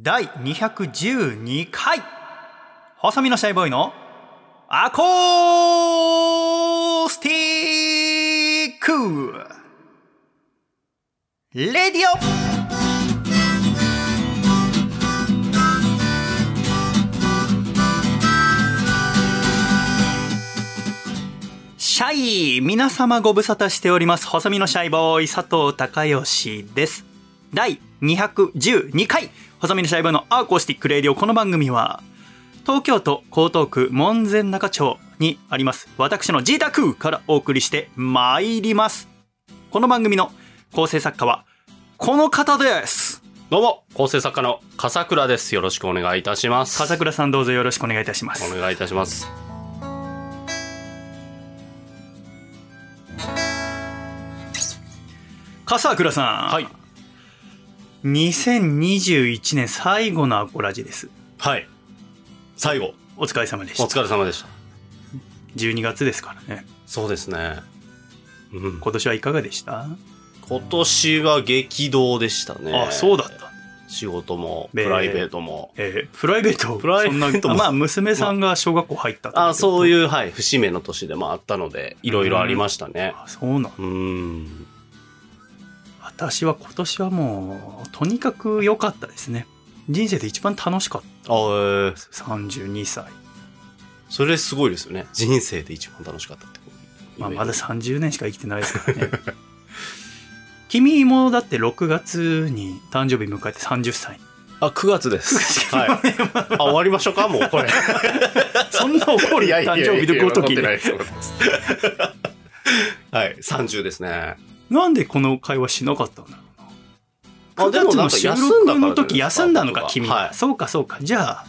第212回。細身のシャイボーイのアコースティック。レディオ。シャイ。皆様ご無沙汰しております。細身のシャイボーイ佐藤孝義です。第212回細身のシャイボーイのアーコースティックレディオこの番組は東京都江東区門前仲町にあります私の自宅からお送りしてまいりますこの番組の構成作家はこの方ですどうも、構成作家の笠倉です。よろしくお願いいたします。笠倉さんどうぞよろしくお願いいたしますお願いいたします。笠倉さんはい。2021年最後のアコラジですはい。最後、お疲れ様でしおた疲れ様でした。12月ですからねそうですね。うん。今年はいかがでした、今年は激動でしたね。あそうだった仕事も、べプライベートも。えープライベート？プライベートもまあ娘さんが小学校入ったあそうういう、はい、節目の年でもあったので、いろいろありましたね。あそうなんうん。私は今年はもうとにかく良かったですね。人生で一番楽しかっあ、えー、た32歳、それすごいですよね。人生で一番楽しかったってこと。まあ、まだ30年しか生きてないですからね。君もだって6月に誕生日迎えて30歳。あ、9月です。はい。あ、終わりましょうか？もうこれ。そんな怒る誕生日のごときでいやいやいや怒ってないです。怒ってないです。はい、30ですね。なんでこの会話しなかったんだろうな。あ9月の収録の時休んだのか君は、はい。そうかそうか。じゃあ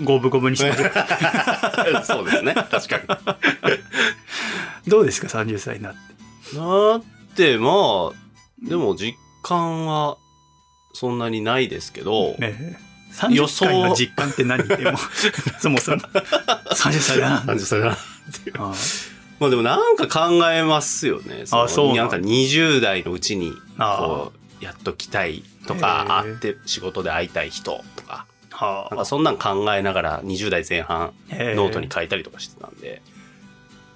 五分五分にしましょう。そうですね。確か どうですか30歳になって。に。だって、まあ、でも実感はそんなにないですけど、ねえ。予30想歳の実感って何？でも そもそも。30歳だな。30歳だな。あまあでもなんか考えますよね。あそうなんなんか20代のうちに、あこう、やっと来たいとへか、ー会って仕事で会いたい人とか、はなんかそんなん考えながら20代前半へえ。ノートに書いたりとかしてたんで、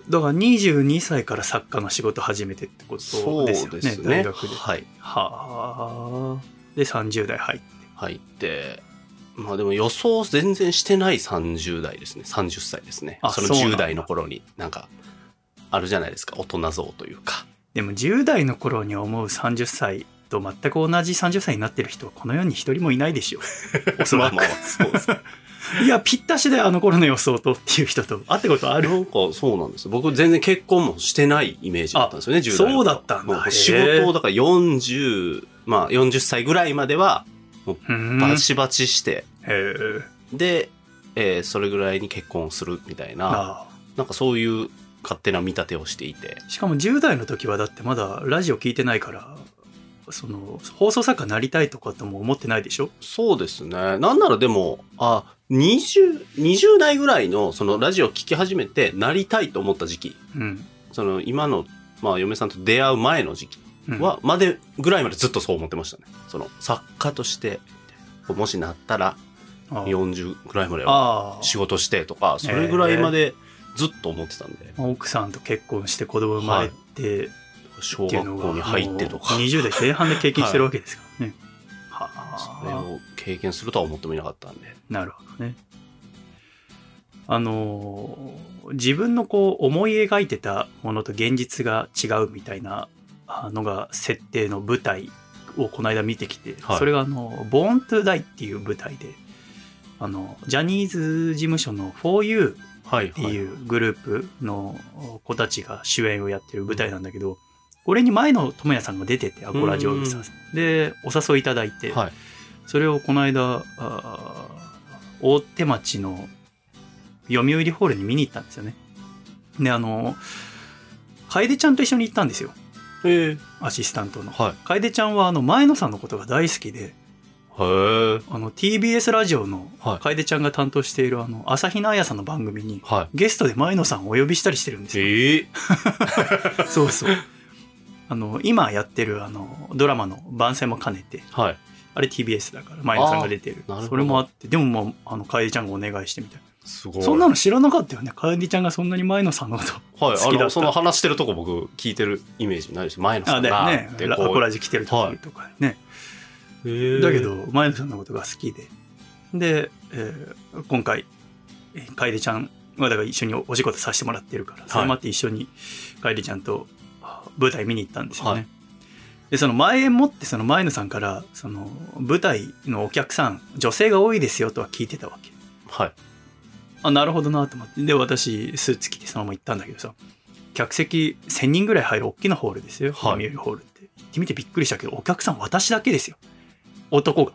だから22歳から作家の仕事始めてってことですよね。大学で。はい。はあ。で30代入って。入って、まあでも予想全然してない30代ですね。30歳ですね。そのあそうなんだ。10代の頃になんか、あるじゃないですか。大人像というか。でも10代の頃に思う30歳と全く同じ30歳になってる人はこの世に一人もいないでしょう。おそらく。まあまあ、そうです。いやぴったしだよあの頃の予想とっていう人と。会ったことある？なんかそうなんです。よ僕全然結婚もしてないイメージだったんですよね、10代そうだったんだ。仕事をだから40、まあ40歳ぐらいまではうん。バチバチして、で、えーそれぐらいに結婚するみたいな、あ。なんかそういう勝手な見立てをしていて。あしかも10代の時はだってまだラジオ聞いてないからその放送作家になりたいとかとも思ってないでしょ？そうですね。なんならでも、あ、20、20代ぐらいのそのラジオ聞き始めてなりたいと思った時期、うん、その今の、まあ嫁さんと出会う前の時期うん、は、までぐらいまでずっとそう思ってましたね。その作家として、もしなったらああ。40ぐらいまでは仕事してとか、それぐらいまでずっと思ってたんで、奥さんと結婚して子供生まれて小ってい。うのが学校に入ってとか。もう、20代前半で経験してるわけですからね、はそれあを経験するとは思ってもいなかったんで。なるほどね。あのー自分のこう思い描いてたものと現実が違うみたいなあのが設定の舞台をこの間見てきて、はい。それがあの「Born to Die」っていう舞台であのジャニーズ事務所の 4U はい、っていうグループの子たちが主演をやってる舞台なんだけど、これに前野智也さんが出てて、アコラジオブさん。で、お誘いいただいて、はい。それをこの間、大手町の読売ホールに見に行ったんですよね。で、あの、楓ちゃんと一緒に行ったんですよ。ええアシスタントの。はい。楓ちゃんはあの前野さんのことが大好きで、あの TBS ラジオのはい楓ちゃんが担当しているあの朝比奈彩さんの番組にはい。ゲストで前野さんをお呼びしたりしてるんですよ。ええ そうそう。あの、今やってるあの、ドラマの番宣も兼ねて、はい。あれ TBS だから、前野さんが出てるあーなるほ。どそれもあって、でもまあ、あの、楓ちゃんがお願いしてみたいすごい。な。そんなの知らなかったよね。楓ちゃんがそんなに前野さんのこと。はい、好きだったあの、その話してるとこ僕聞いてるイメージないです。前野さあ、んが。だよね。ラアコラジ来てる時とかね。へーだけど、前野さんのことが好きで。で、えー今回、えー楓ちゃんはだから一緒にお仕事させてもらってるから、それもあって一緒に楓ちゃんとあ舞台見に行ったんですよね。はいで、その前もってその前野さんから、その舞台のお客さん、女性が多いですよとは聞いてたわけ。はい。あ、なるほどなと思って。で、私、スーツ着てそのまま行ったんだけどさ、客席1000人ぐらい入る大きなホールですよ。はい読売ホールって。行ってみてびっくりしたけど、お客さん私だけですよ。男が。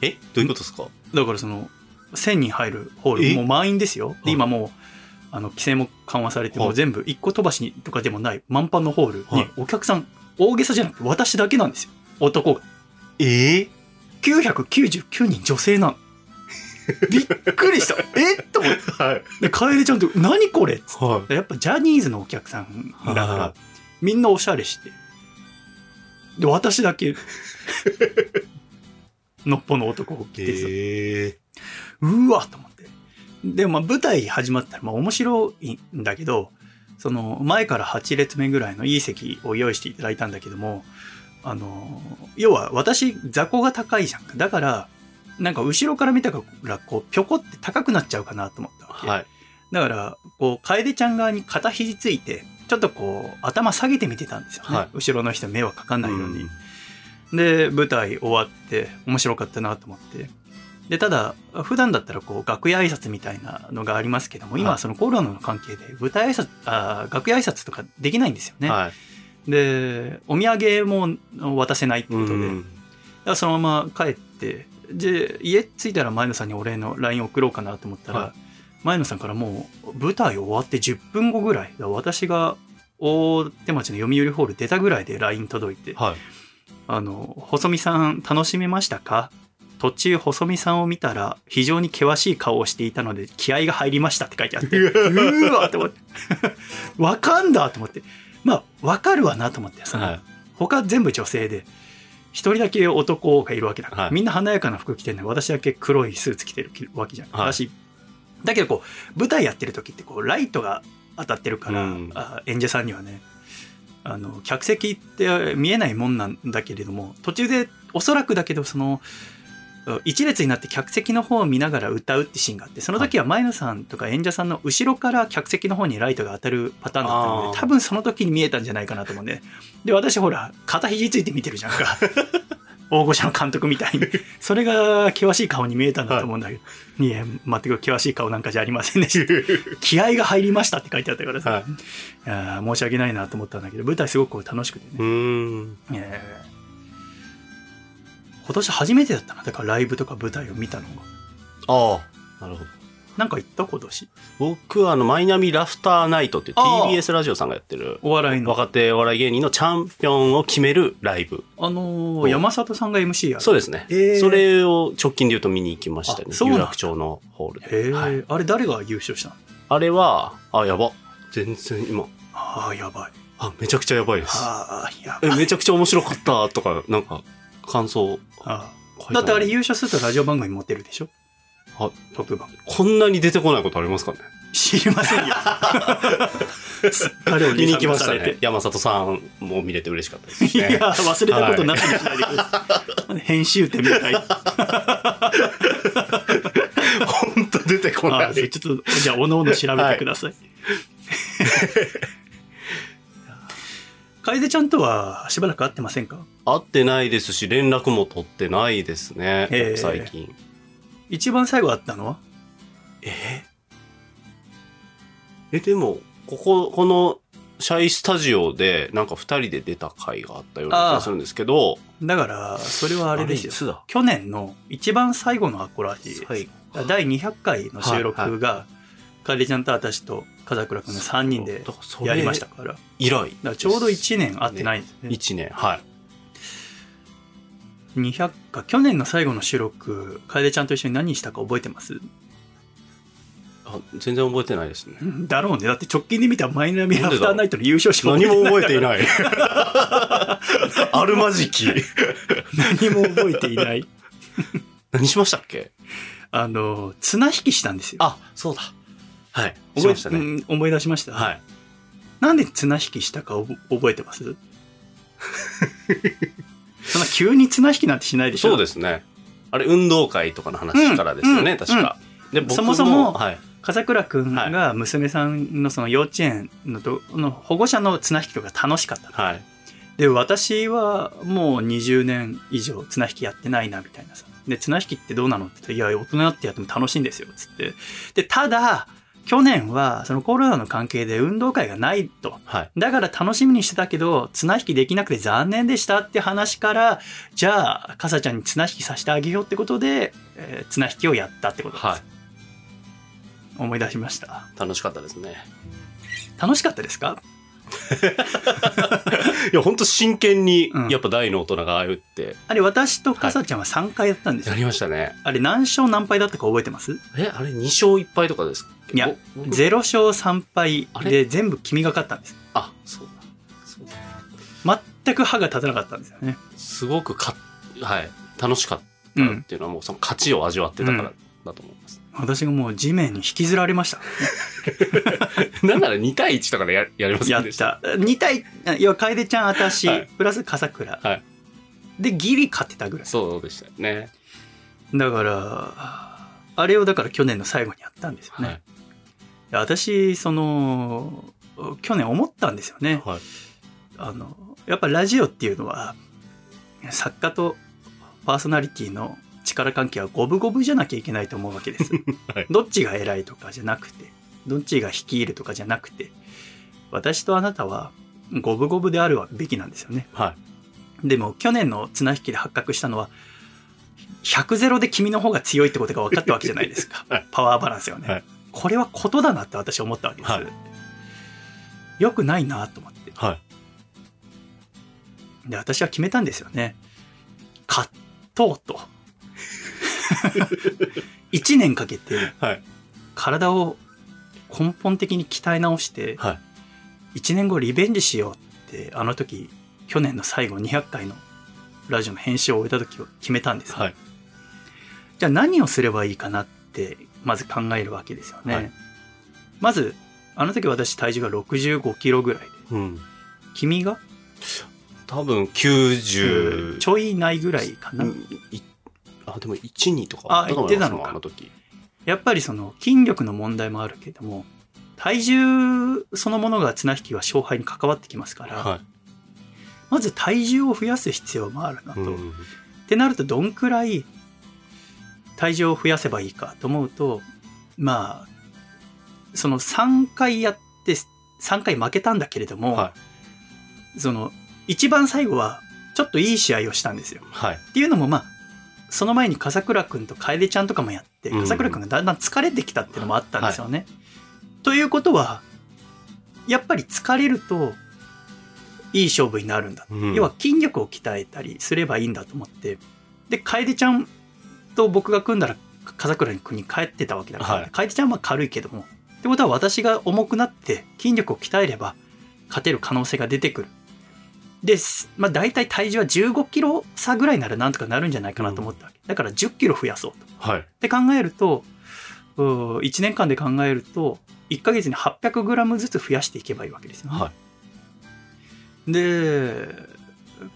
え？どういうことですか？だからその、1000人入るホーえ？ル、もう満員ですよ。はいで、今もう、あの、規制も緩和されて、はいもう全部一個飛ばしにとかでもない満帆のホールにはい、お客さん、大げさじゃなくて私だけなんですよ。男が。え？え999人女性なの。びっくりした。え？っと思って。はい。で、楓ちゃんと、何これ？っつってはやっぱジャニーズのお客さんだから、はみんなおしゃれして。で、私だけ、のっぽの男を着い。てさ、ええうわと思って。で、まあ舞台始まったら、まあ面白いんだけど、その前から8列目ぐらいのいい席を用意していただいたんだけども、あの、要は私、座高が高いじゃんか。だから、なんか後ろから見たから、こう、ぴょこって高くなっちゃうかなと思ったわけ。はい。だから、こう、楓ちゃん側に片肘ついて、ちょっとこう、頭下げてみてたんですよね。はい後ろの人目はかかんないように。うんで、舞台終わって、面白かったなと思って。で、ただ、普段だったらこう、楽屋挨拶みたいなのがありますけども、今ははいそのコロナの関係で、舞台挨拶、あー楽屋挨拶とかできないんですよね。はい。で、お土産も渡せないってことで、だからそのまま帰って、で、家着いたら前野さんにお礼の LINE 送ろうかなと思ったら、はい前野さんからもう舞台終わって10分後ぐらい、私が大手町の読売ホール出たぐらいで LINE 届いて、はい。あの、細見さん楽しめましたか？途中細見さんを見たら非常に険しい顔をしていたので気合が入りましたって書いてあって、うー。わと思って、わかんだと思って、まあ、わかるわなと思って、その、はい。他全部女性で、一人だけ男がいるわけだから、はい。みんな華やかな服着てるのに私だけ黒いスーツ着てるわけじゃん。はい。私だけどこう、舞台やってる時ってこう、ライトが当たってるから、うん。あ演者さんにはね、あの、客席って見えないもんなんだけれども、途中でおそらくだけど、その、一列になって客席の方を見ながら歌うってシーンがあって、その時は前野さんとか演者さんの後ろから客席の方にライトが当たるパターンだったので、多分その時に見えたんじゃないかなと思うんで、で、私ほら、肩肘ついて見てるじゃんか。大御所の監督みたいに。それが険しい顔に見えたんだと思うんだけど、い、や、全く険しい顔なんかじゃありませんでした。気合が入りましたって書いてあったからさ、はい。いやー申し訳ないなと思ったんだけど、舞台すごく楽しくてね。うーん。えー今年初めてだったな。だからライブとか舞台を見たのが。ああ、なるほど。なんか行った今年？僕はあの、マイナビラフターナイトっていう TBS ラジオさんがやってる、お笑いの。若手お笑い芸人のチャンピオンを決めるライブ。あのー山里さんが MC やる。そうですね。えーそれを直近で言うと見に行きましたね有楽町のホールへえ、で。はいあれ誰が優勝したの？あれは、あ、やば。全然今、ああ、やばい。あ、めちゃくちゃやばいです。ああ、やえ、ばい。めちゃくちゃ面白かったとか、なんか、感想あだってあれ優勝するとラジオ番組持ってるでしょ？あ特番。こんなに出てこないことありますかね？知りませんよ。すっかりお見に行きました。ね山里さんも見れて嬉しかったですしね。いや、忘れたことなしにしないでください。編集点みたい。本当出てこなあい。ちょっと、じゃあ、おのおの調べてください。楓ちゃんとはしばらく会ってませんか？会ってないですし、連絡も取ってないですね。最近。一番最後会ったのは？え？え、でも、ここ、この、シャイスタジオで、なんか二人で出た回があったような気がするんですけど、だから、それはあれですよ。去年の一番最後のアコラジです。最後第200回の収録はいが、楓ちゃんと私と風倉君の3人でやりましたから。だか以来。らちょうど1年会ってないんですよね。一年、はい。200回、去年の最後の収録、楓ちゃんと一緒に何したか覚えてます？ああ全然覚えてないですね。うんだろうね。だって直近で見たマイナビラフターナイトの優勝しか何も覚えていい。ない。あるまじき。何も覚えていない。何しましたっけ？あの、綱引きしたんですよ。あ、そうだ。はい。し覚えましたね。うん思い出しました？はい。なんで綱引きしたか覚えてます？そんな急に綱引きなんてしないでしょそうですね。あれ、運動会とかの話からですよね、うん確か。で、僕そもそもはい。笠倉くんが娘さんのその幼稚園のとの保護者の綱引きとか楽しかったのはい。で私はもう20年以上綱引きやってないなみたいなさで綱引きってどうなのって言ったらいや大人になってやっても楽しいんですよつってでただ去年はそのコロナの関係で運動会がないとはい。だから楽しみにしてたけど綱引きできなくて残念でしたって話からじゃあかさちゃんに綱引きさせてあげようってことで、えー綱引きをやったってことです、はい。思い出しました楽しかったですね。楽しかったですか？いや、本当真剣にうん、やっぱ大の大人がああ言って、あれ私とかさちゃんは3回やったんですよ、やりましたね。あれ何勝何敗だったか覚えてます？え、あれ2勝1敗とかですいや、ぼ僕0勝3敗あれ？で全部君が勝ったんですあ、そうだ。そうだ。全く歯が立たなかったんですよねすごくか、はい。楽しかったっうんていうのはもうその勝ちを味わってたからだと思います。私がもう地面に引きずられました なんなら2対1とかでややりませやった。た2対いや楓ちゃん私、はいプラス笠倉、はいでギリ勝ってたぐらいそうでしたよね。だからあれをだから去年の最後にやったんですよね、はい。で私その去年思ったんですよねはい。あのやっぱラジオっていうのは作家とパーソナリティの力関係は五分五分じゃなきゃいけないと思うわけです、はい。どっちが偉いとかじゃなくてどっちが率いるとかじゃなくて私とあなたは五分五分であるべきなんですよね。はい。でも去年の綱引きで発覚したのは100ゼロで君の方が強いってことが分かったわけじゃないですか、はい。パワーバランスよね、はい。これはことだなって私思ったわけです、はい。よくないなと思って。はい。で私は決めたんですよね。勝とうと 1年かけてはい。体を根本的に鍛え直してはい。1年後リベンジしようってあの時去年の最後200回のラジオの編集を終えた時を決めたんですよ、はい。じゃあ何をすればいいかなってまず考えるわけですよね、はいまずあの時私体重が65キロぐらいでうん。君が？多分90、ちょいないぐらいかな、あ、でも1、2とかあ言ってたのかあの時。やっぱりその筋力の問題もあるけれども体重そのものが綱引きは勝敗に関わってきますから、はまず体重を増やす必要もあるなと、い。うっんてなるとどんくらい体重を増やせばいいかと思うとまあその3回やって3回負けたんだけれども、はその一番最後はちょっといい試合をしたんですよ。はい。っていうのもまあその前に笠倉くんと楓ちゃんとかもやってうん。笠倉くんがだんだん疲れてきたっていうのもあったんですよね。ということはやっぱり疲れるといい勝負になるんだ、うん。要は筋力を鍛えたりすればいいんだと思って。で楓ちゃんと僕が組んだら笠倉くんに帰ってたわけだから、はい。楓ちゃんは軽いけども。ってことは私が重くなって筋力を鍛えれば勝てる可能性が出てくる。です。まあ大体体重は15キロ差ぐらいならなんとかなるんじゃないかなと思ったわけ。だから10キロ増やそうと。はい。って考えると、1年間で考えると、1ヶ月に800グラムずつ増やしていけばいいわけですよね。はい。で、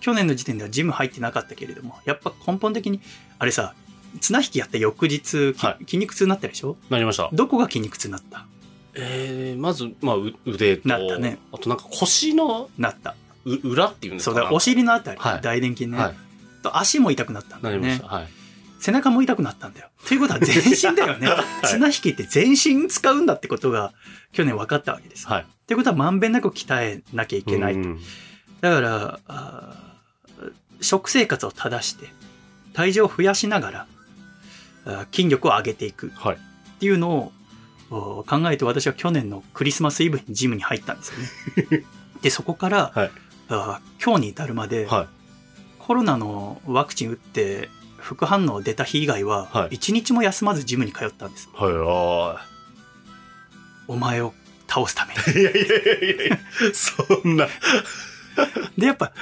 去年の時点ではジム入ってなかったけれども、やっぱ根本的に、あれさ、綱引きやった翌日、きはい筋肉痛になったでしょ？なりました。どこが筋肉痛になった？えー、まず、まあ、う腕と、なったねあとなんか腰のなった。う裏っていうんですか？そうだ、お尻のあたり、はい大臀筋ね、はい。と足も痛くなったんだよね。はい。背中も痛くなったんだよ。ということは全身だよね。い綱引きって全身使うんだってことが去年分かったわけです。はい。ってことはまんべんなく鍛えなきゃいけないと。うんだから食生活を正して、体重を増やしながら、筋力を上げていくっはい。ていうのをお考えて私は去年のクリスマスイブにジムに入ったんですよね。で、そこから、はいあー今日に至るまで、はい。コロナのワクチン打って副反応出た日以外ははい一日も休まずジムに通ったんです、はい。あお前を倒すために。いやいやいやいやそんな。で、やっぱ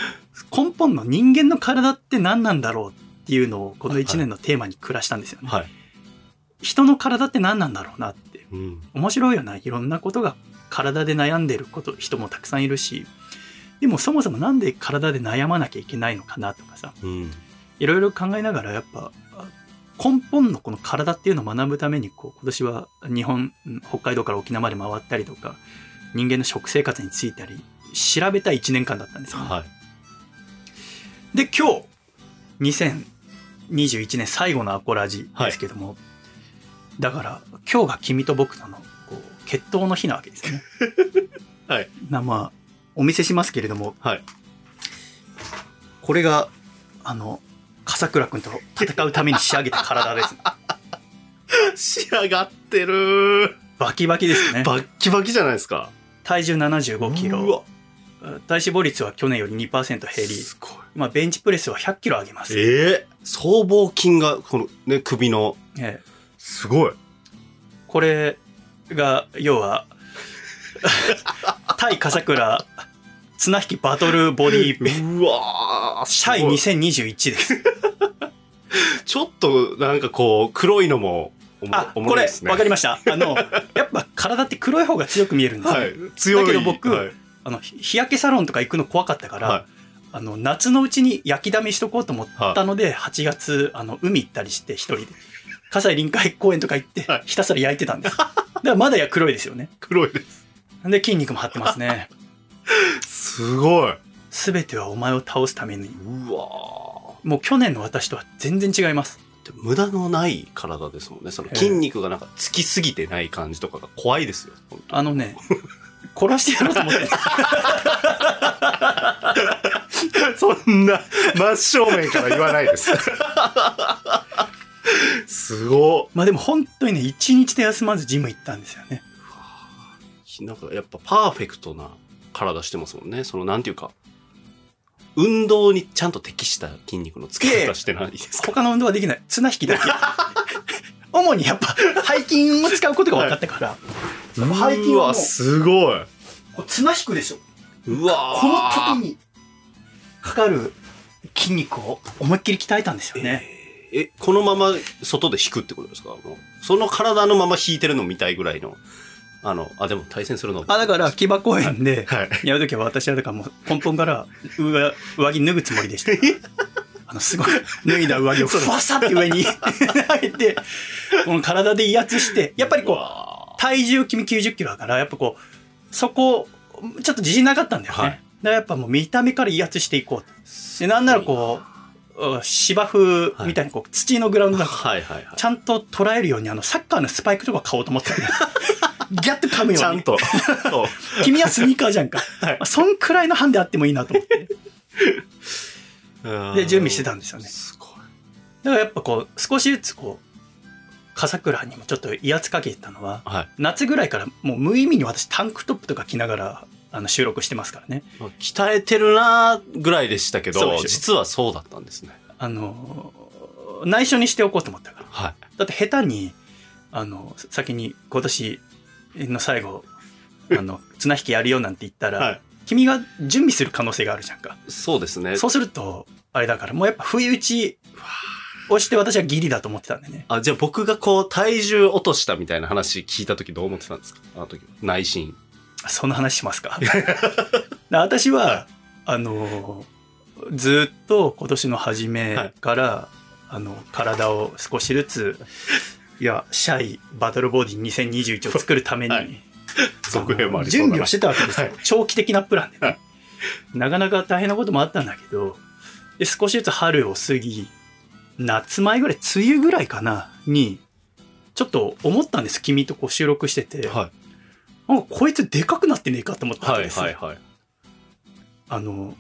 根本の人間の体って何なんだろうっていうのをこの1年のテーマに暮らしたんですよね。はい。人の体って何なんだろうなって。うん。面白いよな。いろんなことが体で悩んでること、人もたくさんいるし。でもそもそもなんで体で悩まなきゃいけないのかなとかさ。うん。いろいろ考えながらやっぱ根本のこの体っていうのを学ぶためにこう今年は日本うん北海道から沖縄まで回ったりとか人間の食生活についたり調べた1年間だったんですよね。はい。で今日2021年最後のアコラジですけども、だから今日が君と僕とのこう決闘の日なわけですよね。はい。なまあお見せしますけれどもはい。これがあの笠倉君と戦うために仕上げた体です、ね。仕上がってるバキバキですね。バッキバキじゃないですか。体重75キうロ。わ。体脂肪率は去年より2%減り、すごい。まあ、ベンチプレスは100キロ上げます。ええ僧帽筋が、このね、首の。ええすごい。これが、要は、対笠倉綱引きバトルボディ うわーシャイすごい2021です。ちょっと、なんかこう、黒いのもあ、おもこれろいですね。わかりました。あの、やっぱ体って黒い方が強く見えるんですよ。はい。強い。だけど僕はい。あの、ひ日焼けサロンとか行くの怖かったから、はいあの、夏のうちに焼きだめしとこうと思ったので、8月、あの、海行ったりして、一人で。葛西臨海公園とか行ってはい、ひたすら焼いてたんです。だからまだや黒いですよね。黒いです。で、筋肉も張ってますね。すごい。すべてはお前を倒すために。うわもう去年の私とは全然違います。ー無駄のない体ですもんね。その筋肉がなんかつきすぎてない感じとかが怖いですよ。あのね、殺してやろうと思って そんな真正面から言わないです。すごまあでも本当にね、一日で休まずジム行ったんですよね。い。なんかやっぱパーフェクトな体してますもんね。そのなんていうか、運動にちゃんと適した筋肉のつき方してないですか？他の運動はできない。綱引きだけ。主にやっぱ背筋を使うことが分かったから、その背筋はすごい。綱引くでしょ。うわこの時にかかる筋肉を思いっきり鍛えたんですよね。ええ、このまま外で引くってことですか？その体のまま引いてるの見たいぐらいの。あの、あ、でも対戦するの？あ、だから騎馬公園で はい。やるときは私はだからもう根本から上上着脱ぐつもりでした。あの、すごい脱いだ上着をふわさって上に 上げて、この体で威圧して、やっぱりこう、こ体重君90キロだから、やっぱこう、そこ、ちょっと自信なかったんだよね。はいだからやっぱもう見た目から威圧していこうと。で、なんならこう、う芝生みたいにこう、土のグラウンドだから、はいはいはい。ちゃんと捉えるように、あの、サッカーのスパイクとか買おうと思ったよね。ギャッと噛むように。ちゃんと。君はスニーカーじゃんか。はいそんくらいのハンデあってもいいなと思って。で準備してたんですよねすごい。だからやっぱこう、少しずつこう、笠倉にもちょっと威圧かけてたのは、はい。夏ぐらいからもう無意味に私タンクトップとか着ながら、あの収録してますからね。まあ鍛えてるなーぐらいでしたけど、実はそうだったんですね。あの、内緒にしておこうと思ったから。はい。だって下手に、あの、先に今年の最後、あの、綱引きやるよなんて言ったら、はい君が準備する可能性があるじゃんか。そうですね。そうすると、あれだから、もうやっぱ不意打ちをして私はギリだと思ってたんでね。あ、じゃあ僕がこう体重落としたみたいな話聞いた時どう思ってたんですか？あの時。内心。そんな話しますか？で 私は、あの、ずっと今年の初めから、あの、体を少しずつ、いや、シャイバトルボディ2021を作るために、はい続編もあり準備をしてたわけですよ。はい長期的なプランでね、はいなかなか大変なこともあったんだけど、で少しずつ春を過ぎ、夏前ぐらい、梅雨ぐらいかな、に、ちょっと思ったんです。君とこう収録してて。はなんかこいつでかくなってねえかと思っい。はいたんですよ。はいはい。あの、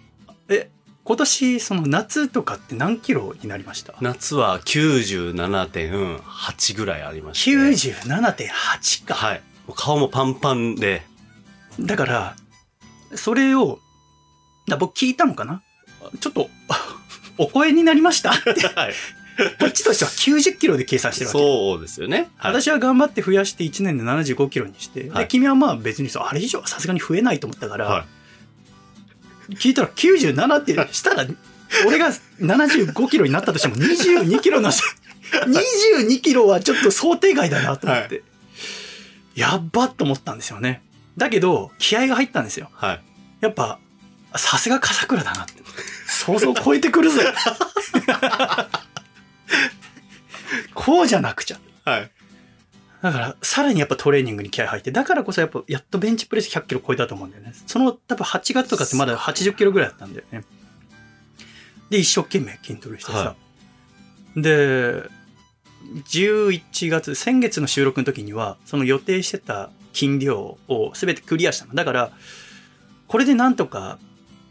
え、今年、その夏とかって何キロになりました？夏は97.8ぐらいありまして。?97.8 か。はい。顔もパンパンで。だから、それを、だ僕聞いたのかな？ちょっと、お声になりました？って はい。こっちとしては90キロで計算してるわけ。そうですよね。はい。私は頑張って増やして1年で75キロにして、はいで君はまあ別にそうあれ以上はさすがに増えないと思ったから、はい。聞いたら97ってしたら、俺が75キロになったとしても22キロの、22キロはちょっと想定外だなと思って、やっばと思ったんですよね。だけど、気合が入ったんですよ。はい。やっぱ、さすが笠倉だなって。想像を超えてくるぜ。こうじゃなくちゃ。はい。だから、さらにやっぱトレーニングに気合入って、だからこそやっぱ、やっとベンチプレス100キロ超えたと思うんだよね。その、多分8月とかってまだ80キロぐらいだったんだよね。で、一生懸命筋トレしてさ。はで、11月、先月の収録の時には、その予定してた筋量を全てクリアしたの。だから、これでなんとか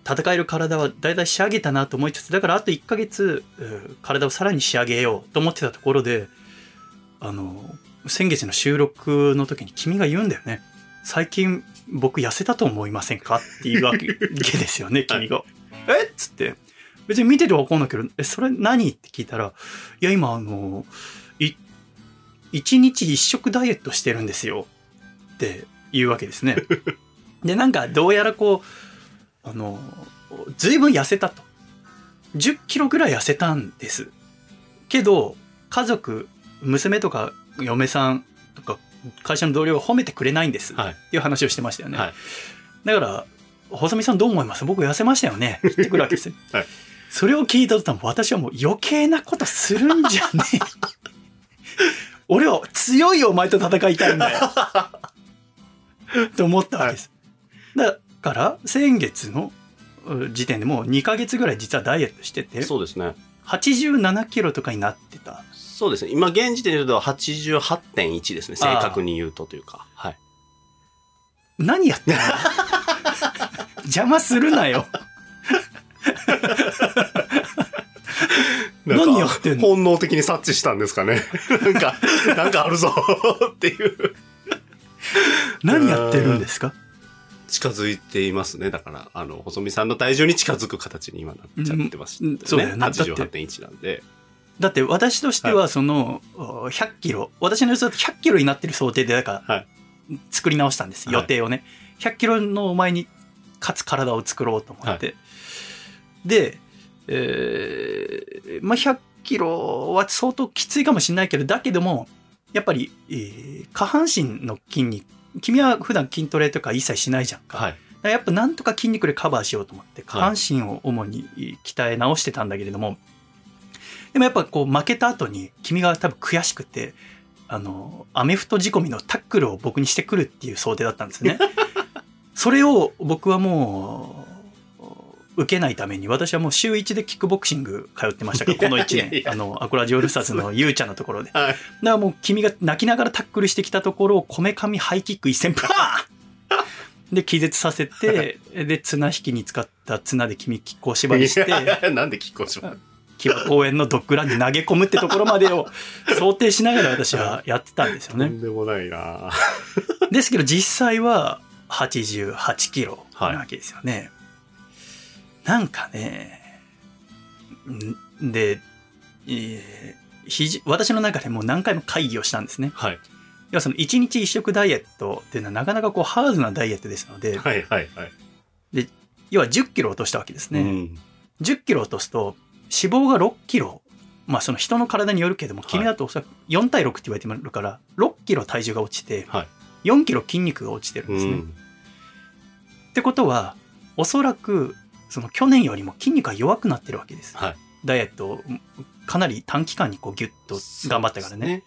戦える体はだいたい仕上げたなと思いつつ、だからあと1ヶ月、うん体をさらに仕上げようと思ってたところで、あの、先月の収録の時に君が言うんだよね。最近僕痩せたと思いませんか？っていうわけですよね、君が。え？っつって。別に見ててわかんないけど、え、それ何？って聞いたら、いや、今、あの、い、一日一食ダイエットしてるんですよ。っていうわけですね。で、なんか、どうやらこう、あの、ずいぶん痩せたと。10キロぐらい痩せたんです。けど、家族、娘とか嫁さんとか会社の同僚が褒めてくれないんです。はい。っていう話をしてましたよね。はい。だから、細見さんどう思います？僕痩せましたよね？言ってくるわけですよ。はいそれを聞いた途端、私はもう余計なことするんじゃねえ。俺は強いお前と戦いたいんだよ。と思ったわけです。だから、先月のう時点でもう2ヶ月ぐらい実はダイエットしてて、そうですね。87キロとかになってた。そうですね。今、現時点で言うと88.1ですね。正確に言うとというか。はい。何やってんの？邪魔するなよ。何やってんの？本能的に察知したんですかね。なんか、なんかあるぞ っていう。何やってるんですか？近づいていますね。だから、あの、細見さんの体重に近づく形に今なっちゃってます、うんそうだよねだって88.1なんで。だって私としてはそのお100キロ私の予想だと100キロになってる想定でだから、はい。作り直したんですはい。予定をね、100キロのお前に勝つ体を作ろうと思って、で、えーまあ100キロは相当きついかもしれないけどだけどもやっぱり、えー下半身の筋肉君は普段筋トレとか一切しないじゃんか,、はい。やっぱなんとか筋肉でカバーしようと思って下半身を主に鍛え直してたんだけれども、でもやっぱこう負けた後に君が多分悔しくてあのアメフト仕込みのタックルを僕にしてくるっていう想定だったんですね。それを僕はもう受けないために私はもう週1でキックボクシング通ってましたからこの1いやいや。いや年。あのアコラジオールスターズのゆうちゃんのところで。だかはい。らもう君が泣きながらタックルしてきたところをこめかみハイキック一戦パー。ンで気絶させてで綱引きに使った綱で君キックを縛りして。なんで聞こうします木場公園のドッグランに投げ込むってところまでを 想定しながら私はやってたんですよね。とんでもないな ですけど実際は88キロなわけですよね。なんかね、んで、えーひじ私の中でもう何回も会議をしたんですね。はい。要はその1日1食ダイエットっていうのはなかなかこうハードなダイエットですので、はいはいはい。要は10キロ落としたわけですね。うん。10キロ落とすと脂肪が6キロまあその人の体によるけどもはい君だとおそらく4対6って言われてるから6キロ体重が落ちてはい。4キロ筋肉が落ちてるんですね。うん。ってことはおそらくその去年よりも筋肉が弱くなってるわけです。はい。ダイエットをかなり短期間にこうギュッと頑張ったからね。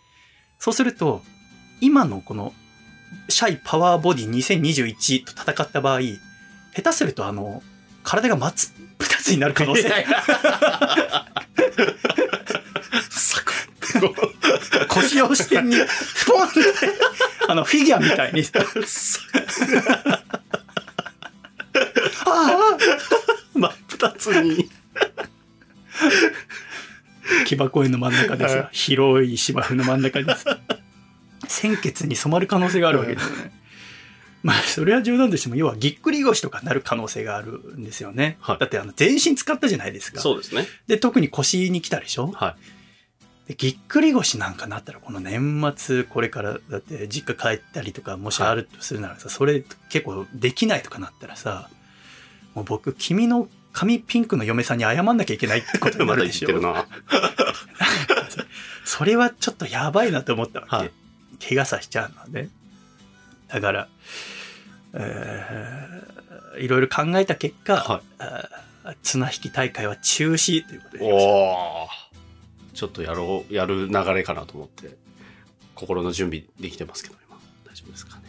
そうすると今のこのシャイパワーボディ2021と戦った場合下手するとあの体が真っ二つになる可能性。サクッ腰を支点にスポンってあのフィギュアみたいに。あ真っ二つに。あ木場公園の真ん中ではさ広い芝生の真ん中でさ鮮血に染まる可能性があるわけですよね。まあそれは冗談としても要はぎっくり腰とかなる可能性があるんですよね。はいだってあの全身使ったじゃないですか。そうですね。で特に腰に来たでしょ？はでぎっくり腰なんかなったらこの年末これからだって実家帰ったりとかもしあるとするならさ、それ結構できないとかなったらさもう僕君の髪ピンクの嫁さんに謝んなきゃいけないってことになるでしょ？言ってるな。それはちょっとやばいなと思ったわけ、はい怪我させちゃうのでだから、えーいろいろ考えた結果、はい綱引き大会は中止ということになりましたおお。ちょっとやろう、やる流れかなと思って、心の準備できてますけど、今。大丈夫ですかね。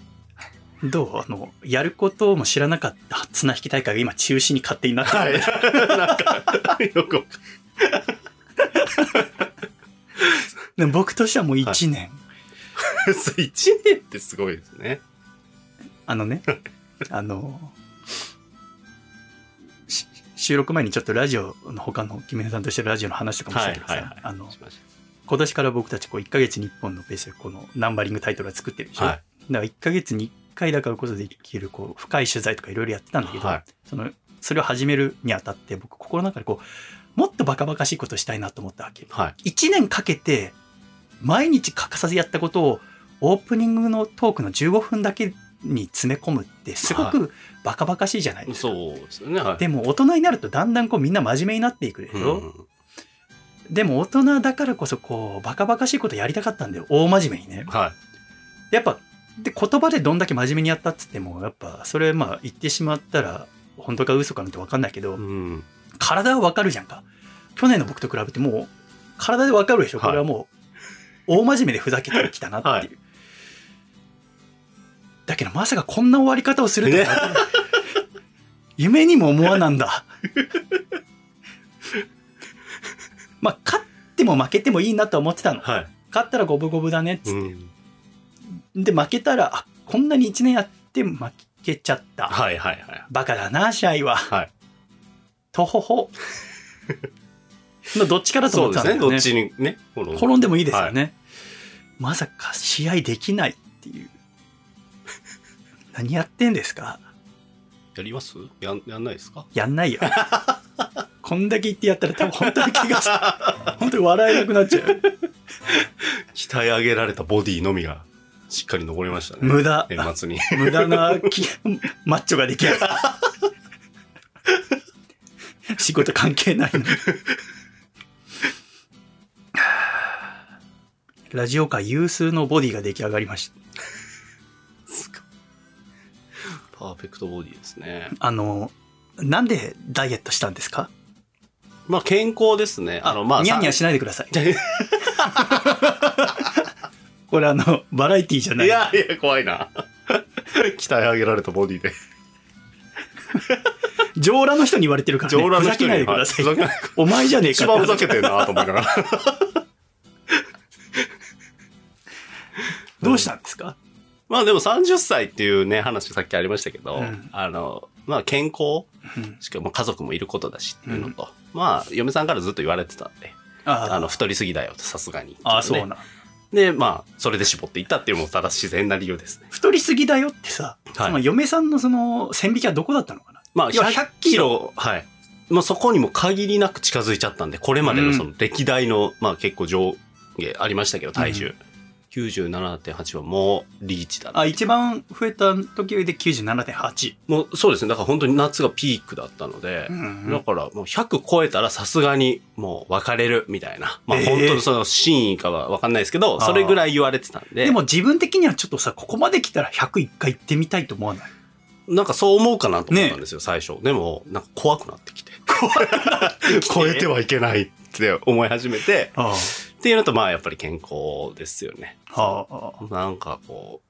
どう？あの、やることも知らなかった綱引き大会が今中止に勝手になってる、はい。なんか、よでも僕としてはもう1年、る そう一年ってすごいですね。あのね、あの、し収録前にちょっとラジオの他のキメネさんとしてるラジオの話とかもしたけどさ、あの、しまし今年から僕たちこう1ヶ月に1本のペースでこのナンバリングタイトルは作ってるでしょ、はい。だから1ヶ月に1回だからこそできるこう深い取材とかいろいろやってたんだけど、はい。そのそれを始めるにあたって僕心の中でこうもっとバカバカしいことしたいなと思ったわけ。はい。1年かけて毎日欠かさずやったことをオープニングのトークの15分だけに詰め込むってすごくバカバカしいじゃないですか、そうですよね。はい。でも大人になるとだんだんこうみんな真面目になっていくでしょ、うん。でも大人だからこそこうバカバカしいことやりたかったんだよ大真面目にね。はい。やっぱで言葉でどんだけ真面目にやったっつってもやっぱそれまあ言ってしまったら本当か嘘かなんて分かんないけど、うん。体は分かるじゃんか。去年の僕と比べてもう体で分かるでしょ？これはもう大真面目でふざけてきたなっていう、はいだけどまさかこんな終わり方をするとは、夢にも思わなんだまあ勝っても負けてもいいなとは思ってたのはい。勝ったら五分五分だねっつって、うん。で負けたらあこんなに1年やって負けちゃった、はいはいはい。バカだな試合ははい。とほほのどっちかだとそうですね。思ってたんだよねどっちにね。転んでもいいですよね、まさか試合できないっていう何やってんですか？やります？やん、やんないですか？やんないよ。こんだけ言ってやったら多分本当に怪我して本当に笑えなくなっちゃう鍛え上げられたボディのみがしっかり残りましたね。無駄。年末に。無駄なきマッチョが出来上がる仕事関係ないのに。ラジオ界有数のボディが出来上がりましたパーフェクトボディですね。あのなんでダイエットしたんですか？まあ健康ですね。あの、まあ、ニヤニヤしないでください これあのバラエティーじゃないいやいや、怖いな。鍛え上げられたボディで。上裸の人に言われてるから、ね、上裸の人にふざけないでください、はいお前じゃねえか一番ふざけてるなと思いながら。どうしたんですか、まあでも30歳っていうね、話さっきありましたけど、うんあの、まあ健康うんしかも家族もいることだしっていうのと、まあ嫁さんからずっと言われてたんで、ああの、太りすぎだよと、さすがに。ああ、そうねな。で、まあ、それで絞っていったっていうのもただ自然な理由ですね。太りすぎだよってさ、はいその嫁さんのその線引きはどこだったのかな？まあ、いや100キロ、はい。まあそこにも限りなく近づいちゃったんで、これまでのその歴代の、まあ結構上下ありましたけど、体重。うん97.8はもうリーチだなあ、一番増えた時で97.8。もうそうですね。だから本当に夏がピークだったので、うんだからもう100超えたらさすがにもう別れるみたいな。まあえー本当にその真意かはわかんないですけど、それぐらい言われてたんで、でも自分的にはちょっとさ、ここまで来たら101回行ってみたいと思わない？なんかそう思うかなと思ったんですよ、最初。でも、なんか怖くなってきて。超えてはいけないって思い始めて、あっていうのとまあやっぱり健康ですよね。あ。はあ。なんかこ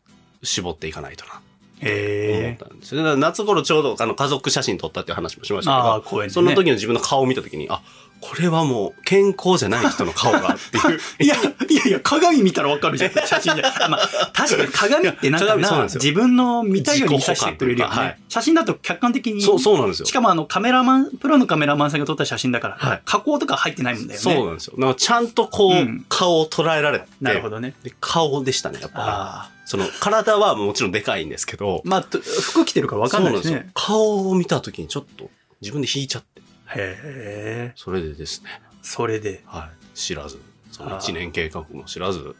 う、絞っていかないとな。思っ。たんですよ。夏頃ちょうどあの家族写真撮ったっていう話もしましたけど。その時の自分の顔を見た時に、あ、これはもう健康じゃない人の顔がっていう。いや、いやいや、鏡見たらわかるじゃん、写真で。あまあ、確かに鏡ってなんかな、自分の見たいように見させてくれるよね。はい写真だと客観的に。そう、そうなんですよし。かもあの、カメラマン、プロのカメラマンさんが撮った写真だから、はい加工とか入ってないんだよね。そうなんですよ。なんかちゃんとこう、うん顔を捉えられて。なるほどね。で顔でしたね、やっぱ。その、体はもちろんでかいんですけど、まあ、と服着てるからわかんないですね。顔を見た時にちょっと自分で引いちゃって。へえ。それでですね、それで。はい。知らず。その1年計画も知らず、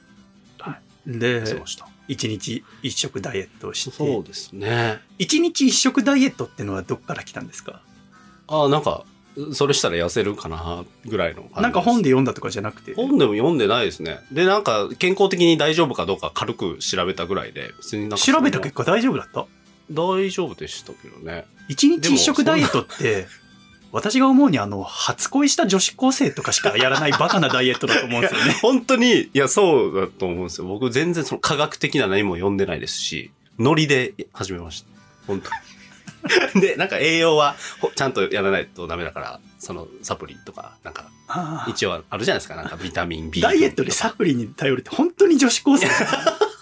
で痩せました。一日一食ダイエットをしてそうですね。一日一食ダイエットってのはどっから来たんですか？ああ、なんか、それしたら痩せるかな、ぐらいの感じなんか本で。で読んだとかじゃなくて本でも読んでないですね。で、なんか、健康的に大丈夫かどうか軽く調べたぐらいで、別になんか。調べた結果大丈夫だった？大丈夫でしたけどね。一日一食ダイエットって私が思うにあの初恋した女子高生とかしかやらないバカなダイエットだと思うんですよね本当に、いや、そうだと思うんですよ。僕全然その科学的な何も読んでないですし、ノリで始めました。本当に。で、なんか栄養はほちゃんとやらないとダメだから、そのサプリとか、なんか一応あるじゃないですか。なんかビタミン B。ダイエットでサプリに頼るって本当に女子高生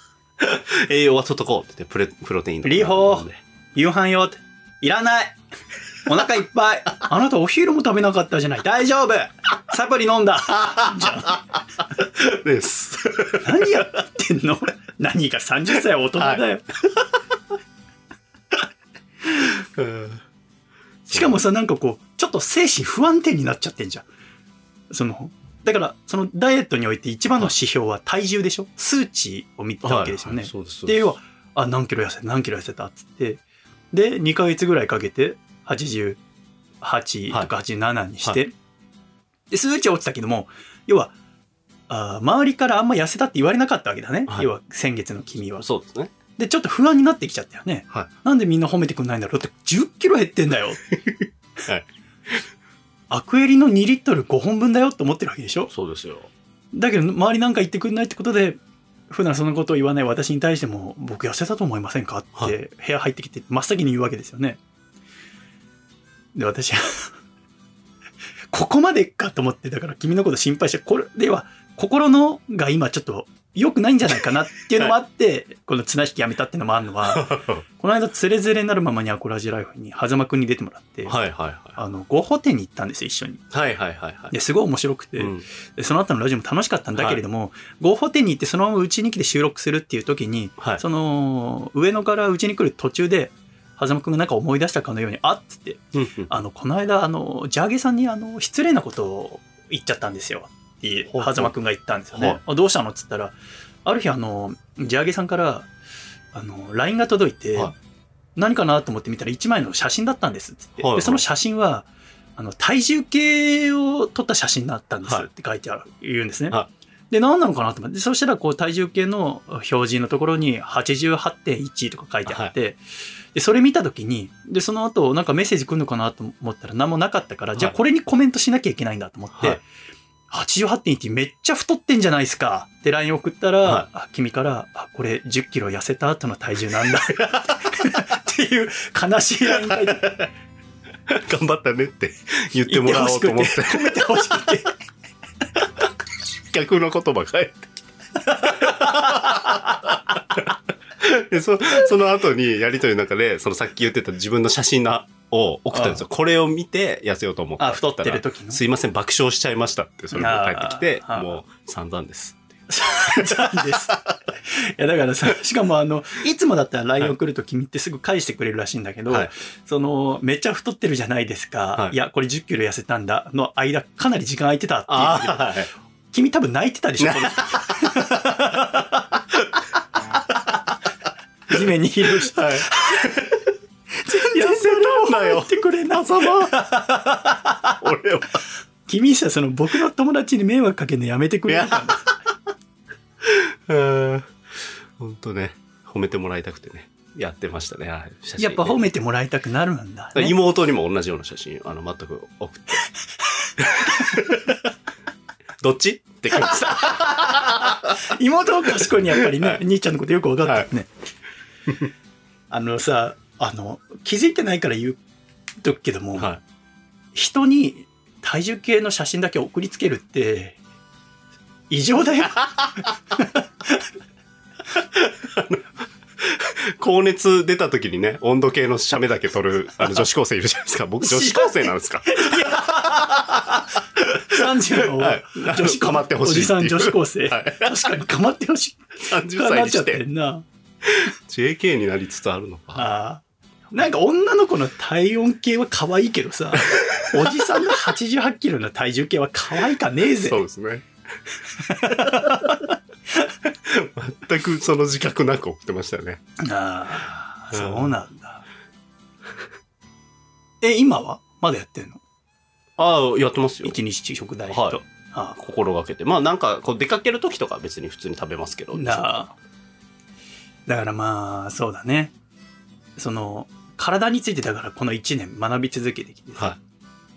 栄養は取っとこうって言ってプレ、プロテインとかリホー夕飯よっていらない。お腹いっぱい。あなたお昼も食べなかったじゃない。大丈夫。サプリ飲んだ。じゃあです。何やってんの？何が30歳は大人だよ、しかもさなんかこうちょっと精神不安定になっちゃってんじゃん。そのだからそのダイエットにおいて一番の指標は体重でしょ？数値を見てたわけですよね、はいはいそうでで要はあ何キロ痩せた？何キロ痩せた？っつってで2ヶ月ぐらいかけて88とか87にして、で数値は落ちたけども要はあ周りからあんま痩せたって言われなかったわけだね、はい要は先月の君はそうですね。でちょっと不安になってきちゃったよねはい。なんでみんな褒めてくんないんだろうって10キロ減ってんだよ はい。アクエリの2リットル5本分だよって思ってるわけでしょ？そうですよ。だけど周りなんか言ってくんないってことで普段そんなことを言わない私に対しても僕痩せたと思いませんか？はって部屋入ってきて真っ先に言うわけですよね。で私は ここまでかと思ってだから君のこと心配してこれでは心のが今ちょっと良くないんじゃないかなっていうのもあって、この綱引きやめたっていうのもあるのは この間つれづれになるままにアコラジライフに狭間くんに出てもらって、はいはいはい。あのゴッホ展に行ったんですよ一緒に。はいはいはいはい。ですごい面白くて、うん。でその後のラジオも楽しかったんだけれども、ゴーホテに行ってそのままうちに来て収録するっていう時に、はい。その上野からうちに来る途中で狭間くんがなんか思い出したかのようにあっつってあのこの間あのジャーゲさんにあの失礼なことを言っちゃったんですよってほうほう。狭間くんが言ったんですよね、どうしたの？っつったらある日あのジャーゲさんからあの LINE が届いて、はい。何かなと思って見たら1枚の写真だったんですっつって、はいはい。でその写真はあの体重計を撮った写真だったんですはい。って書いてある、言うんですね。はで、何なのかなと思って、そしたらこう体重計の表示のところに88.1とか書いてあって、で、それ見たときに、で、その後なんかメッセージ来るのかなと思ったら何もなかったから、はいじゃあこれにコメントしなきゃいけないんだと思って、はい88.1めっちゃ太ってんじゃないですか。って LINE 送ったら、はい。あ君から、あ、これ10キロ痩せた後の体重なんだ。っていう悲しい LINE 頑張ったねって言ってもらおうと思って、褒めてほしくて。逆の言葉返って。でそその後にやりとりの中で、そのさっき言ってた自分の写真なを送ったんですよ。これを見て痩せようと思ったあ、太ってる時の？すいません、爆笑しちゃいましたって、それが返ってきてもう散々です。なんです。いや、だからさ、しかもあの、いつもだったら LINE 送ると君ってすぐ返してくれるらしいんだけど、はいその、めっちゃ太ってるじゃないですか。はいい、や、これ10キロ痩せたんだの間、かなり時間空いてたって言う。君多分泣いてたでしょ、地面に疲労して。はい。全然たんだよ言ってくれなさま。俺は。君さ、その僕の友達に迷惑かけるのやめてくれるかな 本当ね、褒めてもらいたくてね、やってましたね。はい写真やっぱ褒めてもらいたくなるんだ、ね。妹にも同じような写真、あの、全く送って。どっち？って聞きました。妹は賢いにやっぱりね、兄ちゃんのことよく分かったよね。あのさ、あの、気づいてないから言うとくけども、はい。人に体重計の写真だけ送りつけるって、異常だよ。高熱出た時にね、温度計の写メだけ撮る、あの、女子高生いるじゃないですか。僕、女子高生なんですか？30のはい女子高構ってほしいおじさん女子高生。はい確かに構ってほしい。?30 な歳にしっちゃってな。JK になりつつあるのか。ああ。なんか女の子の体温計は可愛いけどさ、おじさんの88キロの体重計は可愛かねえぜ。そうですね。全くその自覚なく送ってましたよね。ああ、うんそうなんだ。え、今は？まだやってんの？ああ、やってますよ。一日食代と。はいあ心がけて。まあなんか、こう出かける時とかは別に普通に食べますけど。あなあだからまあ、そうだね。その、体についてだからこの1年学び続けてきてさ、は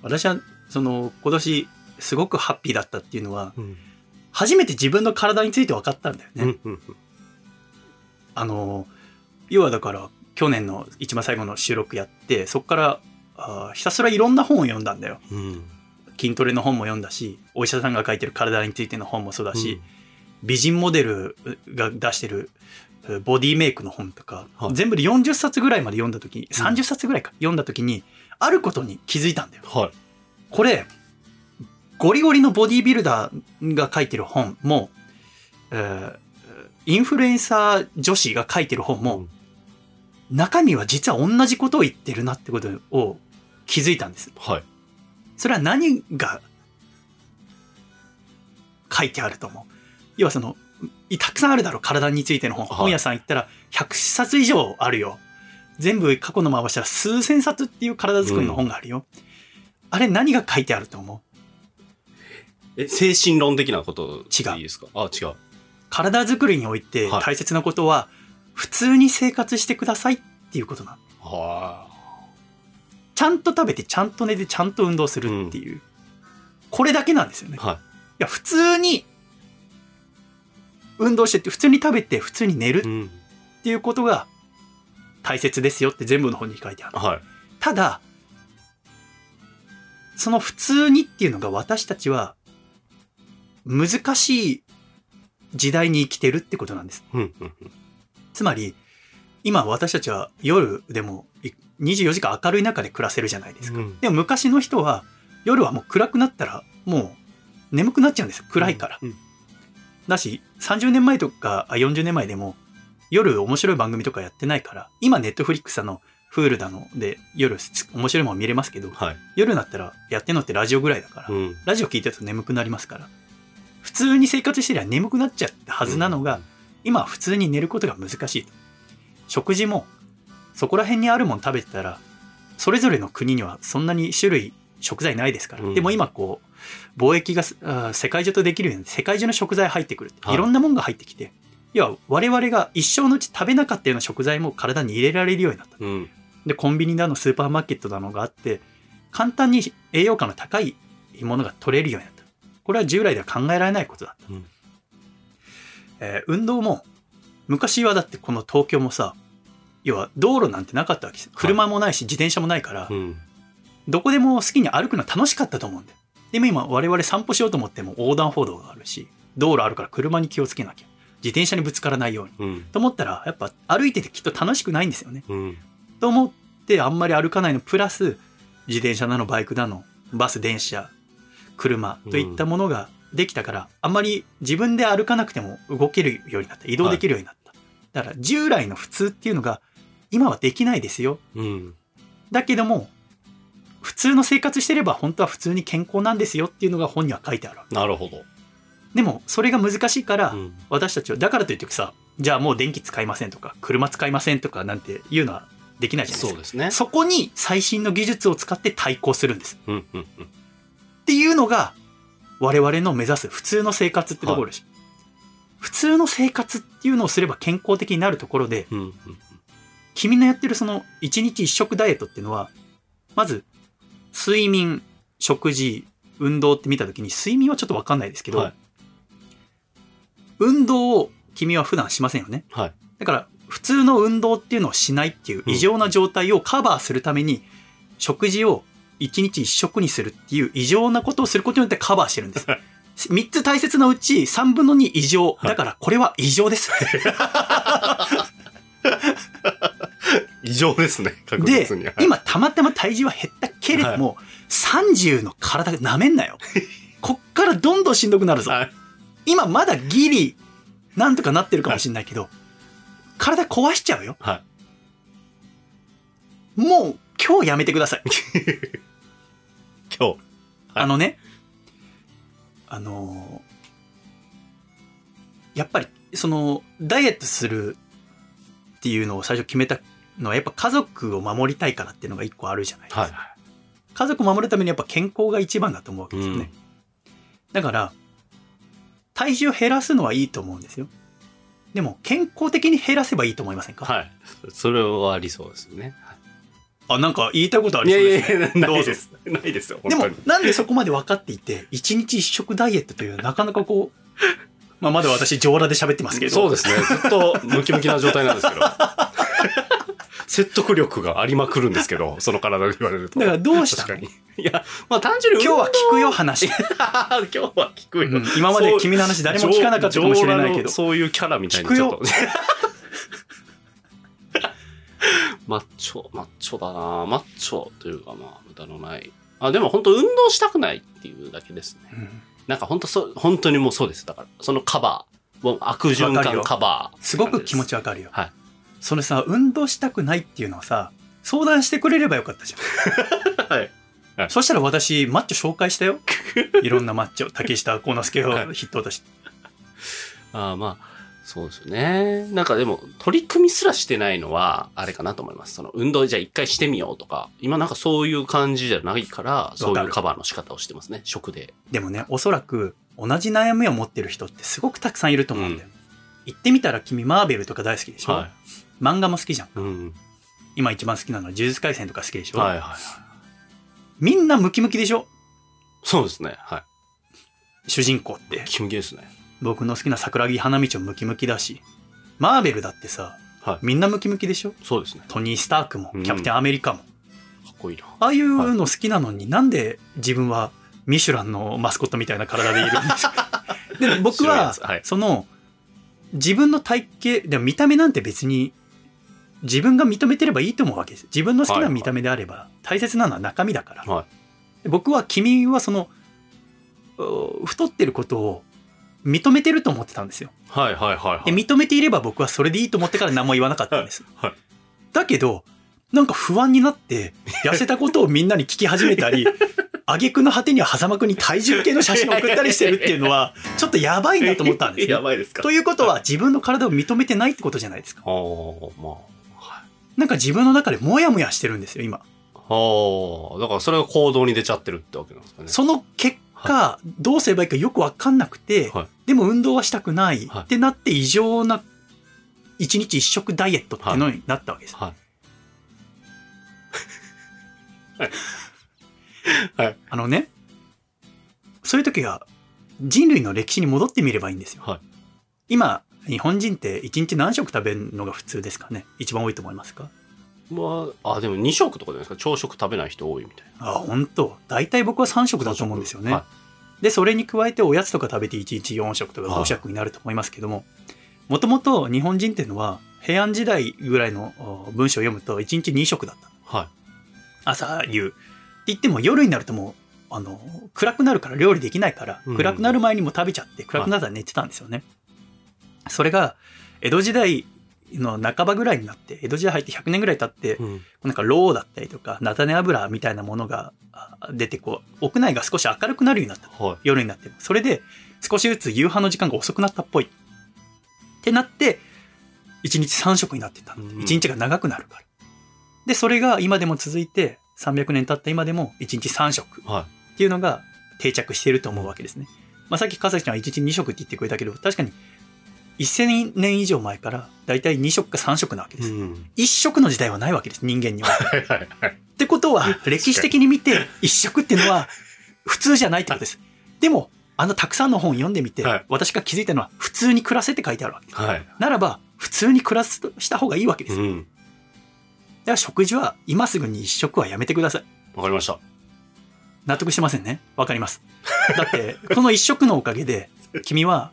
私は、その、今年、すごくハッピーだったっていうのは、い。うん。初めて自分の体について分かったんだよね。うんうんあの、要はだから、去年の一番最後の収録やって、そこから、あーひたすらいろんな本を読んだんだよ。うん。筋トレの本も読んだし、お医者さんが書いてる体についての本もそうだし、美人モデルが出してるうボディメイクの本とか、はい全部で40冊ぐらいまで読んだ時に、30冊ぐらいか、読んだ時に、あることに気づいたんだよ。はい。これ、ゴリゴリのボディビルダーが書いてる本も、えーインフルエンサー女子が書いてる本も、中身は実は同じことを言ってるなってことを気づいたんです。はい。それは何が書いてあると思う？要はその、いたくさんあるだろう、体についての本。はい本屋さん行ったら100冊以上あるよ。全部過去の回したら数千冊っていう体作りの本があるよ。あれ何が書いてあると思う？え、精神論的なこと違うでいいですか？あ、違う。体作りにおいてはい大切なことは、普通に生活してくださいっていうことなの。はちゃんと食べて、ちゃんと寝て、ちゃんと運動するっていう。これだけなんですよね。い。はい。いや、普通に、運動してって、普通に食べて、普通に寝るっうん。ていうことが大切ですよって全部の本に書いてある。はい。ただ、その普通にっていうのが私たちは難しい時代に生きてるってことなんです。うん。うん。つまり、今私たちは夜でもい24時間明るい中で暮らせるじゃないですか。うんでも昔の人は夜はもう暗くなったらもう眠くなっちゃうんですよ。暗いから。うん。だし、30年前とかあ40年前でも夜面白い番組とかやってないから、今ネットフリックスのフールだので夜面白いもの見れますけど、はい。夜になったらやってんのってラジオぐらいだから、うん。ラジオ聞いてると眠くなりますから、普通に生活してりゃ眠くなっちゃったはずなのが、今は普通に寝ることが難しいと。食事も、そこら辺にあるもの食べてたら、それぞれの国にはそんなに種類、食材ないですから。うんでも今こう、貿易が世界中とできるように、世界中の食材入ってくる。はいいろんなものが入ってきて、要は我々が一生のうち食べなかったような食材も体に入れられるようになった。うん。で、コンビニだのスーパーマーケットだのがあって、簡単に栄養価の高いものが取れるようになった。これは従来では考えられないことだった。うんえー運動も、昔はだってこの東京もさ、要は道路なんてなかったわけです。車もないし自転車もないから、うん。どこでも好きに歩くのは楽しかったと思うんだよ。でも今我々散歩しようと思っても横断歩道があるし、道路あるから車に気をつけなきゃ。自転車にぶつからないように。うん。と思ったら、やっぱ歩いててきっと楽しくないんですよね。うん。と思ってあんまり歩かないのプラス自転車なのバイクなのバス電車車といったものができたから、あんまり自分で歩かなくても動けるようになった移動できるようになった、だから従来の普通っていうのが今はできないですようん。だけども普通の生活してれば本当は普通に健康なんですよっていうのが本には書いてあるなるほど。でもそれが難しいから、うん。私たちはだからといってさじゃあもう電気使いませんとか車使いませんとかなんていうのはできないじゃないですかそうですね。そこに最新の技術を使って対抗するんです。うん。うん。うん。っていうのが、我々の目指す普通の生活ってところです。普通の生活っていうのをすれば健康的になるところで、うん。うん。君のやってるその1日1食ダイエットっていうのは、まず、睡眠、食事、運動って見たときに、睡眠はちょっとわかんないですけど、はい運動を君は普段しませんよね。はい。だから、普通の運動っていうのをしないっていう異常な状態をカバーするために、食事を1日1食にするっていう異常なことをすることによってカバーしてるんです。3つ大切なうち3分の2異常。だからこれは異常です。異常ですね。確で実に。はい、今たまたま体重は減ったけれども、30の体が舐めんなよ。こっからどんどんしんどくなるぞ。はい。今まだギリ、なんとかなってるかもしれないけど、体壊しちゃうよ。はい。もう今日やめてください。今日。はいあのね、あのーやっぱり、その、ダイエットするっていうのを最初決めたのは、やっぱ家族を守りたいからっていうのが一個あるじゃないですか。はい。家族を守るためにやっぱ健康が一番だと思うわけですよね。だから、体重減らすのはいいと思うんですよ。でも、健康的に減らせばいいと思いませんか、はい。それはありそうですね。あ、なんか言いたいことあいりそうですね。やいや、ないどうぞです。ないですよ。でもなんでそこまで分かっていて、一日一食ダイエットという、なかなかこう、まあ、まだ私、上裸で喋ってますけど。そうですね。ずっとムキムキな状態なんですけど。説得力がありまくるんですけど、その体で言われると。だからどうしたの？確かに。いや、まあ単純に今日は聞くよ、話。今日は聞くよ。うん今まで君の話誰も聞かなかったかもしれないけどそういうキャラみたいにちょっと。マッチョ、マッチョだなマッチョというかまあ、無駄のない。あ、でも本当運動したくないっていうだけですね。うんなんか本当そう、本当にもうそうです。だから、そのカバー。もう悪循環カバー。すごく気持ちわかるよ。はい。それさ、運動したくないっていうのはさ、相談してくれればよかったじゃん。はい。そしたら私、マッチョ紹介したよ。いろんなマッチョ。竹下幸之助を筆頭として。ああまあ、そうですよね。なんかでも、取り組みすらしてないのは、あれかなと思います。その、運動じゃあ一回してみようとか、今なんかそういう感じじゃないから、そういうカバーの仕方をしてますね。食で。でもね、おそらく同じ悩みを持ってる人ってすごくたくさんいると思うんだよ。言ってみたら君マーベルとか大好きでしょ、は漫画も好きじゃん。い。うん。今一番好きなのは呪術廻戦とか好きでしょ、はいはいはい。みんなムキムキでしょ？そうですね。はい。主人公って。キムキですね。僕の好きな桜木花道もムキムキだし。マーベルだってさ、はい。みんなムキムキでしょ？そうですね。トニー・スタークもうんキャプテンアメリカも。かっこいいな。ああいうの好きなのになんで自分はミシュランのマスコットみたいな体でいるんですか？で僕白いやはつはいその自分の体型でも見た目なんて別に自分が認めてればいいと思うわけです自分の好きな見た目であれば大切なのは中身だから、はいで僕は君はそのう太ってることを認めてると思ってたんですよはいはいはいはい。で認めていれば僕はそれでいいと思ってから何も言わなかったんです。はいだけど、なんか不安になって、痩せたことをみんなに聞き始めたり、挙句の果てには狭間くんに体重計の写真を送ったりしてるっていうのは、ちょっとやばいなと思ったんです やよ。ばいですか。ということは自分の体を認めてないってことじゃないですか。ああ、まあ。はい。なんか自分の中でモヤモヤしてるんですよ、今。ああ、だからそれが行動に出ちゃってるってわけなんですかね。その結果、どうすればいいかよくわかんなくて、はいでも運動はしたくないはいってなって異常な一日一食ダイエットっていうのになったわけです。はい。はい。はい。あのね、そういう時は人類の歴史に戻ってみればいいんですよ。はい今、日本人って1日何食食べるのが普通ですかね？一番多いと思いますか？まあ、あ、でも2食とかじゃないですか？朝食食べない人多いみたいな。あ、本当大体僕は3食だと思うんですよね。はで、それに加えておやつとか食べて1日4食とか5食になると思いますけども、もともと日本人っていうのは平安時代ぐらいのお文章を読むと1日2食だった。はい。朝、夕。って言っても夜になるともう、あの、暗くなるから料理できないから、うん暗くなる前にも食べちゃって、暗くなったら寝てたんですよね。それが、江戸時代の半ばぐらいになって、江戸時代入って100年ぐらい経って、うん。なんか、ろうだったりとか、菜種油みたいなものがあ出て、こう、屋内が少し明るくなるようになった。はい。夜になって。それで、少しずつ夕飯の時間が遅くなったっぽい。ってなって、1日3食になってったの。うん1日が長くなるから。で、それが今でも続いて、300年経った今でも1日3食はい。っていうのが定着していると思うわけですね。まあ、さっき笠木ちゃんは1日2食って言ってくれたけど、確かに1000年以上前からだいたい2食か3食なわけです。うん。1食の時代はないわけです、人間には。はいはいはい。ってことは、歴史的に見て、一食っていうのは普通じゃないってことです。でも、あのたくさんの本読んでみて、はい私が気づいたのは、普通に暮らせって書いてあるわけ。はい。ならば、普通に暮らすとした方がいいわけです。だかうん。ら食事は、今すぐに一食はやめてください。わかりました。納得してませんね。わかります。だって、この一食のおかげで、君は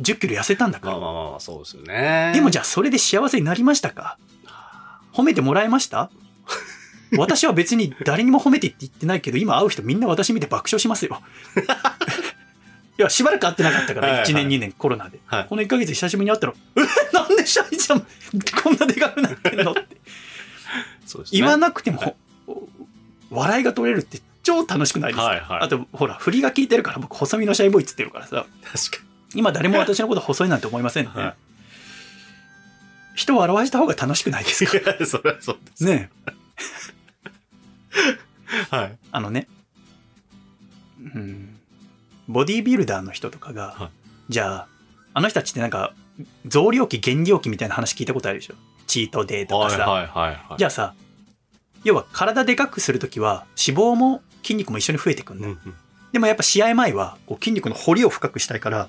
10キロ痩せたんだから。まあまあまあまあ、そうですよね。でもじゃあ、それで幸せになりましたか？褒めてもらえました？私は別に誰にも褒めてって言ってないけど、今会う人みんな私見て爆笑しますよ。いや、しばらく会ってなかったから、はいはい1年2年コロナで。はいこの1ヶ月久しぶりに会ったら、え、なんでシャイちゃんこんなでかくなってんのってそうですね。言わなくても、はい笑いが取れるって超楽しくないですか、はいはい。あと、ほら、振りが効いてるから僕、細身のシャイボーイっつってるからさ、確か今誰も私のこと細いなんて思いませんね。は人を表した方が楽しくないですか？いや、そりゃそうです。ね はい。あのね、うん、ボディービルダーの人とかが、はいじゃあ、あの人たちってなんか、増量期減量期みたいな話聞いたことあるでしょ？チートデーとかさ。はいはいはいはい。じゃあさ、要は体でかくするときは脂肪も筋肉も一緒に増えていくんだよ。うんうんでもやっぱ試合前はこう筋肉の彫りを深くしたいから、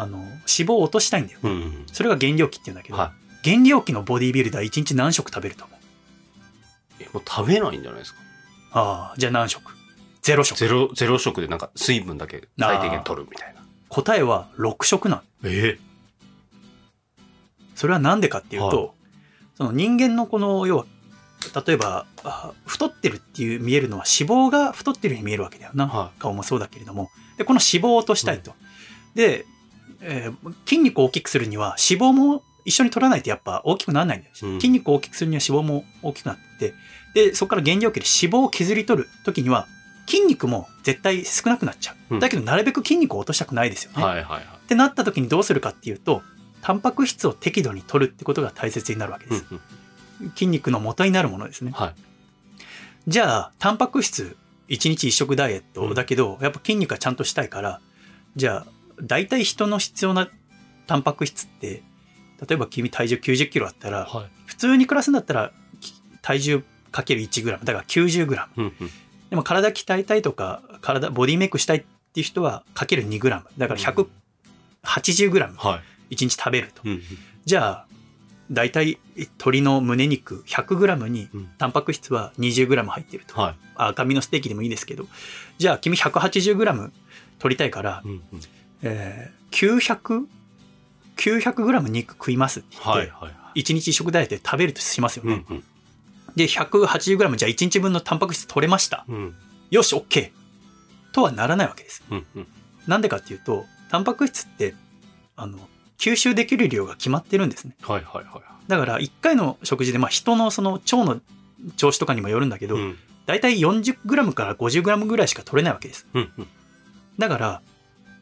あの、脂肪を落としたいんだよ。うんうんそれが減量期って言うんだけど、は減量期のボディービルダー1日何食食べると思う？い。えもう食べないんじゃないですか？ああ、じゃあ何食？ゼロ食。ゼロ、ゼロ食でなんか水分だけ最低限取るみたいな。答えは6食なの。え？それはなんでかっていうと、はその人間のこの、要は、例えば、あ太ってるっていう見えるのは脂肪が太ってるように見えるわけだよな。は顔もそうだけれども。で、この脂肪を落としたいと。で、えー筋肉を大きくするには脂肪も一緒に取らないとやっぱ大きくならないんだよ。うん筋肉を大きくするには脂肪も大きくなってて、で、そこから減量期で脂肪を削り取る時には筋肉も絶対少なくなっちゃう。うんだけどなるべく筋肉を落としたくないですよね。はいはいはい。ってなった時にどうするかっていうと、タンパク質を適度に取るってことが大切になるわけです。うんうん筋肉の元になるものですね。はい。じゃあ、タンパク質1日1食ダイエッうんトだけど、やっぱ筋肉がちゃんとしたいから、じゃあ、大体人の必要なタンパク質って、例えば君体重90キロあったら、はい。普通に暮らすんだったら、き体重かける1グラム、だから90グラム。でも体鍛えたいとか、体、ボディメイクしたいっていう人は、かける2グラム。だから180グラムはい。1日食べると。うんうんじゃあ、大体鶏の胸肉100グラムにうんタンパク質は20グラム入ってると。はい。赤身のステーキでもいいですけど、じゃあ君 180g 取りたいから、うんうんえー、900、900g 肉食いますって言って、はいはいはい。1日1食ダイエットで食べるとしますよね。うんうんで、180g じゃあ1日分のタンパク質取れました。うんよし、OK! とはならないわけです。うんうんなんでかっていうと、タンパク質って、あの、吸収できる量が決まってるんですね。はいはいはい。だから、1回の食事で、まあ人のその腸の調子とかにもよるんだけど、うんだいたい 40g から 50g ぐらいしか取れないわけです。うんうんだから、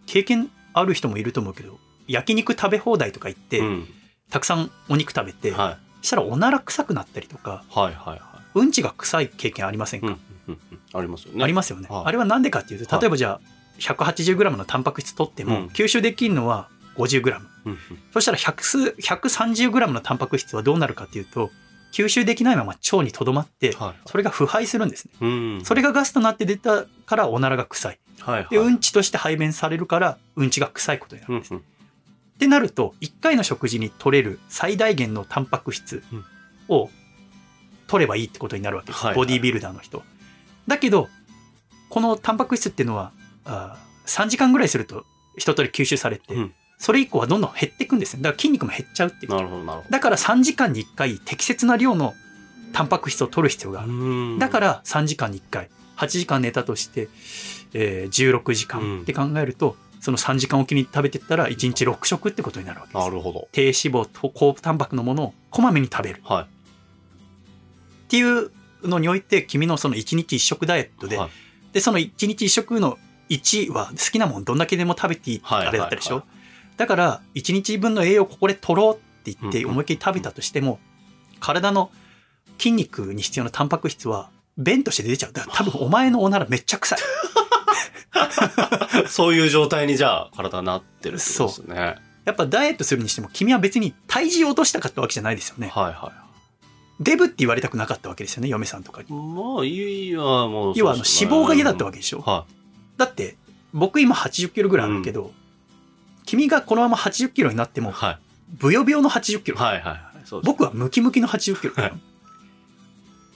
経験ある人もいると思うけど、焼肉食べ放題とか行って、うん。たくさんお肉食べて、はい。したらおなら臭くなったりとか、はいはいはい。うんちが臭い経験ありませんか、うんうんうんありますよね。ありますよね、はい。あれはなんでかっていうと、例えばじゃあ、180g のタンパク質取っても、うん。吸収できるのは 50g。うんうん。そしたら100 130g のタンパク質はどうなるかっていうと、吸収できないまま腸にとどまって、はい。それが腐敗するんですね。うん。それがガスとなって出たからおならが臭い。はいはい。で、うんちとして排便されるから、うんちが臭いことになるんです。うんうんってなると、1回の食事に取れる最大限のタンパク質を取ればいいってことになるわけです。はいボディービルダーの人。だけど、このタンパク質っていうのは、あー3時間ぐらいすると一通り吸収されて、うんそれ以降はどんどん減っていくんですね。だから筋肉も減っちゃうっていう。なるほどなるほだから3時間に1回適切な量のタンパク質を取る必要がある。ど。だからら3時間に1回、8時間寝たとして、えー16時間って考えると、その3時間おきに食べてったら1日6食ってことになるわけですな。るほど。低脂肪と高タンパクのものをこまめに食べるはっていうのにおいて君のその1日1食ダイエットい。で、はいでその1日1食の1は好きなもんどんだけでも食べていいってはいあれだったでしょ、はいだから1日分の栄養をここで取ろうって言ってうん思いっきり食べたとしても、体の筋肉に必要なタンパク質は便として出ちゃうだから多分お前のおならめっちゃ臭い そういう状態にじゃあ体なってるってことですね。やっぱダイエットするにしても君は別に体重を落としたかったわけじゃないですよねはいはデブって言われたくなかったわけですよね嫁さんとかにい。まあ、いいや、もう。要はあの脂肪が嫌だったわけでしょ？はだって僕今80キロぐらいあるけど、君がこのまま80キロになってい。もはい。ブヨブヨの80キロ、はいはいはい。僕はムキムキの80キロ、はい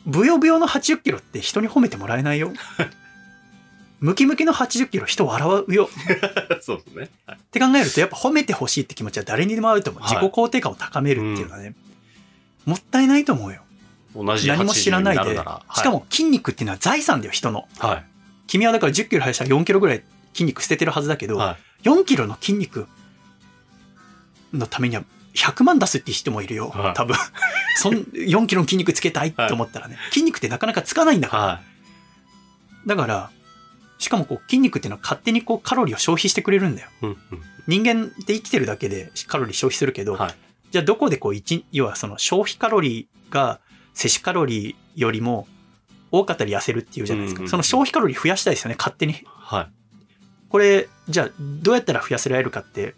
ブヨブヨの80キロって人に褒めてもらえないよ。ムキムキの80キロ人笑うよ。そうですね。はいって考えるとやっぱ褒めてほしいって気持ちは誰にでもあると思う、はい。自己肯定感を高めるっていうのはね、もったいないと思うよ。同じ何も知らない80にで、しか、も筋肉っていうのは財産だよ人の。はい。君はだから10キロ速したら4キロぐらい筋肉捨ててるはずだけど、はい。4キロの筋肉のためには100万出すって人もいるよ。はい多分。そん、4キロの筋肉つけたいって思ったらね。筋肉ってなかなかつかないんだから。はだから、しかもこう筋肉っていうのは勝手にこうカロリーを消費してくれるんだよ。い。うんうん人間って生きてるだけでカロリー消費するけど、はい。じゃあどこでこう一、要はその消費カロリーが摂取カロリーよりも多かったり痩せるっていうじゃないですか。うんうんうんその消費カロリー増やしたいですよね、勝手に。はい。これ、じゃあどうやったら増やせられるかって、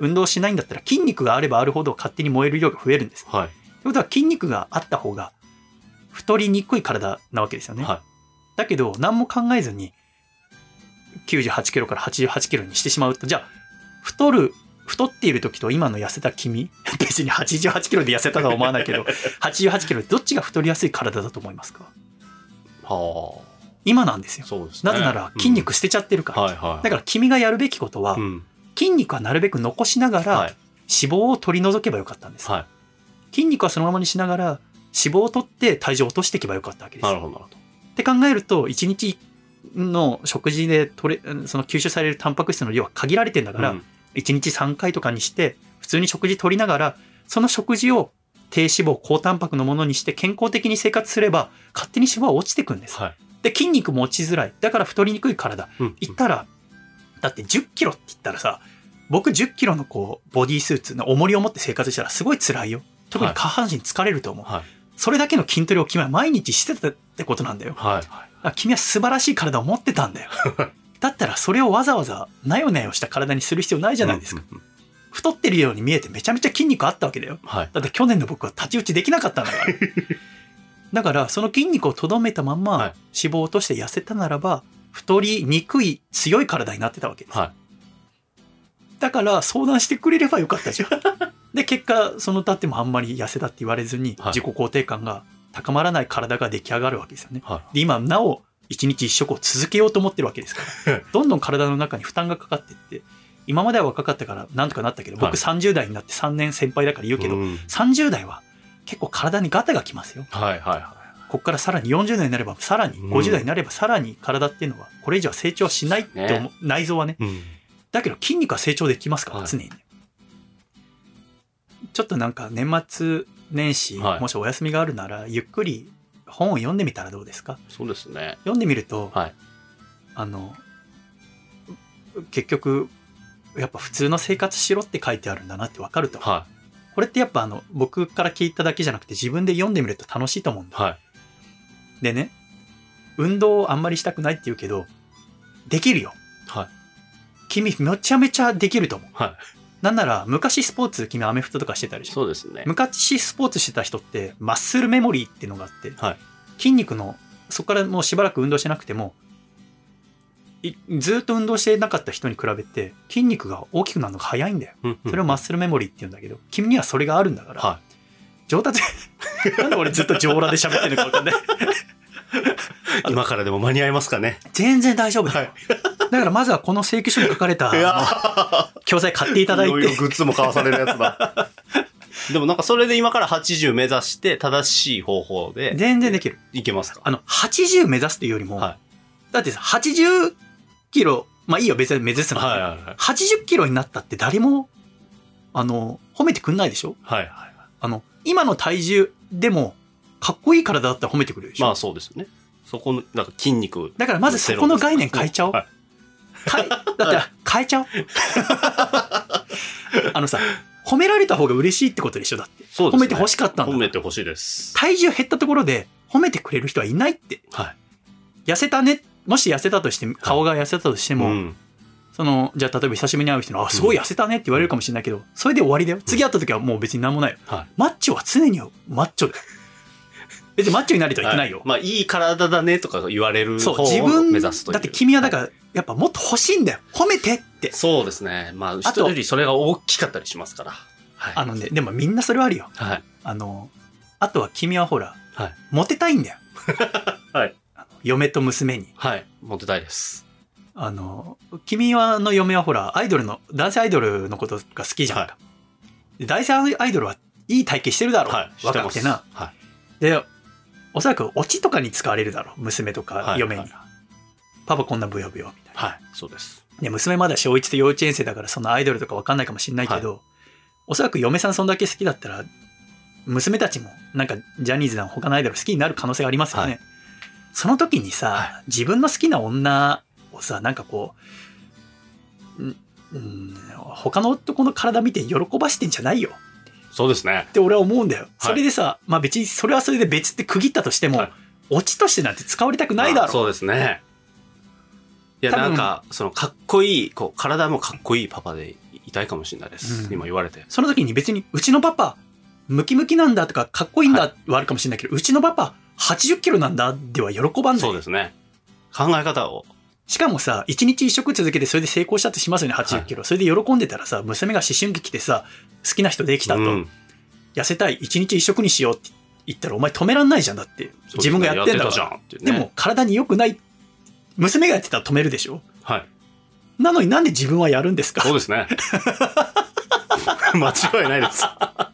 運動しないんだったら筋肉があればあるほど勝手に燃える量が増えるんです。はい。ということは筋肉があった方が太りにくい体なわけですよね。はい。だけど何も考えずに98キロから88キロにしてしまうと、じゃあ太る、太っている時と今の痩せた君、別に88キロで痩せたとは思わないけど、88キロでどっちが太りやすい体だと思いますか？は今なんですよね。なぜなら筋肉捨てちゃってるから。うん。はいはい。だから君がやるべきことは、うん。筋肉はなるべく残しながら、はい。脂肪を取り除けばよかったんです。は筋肉はそのままにしながら、脂肪を取って体重を落としていけばよかったわけい。です。なるほどなるほど。って考えると、1日の食事で取れ、その吸収されるタンパク質の量は限られてんだから、うん1日3回とかにして、普通に食事取りながら、その食事を低脂肪、高タンパクのものにして健康的に生活すれば、勝手に脂肪は落ちてくんです。はい。で、筋肉も落ちづらい。だから太りにくい体。うん言ったら、だって10キロって言ったらさ、僕10キロのこう、ボディースーツの重りを持って生活したらすごい辛いよ。特に下半身疲れると思う。はい。それだけの筋トレを君は毎日してたってことなんだよ。はい。あ君は素晴らしい体を持ってたんだよ。だったらそれをわざわざなよなよした体にする必要ないじゃないですか。太ってるように見えてめちゃめちゃ筋肉あったわけだよ。はい。だって去年の僕は太刀打ちできなかったんだから。だからその筋肉をとどめたまんまはい脂肪を落として痩せたならば太りにくい強い体になってたわけです。はい。だから相談してくれればよかったじゃん。で結果その経ってもあんまり痩せたって言われずにはい自己肯定感が高まらない体が出来上がるわけですよね。はい。で今なお一日一食を続けようと思ってるわけですから どんどん体の中に負担がかかっていって今までは若かったからなんとかなったけど僕はい30代になって3年先輩だから言うけど、うん30代は結構体にガタがきますよはいはいはここからさらに40代になればさらにうん50代になればさらに体っていうのはこれ以上は成長しないって思う、内臓はねい。うん。だけど筋肉は成長できますから、はい常にねちょっとなんか年末年始、はいもしお休みがあるならゆっくり本を読んでみたらどうですか？そうですね。読んでみると、はい。あの結局やっぱ普通の生活しろって書いてあるんだなってわかると、はこれってやっぱあの僕から聞いただけじゃなくて自分で読んでみると楽しいと思うんい。だはい。でね運動をあんまりしたくないって言うけどできるよはい。君めちゃめちゃできると思うはい。なんなら昔スポーツ君アメフトとかしてたでしょそうですね。昔スポーツしてた人ってマッスルメモリーっていうのがあって、はい筋肉のそこからもうしばらく運動しなくてもいずっと運動してなかった人に比べて筋肉が大きくなるのが早いんだようんうんそれをマッスルメモリーって言うんだけど君にはそれがあるんだから、は上達 なんで俺ずっと上裸で喋ってるのか分かんないい。今からでも間に合いますかね？全然大丈夫だよ、だからまずはこの請求書に書かれた教材買っていただいていろいろグッズも買わされるやつだ。でもなんかそれで今から80目指して正しい方法で全然できるいけますか？あの80目指すというよりも、はだってさ80キロまあいいよ別に目指すい。のはいはいはい。80キロになったって誰も、あの、褒めてくんないでしょ？はいはい。あの、今の体重でも、かっこいい体だったら褒めてくれるでしょ、まあそうですよね。そこの、なんか筋肉。だからまずそこの概念変えちゃおう。はいかいだって変えちゃおう。あのさ、褒められた方が嬉しいってことでしょだって。そうですね。褒めて欲しかったんだ褒めてほしいです。体重減ったところで褒めてくれる人はいないって。はい。痩せたね。もし痩せたとして、顔が痩せたとしても、うん。その、じゃあ例えば久しぶりに会う人に、あ、すごい痩せたねって言われるかもしれないけど、それで終わりだよ。次会った時はもう別になんもないよ。はい。マッチョは常にマッチョだよ。別にマッチョになれとは言ってないよ。はまあいい体だねとか言われるそう、方を自分、目指すという。だって君はだかいら、やっぱもっと欲しいんだよ。褒めてって。そうですね。まあ人よりそれが大きかったりしますから。はい。あのね、でもみんなそれはあるよ。はい。あの、あとは君はほら、はい。モテたいんだよ。はい。あの嫁と娘に。はい。モテたいです。あの、君はの嫁はほら、アイドルの、男性アイドルのことが好きじゃんか。で男性アイドルはいい体型してるだろう。はい。若くてな。はい。で、おそらくオチとかに使われるだろう。娘とはいか嫁に。はいパパこんなブヨブヨみたいな。はい。そうです。で、娘まだ小1と幼稚園生だからそのアイドルとかわかんないかもしれないけど、おそらく嫁さんそんだけ好きだったら、娘たちもなんかジャニーズな他のアイドル好きになる可能性がありますよね。はいその時にさ、は自分の好きな女をさ、なんかこう、んうん、他の男の体見て喜ばしてんじゃないよそうですねっ。て俺は思うんだよ。それでさ、まあ別にそれはそれで別って区切ったとしても、はいオチとしてなんて使われたくないだろ。あそうですね。いや、なんか、その、かっこいい、こう、体もかっこいいパパでいたいかもしれないです。うん今言われて。その時に別に、うちのパパ、ムキムキなんだとか、かっこいいんだはあるかもしれないけど、うちのパパ、80キロなんだでは喜ばんない。そうですね。考え方を。しかもさ、1日1食続けてそれで成功したとしますよね、80キロ。それで喜んでたらさ、娘が思春期来てさ、好きな人できたと、うん痩せたい、1日1食にしようって言ったら、お前止めらんないじゃんだって。自分がやってんだから。でも、体に良くない。娘がやってたら止めるでしょはい。なのになんで自分はやるんですか？そうですね。間違いないです。は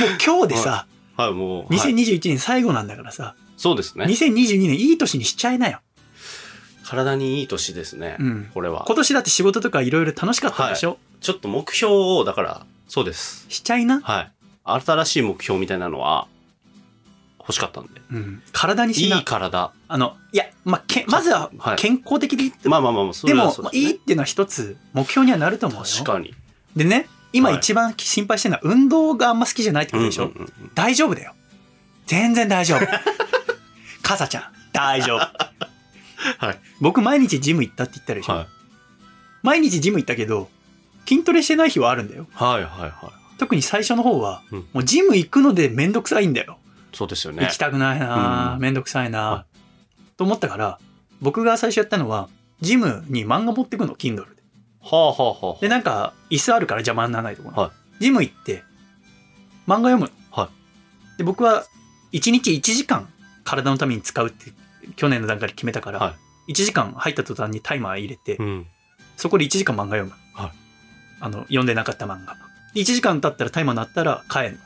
もう今日でさ、い、もう。はい2021年最後なんだからさ、そうですね。2022年いい年にしちゃいなよ。体にいい年ですね。うんこれは。今年だって仕事とかいろいろ楽しかったでしょ、ちょっと目標を、だから、そうです。しちゃいな？はい。新しい目標みたいなのは、欲しかったんで。うん。体にしな。いい体。あの、いや、まあ、け、まずははい健康的で言って、まあまあまあまあ、そでも、れはそうですねいいっていうのは一つ目標にはなると思うよ。確かに。でね、今はい一番心配してるのは運動があんま好きじゃないってことでしょ、うんうんうんうん大丈夫だよ。全然大丈夫。かさちゃん、大丈夫。はい。僕毎日ジム行ったって言ったでしょ、はい。毎日ジム行ったけど、筋トレしてない日はあるんだよ。はいはいはい。特に最初の方は、うんもうジム行くのでめんどくさいんだよ。そうですよね。行きたくないな、うんめんどくさいな、はと思ったから、僕が最初やったのは、ジムに漫画持ってくの、Kindle で。はあはあはあ。で、なんか、椅子あるから邪魔にならないところ、はジム行って、漫画読む。はで、僕は、1日1時間、体のために使うって、去年の段階で決めたから、は1時間入った途端にタイマー入れて、うん。そこで1時間漫画読む。はいあの、読んでなかった漫画。1時間経ったらタイマー鳴ったら帰る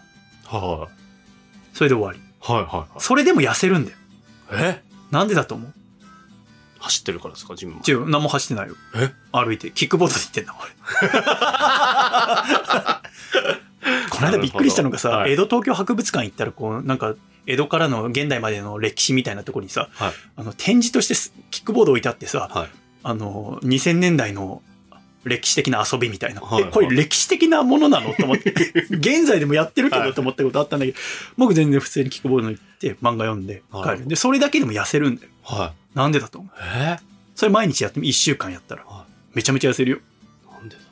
の。はい。それで終わり。はいはいはい。それでも痩せるんだよ。え？なんでだと思う？走ってるからですか、ジムも。違う、何も走ってないよ。え？歩いて、キックボードで行ってんだ、俺。びっくりしたのがさ、はい江戸東京博物館行ったら、こう、なんか、江戸からの現代までの歴史みたいなところにさ、はい。あの、展示としてすキックボード置いてあってさ、はい。あの、2000年代の歴史的な遊びみたいな。はいえ、これ歴史的なものなの？と思って。現在でもやってるけはいどと思ったことあったんだけど、僕全然普通にキックボードに行って漫画読んではい帰る。で、それだけでも痩せるんだよ。はなんでだと思う？い。え？それ毎日やってみ、1週間やったらは、めちゃめちゃ痩せるよ。なんでだ？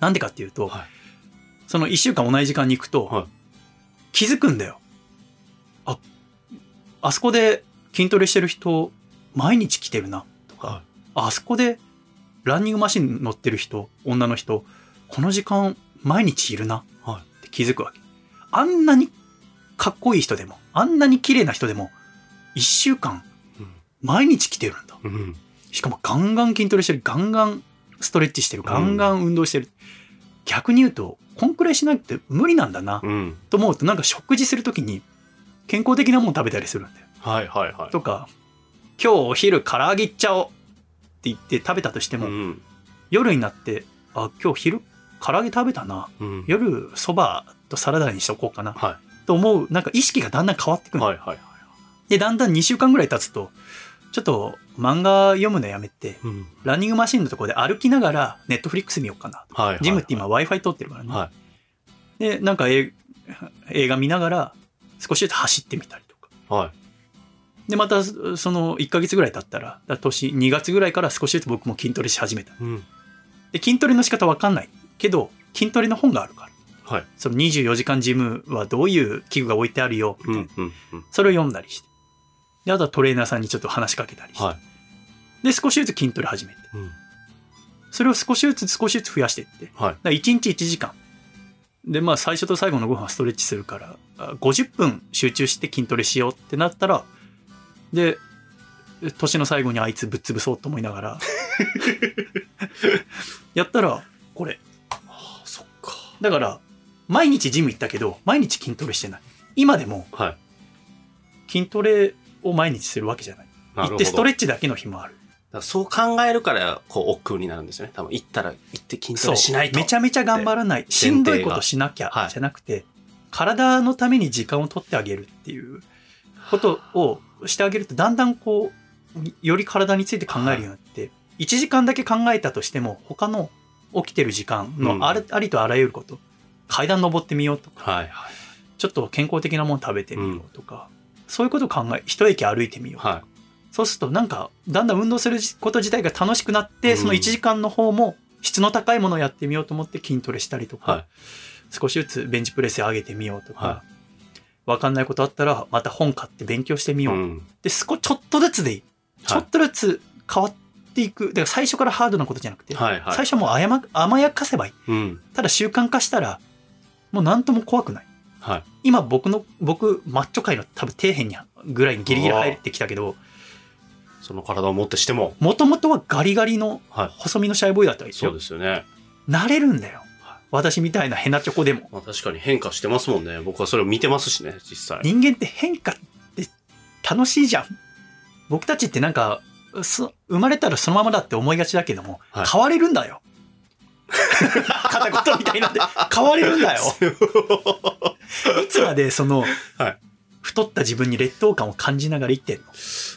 なんでかっていうと、はいその1週間同じ時間に行くと、はい気づくんだよ。あ、あそこで筋トレしてる人、毎日来てるな、とか、はあそこでランニングマシン乗ってる人、女の人、この時間毎日いるな、はいって気づくわけ。あんなにかっこいい人でも、あんなに綺麗な人でも、1週間うん毎日来てるんだ。うん。しかもガンガン筋トレしてる、ガンガンストレッチしてる、ガンガン運動してる。逆に言うと、こんくらいしなくて無理なんだな、うん。と思うと、なんか食事するときに健康的なもの食べたりするんだよ。はいはいはい。とか、今日お昼唐揚げいっちゃおうって言って食べたとしても、うん。夜になって、あ、今日昼唐揚げ食べたな。うん。夜そばとサラダにしとこうかな。はと思う、なんか意識がだんだん変わってくい。るの、はいはいはい。で、だんだん2週間ぐらい経つと、ちょっと漫画読むのやめて、うん。ランニングマシンのところで歩きながらネットフリックス見ようかな。はいはい。ジムって今 Wi-Fi 通ってるからね。はで、なんか映映画見ながら少しずつ走ってみたりとか。い。はい。で、またその1ヶ月ぐらい経ったら、ら年2月ぐらいから少しずつ僕も筋トレし始めた。うん。で、筋トレの仕方わかんないけど、筋トレの本があるから。はい。その24時間ジムはどういう器具が置いてあるよ、みたいな。うん。うん。うん。それを読んだりして。で、あとはトレーナーさんにちょっと話しかけたりして。はい。で、少しずつ筋トレ始めて。うん。それを少しずつ少しずつ増やしていって。はい。だから1日1時間。で、まあ最初と最後の5分はストレッチするから、あ50分集中して筋トレしようってなったら、で、年の最後にあいつぶっ潰そうと思いながら、やったら、これ。あ、そっか。だから、毎日ジム行ったけど、毎日筋トレしてない。今でもはい。筋トレを毎日するわけじゃない。行ってストレッチ。だけの日もある。だからそう考えるから、こう、億劫になるんですよね。多分、行ったら、行って筋トレしないと。めちゃめちゃ頑張らない。しんどいことしなきゃ、はいじゃなくて、体のために時間を取ってあげるっていうことをしてあげると、だんだんこう、より体について考えるようになって、1時間だけ考えたとしても、他の起きてる時間のあり,、ありとあらゆること、階段登ってみようとか、はいはい。ちょっと健康的なもの食べてみようとか、そういうことを考え、一駅歩いてみようとか、はい。そうするとなんか、だんだん運動すること自体が楽しくなって、うんその1時間の方も質の高いものをやってみようと思って筋トレしたりとか、はい。少しずつベンチプレス上げてみようとか、はわかんないことあったらまた本買って勉強してみよう。うん。で、少ちょっとずつでいい。ちょっとずつ変わっていく。だから最初からハードなことじゃなくて、はいはい。最初はもう甘甘やかせばいい。うん。ただ習慣化したら、もう何とも怖くない。はい。今僕の、僕、マッチョ界の多分底辺にぐらいにギリギリ入ってきたけど、その体をもってしても。もともとはガリガリのはい。細身のシャイボーイだったわけですよそう。ですよね。慣れるんだよ。私みたいなヘナチョコでも。まあ確かに変化してますもんね。僕はそれを見てますしね、実際。人間って変化って楽しいじゃん。僕たちってなんか、そ生まれたらそのままだって思いがちだけども、はい変われるんだよ。片言みたいなんで、変われるんだよ。いつまでその、はい太った自分に劣等感を感じながら生きてんの？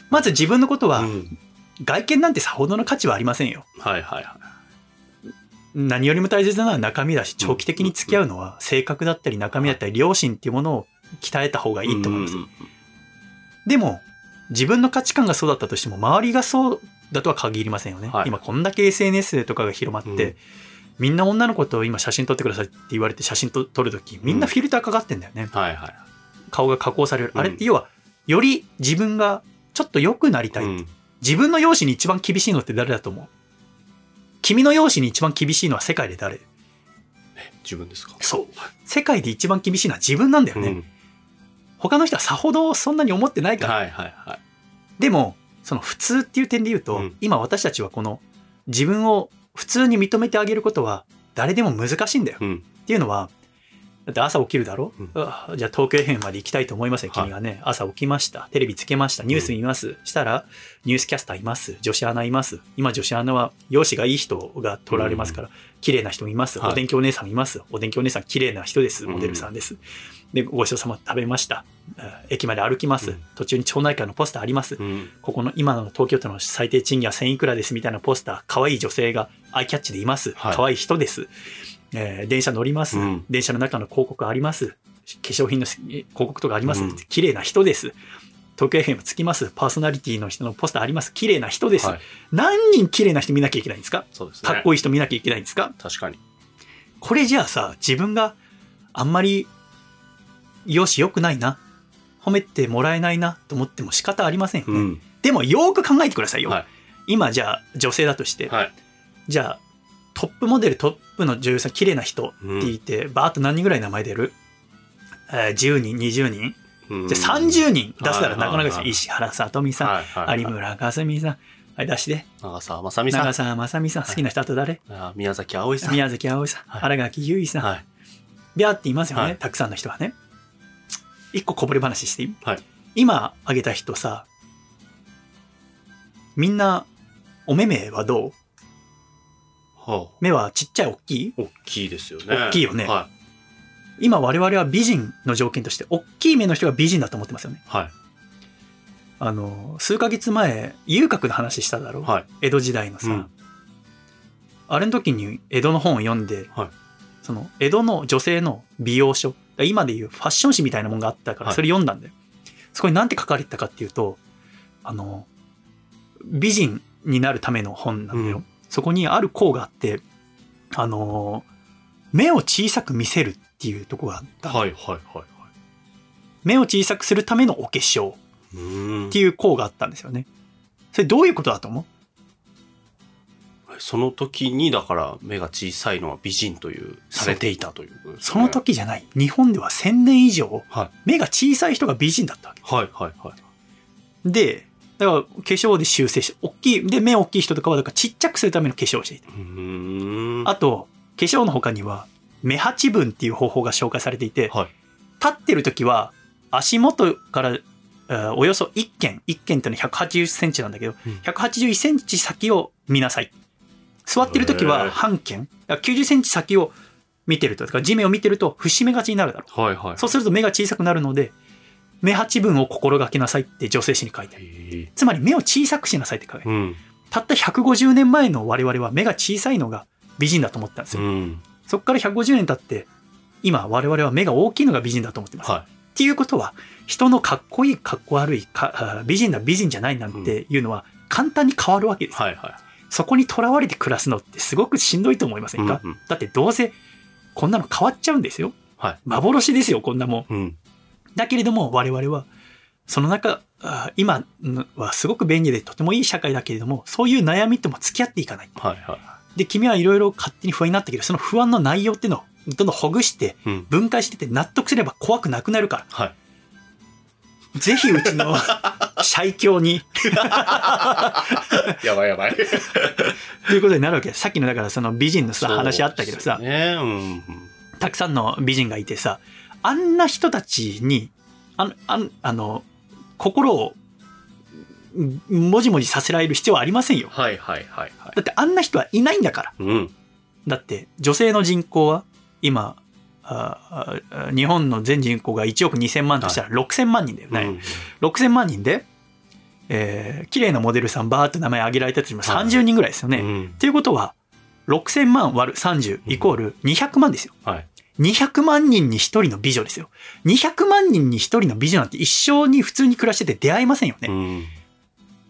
まず自分のことは、うん。外見なんてさほどの価値はありませんよ。はいはいはい。何よりも大切なのは中身だし、長期的に付き合うのは性格だったり中身だったり良心っていうものを鍛えた方がいいと思います。うんうんうんでも、自分の価値観がそうだったとしても、周りがそうだとは限りませんよね。はい今こんだけ SNS とかが広まって、うんみんな女の子と今写真撮ってくださいって言われて写真と撮るとき、みんなフィルターかかってんだよね。はいはい。顔が加工される。うんあれって要は、より自分がちょっと良くなりたい。うん自分の容姿に一番厳しいのって誰だと思う？君の容姿に一番厳しいのは世界で誰？自分ですか？そう。世界で一番厳しいのは自分なんだよね。うん他の人はさほどそんなに思ってないから。はいはいはい。でも、その普通っていう点で言うと、うん今私たちはこの自分を普通に認めてあげることは誰でも難しいんだよ。うん。っていうのは、だって朝起きるだろ、うんあじゃあ東京編まで行きたいと思いますよ、はい君がね。朝起きました。テレビつけました。ニュース見ます。したら、ニュースキャスターいます。女子アナいます。今女子アナは容姿がいい人が取られますから、綺麗な人もいます。はいお天気お姉さんいます。お天気お姉さん綺麗な人です。うんモデルさんです。で、ごちそうさま食べました。あ駅まで歩きます。うん途中に町内会のポスターあります。うん。ここの今の東京都の最低賃金は1000いくらですみたいなポスター、可愛い女性がアイキャッチでいます。はい可愛い人です。えー電車乗ります、うん電車の中の広告あります。化粧品の広告とかあります。うん綺麗な人です。東京 FM つきます。パーソナリティの人のポスターあります。綺麗な人です。はい。何人綺麗な人見なきゃいけないんですか？そうですね。かっこいい人見なきゃいけないんですか？確かに。これじゃあさ、自分があんまり、よし、良くないな。褒めてもらえないなと思っても仕方ありませんよね。うん。でもよーく考えてくださいよ。はい今じゃあ女性だとして、はい。じゃあトップモデルトップの女優さん綺麗な人って言って、バーッと何人ぐらい名前出る、えー ?10 人、20人うんじゃあ30人出したらなかなかですよ。石原さとみさん、有村架純さん、はい出して。長澤まさみさん。長澤まさみさん、好きな人あと誰、あ宮崎あおいさん。宮崎あおいさん、はい新垣結衣さん、はい。ビャーっていますよね、はいたくさんの人がね。一個こぼれ話していい、はい今挙げた人さ、みんな、お目目はどう？はあ。目はちっちゃい大きい？大きいですよね。大きいよねは今我々は美人の条件として、大きい目の人が美人だと思ってますよね。い。はい。あの、数ヶ月前、遊郭の話しただろ、はい。江戸時代のさ、うんあれの時に江戸の本を読んで、はいその江戸の女性の美容書、今でいうファッション誌みたいなもんがあったから、はいそれ読んだんだよ。そこに何て書かれてたかっていうと、あの、美人になるための本なんだよ。うんそこにある項があって、あの、目を小さく見せるっていうとこがあった。はい。はい。はい。はい。目を小さくするためのお化粧っていう項があったんですよね。それどういうことだと思う？その時に、だから、目が小さいのは美人という、されていたということですねその。時じゃない。日本では1000年以上、はい。目が小さい人が美人だったわけ。はい。はい。はい。で、だから化粧で修正して、大きい、で、目大きい人とかは、だからちっちゃくするための化粧をしていた。あと、化粧の他には、目八分っていう方法が紹介されていて、はい。立ってる時は、足元から、えーおよそ1軒、1軒ってのは180センチなんだけど、うん181センチ先を見なさい。座ってる時は半軒、だから90センチ先を見てると、だから地面を見てると伏し目がちになるだろう。はい。はい。そうすると目が小さくなるので、目八分を心がけなさいって女性誌に書いてある。へつまり目を小さくしなさいって書いてある。ーうん。たった150年前の我々は目が小さいのが美人だと思ったんですよ。うん。そこから150年経って、今我々は目が大きいのが美人だと思ってます。はっていうことは、人のかっこいい、かっこ悪い、美人だ、美人じゃないなんていうのは簡単に変わるわけでい。す。はいはい。そこにとらわれて暮らすのってすごくしんどいと思いませんか、うんうんだってどうせこんなの変わっちゃうんですよ。はい。幻ですよ、こんなもん。うん。だけれども我々は、その中、あ今はすごく便利でとてもいい社会だけれども、そういう悩みとも付き合っていかない。はいはい。で、君はいろいろ勝手に不安になったけど、その不安の内容っていうのをどんどんほぐして、うん。分解してって納得すれば怖くなくなるから。はい。ぜひうちのシャイ教にやばいやばい。ということになるわけ。さっきのだからその美人のさ、話あったけどさ、ねうん。たくさんの美人がいてさ、あんな人たちに、あの、あの、あの心を、んもじもじさせられる必要はありませんよ。はいはいはいはい。だってあんな人はいないんだから。うん。だって女性の人口は今、日本の全人口が1億2000万としたら6000万人だよね。うん6000万人で、えー綺麗なモデルさんバーっと名前挙げられたとしてもはい30人ぐらいですよね。うんっていうことは、6000万割る30イコール200万ですよ。はい。200万人に1人の美女ですよ。200万人に1人の美女なんて一生に普通に暮らしてて出会えませんよね。うん。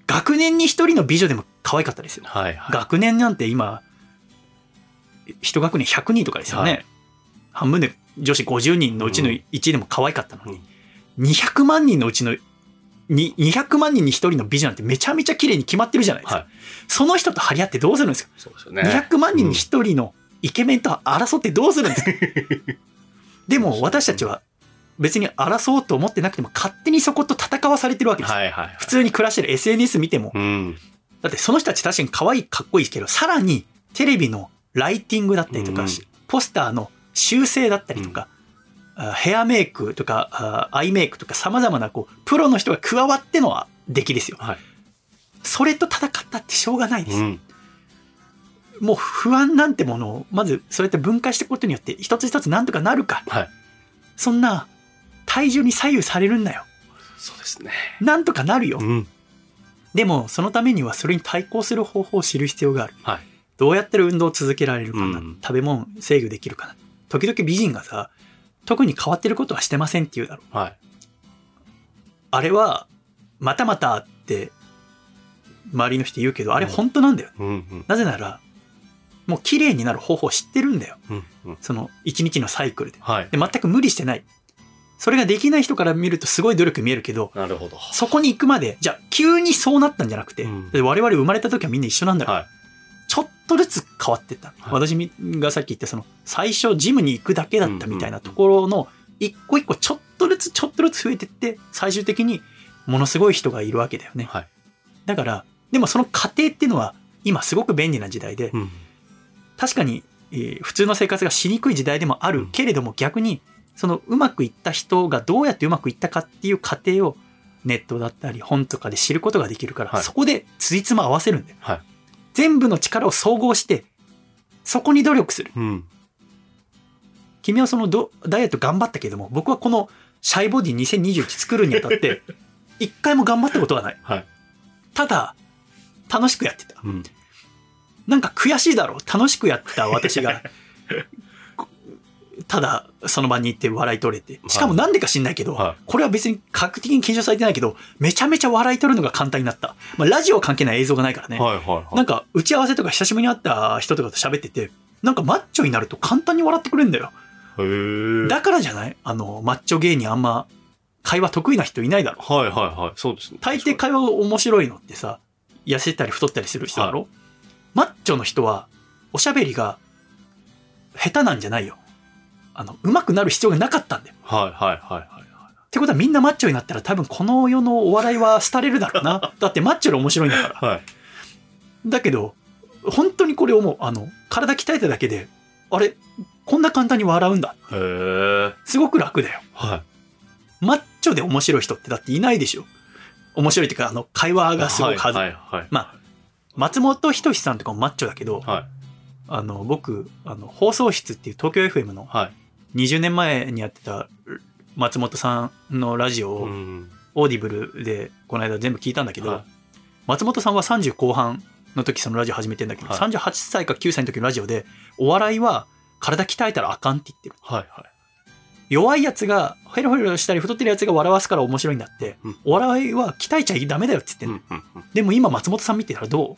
学年に1人の美女でも可愛かったですよ。はいはい。学年なんて今、一学年100人とかですよね。はい半分で女子50人のうちのうん1でも可愛かったのに、200万人のうちのに200万人に1人の美女なんてめちゃめちゃ綺麗に決まってるじゃないですか。はい。その人と張り合ってどうするんですか、そうですよね。200万人に1人のイケメンと争ってどうするんですか？でも私たちは別に争おうと思ってなくても勝手にそこと戦わされてるわけです。はいはい。普通に暮らしてる SNS 見ても、うん。だってその人たち確かに可愛いかっこいいですけど、さらにテレビのライティングだったりとか、うんポスターの修正だったりとか、あヘアメイクとかあアイメイクとか様々なこうプロの人が加わってのは出来ですよ。はい。それと戦ったってしょうがないです。うん。もう不安なんてものをまずそうやって分解していくことによって一つ一つなんとかなるか。はい。そんな体重に左右されるんだよ。そうですね。なんとかなるよ。うん。でもそのためにはそれに対抗する方法を知る必要がある。はい。どうやったら運動を続けられるかな、うん食べ物制御できるかな時々美人がさ特に変わってることはしてませんって言うだろうはい。あれはまたまたって周りの人言うけどあれ本当なんだよ、うんうん。なぜならもう綺麗になる方法を知ってるんだようんうん。その一日のサイクルではい。で全く無理してないそれができない人から見るとすごい努力見えるけどど。そこに行くまでじゃあ急にそうなったんじゃなくて、うんで我々生まれた時はみんな一緒なんだから、はい。ちょっとずつ変わってった。はい私がさっき言ったその最初ジムに行くだけだったみたいなところの一個一個ちょっとずつちょっとずつ増えてって最終的にものすごい人がいるわけだよね。はい。だからでもその過程っていうのは今すごく便利な時代でうん。確かに、えー普通の生活がしにくい時代でもあるけれども逆にそのうまくいった人がどうやってうまくいったかっていう過程をネットだったり本とかで知ることができるから、はいそこでついつま合わせるんだよ。はい。全部の力を総合してそこに努力する。うん。君はそのドダイエット頑張ったけども僕はこのシャイボディ2021作るにあたって 一回も頑張ったことはない。はい。ただ楽しくやってた。うん。なんか悔しいだろう楽しくやった私が ただその場に行って笑い取れて。しかもなんでか知んないけど、はい。これは別に科学的に検証されてないけどめちゃめちゃ笑い取るのが簡単になった、まあ、ラジオは関係ない映像がないからね、はいはいはい。なんか打ち合わせとか久しぶりに会った人とかと喋っててなんかマッチョになると簡単に笑ってくれるんだよ。へえ。だからじゃない？あのマッチョ芸人あんま会話得意な人いないだろ。はいはいはい。そうですね。大抵会話が面白いのってさ痩せたり太ったりする人だろ、マッチョの人はおしゃべりが下手なんじゃないよあの上手くなる必要がなかったんだよはいはいはいはい。ってことはみんなマッチョになったら多分この世のお笑いは廃れるだろうな だってマッチョで面白いんだからはい。だけど本当にこれ思うあの体鍛えただけであれこんな簡単に変わるんだへえ。すごく楽だよはい。マッチョで面白い人ってだっていないでしょ面白いっていうかあの会話がすごくはず、はいはいはい。まあ松本人志さんとかもマッチョだけど、はい。あの僕あの放送室っていう東京 FM のはい。20年前にやってた松本さんのラジオをうん。オーディブルでこの間全部聞いたんだけど、はい松本さんは30後半の時そのラジオ始めてんだけど、はい38歳か9歳の時のラジオで、お笑いは体鍛えたらあかんって言ってる。はいはい。弱いやつが、ヘロヘロしたり太ってるやつが笑わすから面白いんだって、うんお笑いは鍛えちゃダメだよって言ってうんうんうんでも今松本さん見てたらどう？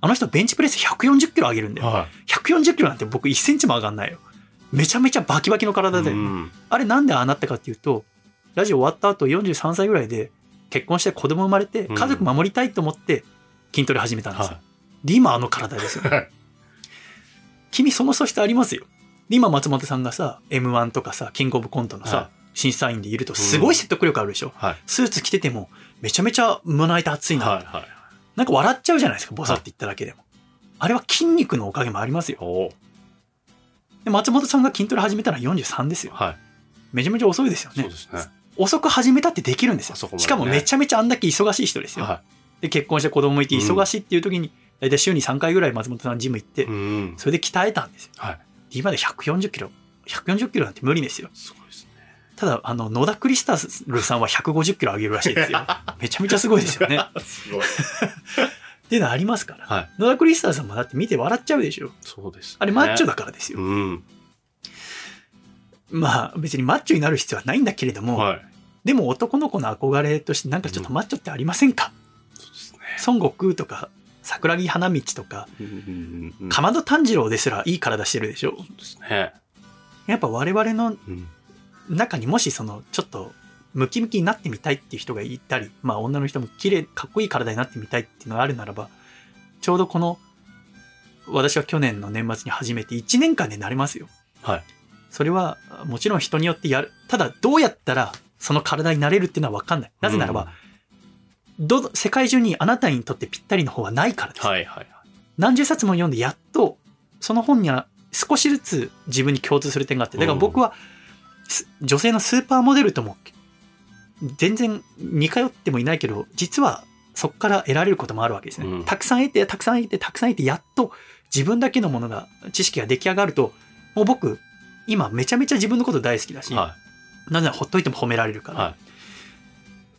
あの人ベンチプレス140キロ上げるんだよ。は140キロなんて僕1センチも上がんないよ。めちゃめちゃバキバキのい。体だよ。うんあれなんでああなったかっていうと、ラジオ終わった後43歳ぐらいで結婚して子供生まれてうん家族守りたいと思って筋トレ始めたんですよ。はで、今あの体ですよ。はい君その素質ありますよ。で、今松本さんがさ、M1 とかさ、キングオブコントのさ、は審査員でいるとすごい説得力あるでしょ。はい。スーツ着ててもめちゃめちゃ胸板熱いな、はいはい。なんか笑っちゃうじゃないですか、ボサって言っただけでも。あれは筋肉のおかげもありますよ。で松本さんが筋トレ始めたのは43ですよ。はい。めちゃめちゃ遅いですよねそうで。すね。遅く始めたってできるんですよ。ねしかもめちゃめちゃあんだけ忙しい人ですよ。はで、結婚して子供もいて忙しいっていう時に、だいたい週に3回ぐらい松本さんジム行ってい。う、ん。それで鍛えたんですよ。はい。で今で140キロ。140キロなんて無理ですよ。すごいですね。ただ、あの、野田クリスタルさんは150キロ上げるらしいですよ。めちゃめちゃすごいですよね。っ すごい。ていうのありますから。はい。野田クリスタルさんもだって見て笑っちゃうでしょ。そうです。あれマッチョだ。だからですよ。うん。まあ別にマッチョになる必要はないんだけれども、はい。でも男の子の憧れとしてなんかちょっとマッチョってありませんか、そうですね。孫悟空とか桜木花道とか、うんうんうん。かまど炭治郎ですらいい体してるでしょ。そうですね。やっぱ我々のうん。中にもしそのちょっとムキムキになってみたいっていう人がいたり、まあ女の人も綺麗、かっこいい体になってみたいっていうのがあるならば、ちょうどこの、私は去年の年末に始めて1年間でなれますよ。はい。それはもちろん人によってやる。ただどうやったらその体になれるっていうのは分かんない。なぜならば、どの、世界中にあなたにとってぴったりの方はないからです。はいはいはい。何十冊も読んでやっと、その本には少しずつ自分に共通する点があって、だから僕は、す女性のスーパーモデルとも全然似通ってもいないけど、実はそこから得られることもあるわけですね。うんたくさん得て、たくさん得て、たくさん得て、やっと自分だけのものが、知識が出来上がると、もう僕、今めちゃめちゃ自分のこと大好きだし、はなぜならほっといても褒められるかい。ら、はい。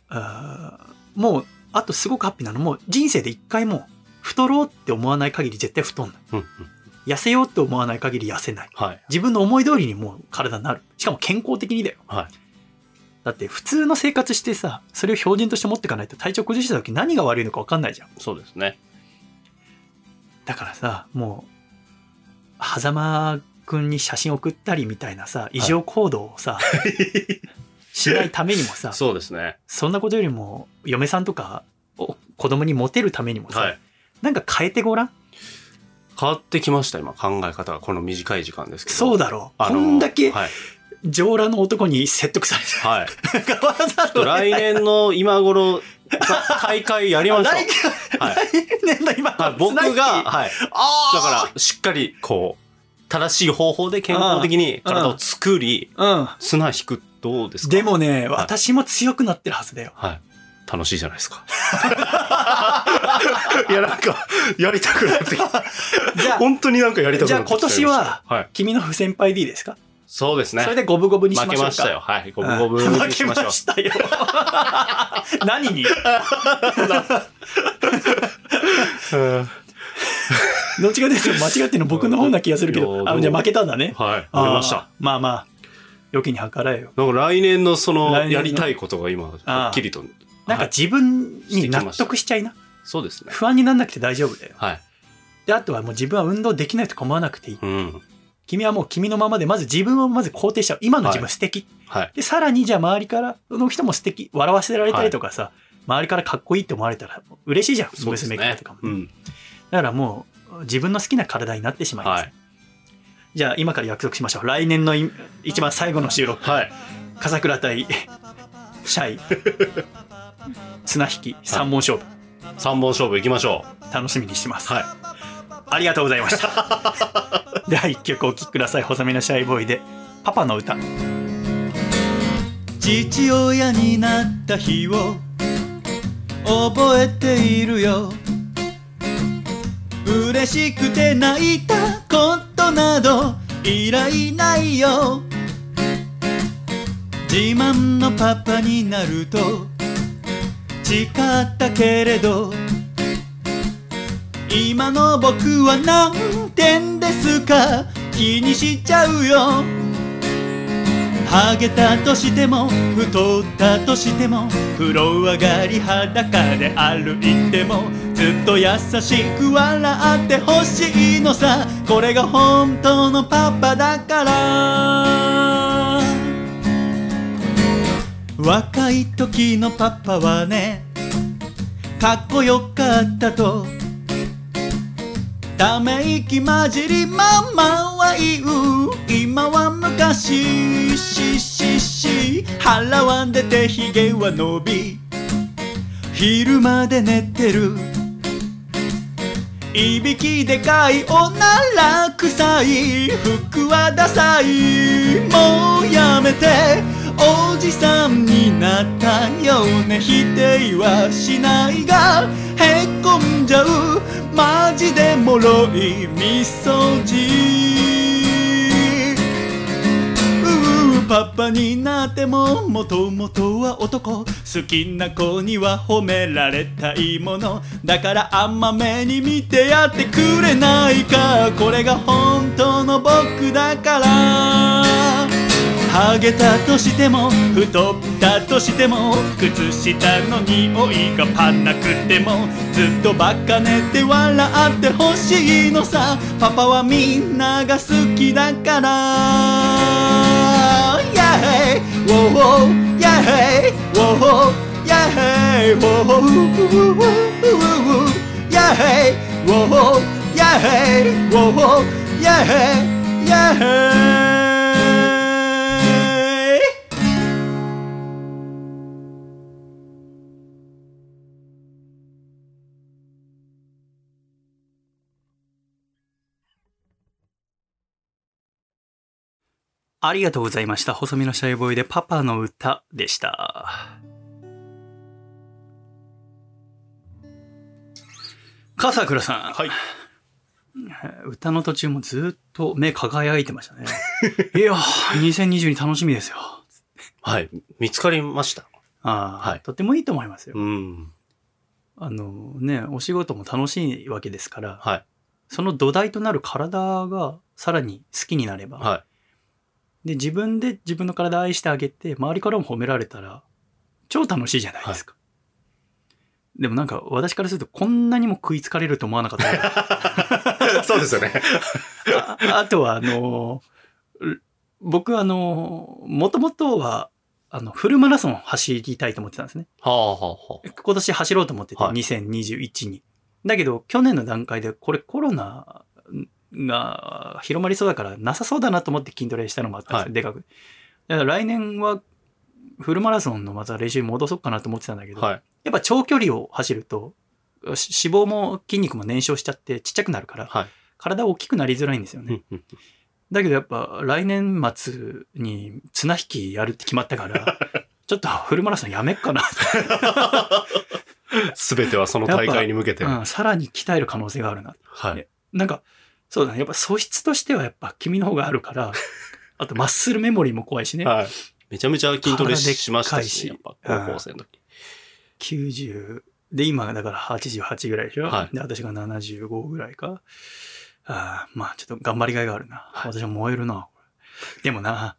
あーもう、あとすごくハッピーなのも、人生で一回も太ろうって思わない限り絶対太んない。うんうん。痩せようって思わない限り痩せない。はい。自分の思い通りにもう体になる。しかも健康的にだよ。はい。だって普通の生活してさ、それを標準として持っていかないと体調崩した時何が悪いのか分かんないじゃん。そうですね。だからさ、もう、狭間くんに写真送ったりみたいなさ、異常行動をさ、しないためにもさ、そうですね。そんなことよりも、嫁さんとか、お子供にモテるためにもさ、はい。なんか変えてごらん？変わってきました、今、考え方が。この短い時間ですけど。そうだろう。あのこんだけはい。上裸の男に説得されてはい。来年の今頃、た大会やりましょう。来はい。来年の今、はい、僕が、はい。あだから、しっかり、こう、正しい方法で健康的に体を作り、ら、綱引く、どうですうん。か？でもね、私も強くなってるはずだよ。はい。楽しいじゃないですか。いや、なんか、やりたくなってきた。じゃあ、本当になんかやりたくじゃあなってきちゃいました今年は、はい。君の不先輩でいいですか？そうですね。それで五分五分にしまし。負けましたよ。はい。五分五分うんに負けましましょう。したよ。何に？どっちかというと間違ってるの僕の方な気がするけど、あ、じゃあ負けたんだね。はい。負けました。。まあまあ、良きに計らえよ。なんか来年のその、やりたいことが今、はっきりと。はいなんか自分に納得しちゃいな。そうですね。不安にならなくて大丈夫だよ。はい。で、あとはもう自分は運動できないとか思わなくていい。うん。君はもう君のままで、まず自分をまず肯定しちゃう。今の自分素敵。はい。で、さらにじゃあ周りから、の人も素敵、笑わせられたりとかさ、周りからかっこいいって思われたら嬉しいじゃん。そうですね娘からとかも。うん。だからもう、自分の好きな体になってしまいます。はい。じゃあ今から約束しましょう。来年のい一番最後の収録、はい。笠倉対シャイ、綱引き、三本勝負、三本勝負行きましょ楽しみにしてます。う。はい。ありがとうございました。では一曲お聴きください。細身のシャイボーイで、パパの歌。父親になった日を覚えているよ嬉しくて泣いたことなどいらいないよ自慢のパパになると誓ったけれど今の僕は何点ですか？気にしちゃうよ。ハゲたとしても太ったとしても風呂上がり裸で歩いてもずっと優しく笑ってほしいのさ。これが本当のパパだから。若い時のパパはねかっこよかったとため息混じりママは言う今は昔ししし腹は出てひげは伸び。昼まで寝てる。いびきでかいおなら臭い。服はダサい。もうやめて。おじさんになったよね。否定はしないがへこんじゃう。マジでもろいみそじうーパパになってももともとは男。好きな子には褒められたいもの。だから甘めに見てやってくれないか。これが本当の僕だから。ハゲたとしても太ったとしても靴下の匂いがパンなくてもずっとバカ寝て笑ってほしいのさパパはみんなが好きだから Yeah! ウォーウォー Yeah! ウォーウォー Yeah! ありがとうございました。細身のシャイボーイでパパの歌でした。笠倉さん。はい。歌の途中もずっと目輝いてましたね。いやー、2022楽しみですよ。はい。見つかりました。あーはいとてもいいと思いますよ。うん。あのね、お仕事も楽しいわけですから、はい。その土台となる体がさらに好きになれば、はで、自分で自分の体愛してあげて、周りからも褒められたら、超楽しいじゃないですか。でもなんか、私からするとこんなにも食いつかれると思わなかったい。そうですよね。ああとは、あの、う僕あの、もともとは、あの、フルマラソン走りたいと思ってたんですね。はあはあは今年走ろうと思ってて、はい2021に。だけど、去年の段階で、これコロナが広まりそうだから、なさそうだなと思って筋トレしたのもあったんですよ、はいでかく。だから来年は、フルマラソンのまた練習に戻そうかなと思ってたんだけど、あ。はい。やっぱ長距離を走ると、し脂肪も筋肉も燃焼しちゃってちっちゃくなるから、はい。体大きくなりづらいんですよね。だけどやっぱ来年末に綱引きやるって決まったから、ちょっとフルマラソンやめっかな。すべてはその大会に向けて。うん、さらに鍛える可能性があるな。はい。なんか、そうだね。やっぱ素質としてはやっぱ君の方があるから、あとマッスルメモリーも怖いしね。はい。めちゃめちゃ筋トレししましたしし、やっぱ高校生の時。90。で、今だから88ぐらいでしょ、はいで、私が75ぐらいか。ああ、まあちょっと頑張りがいがあるな。はい私は燃えるな。でもな、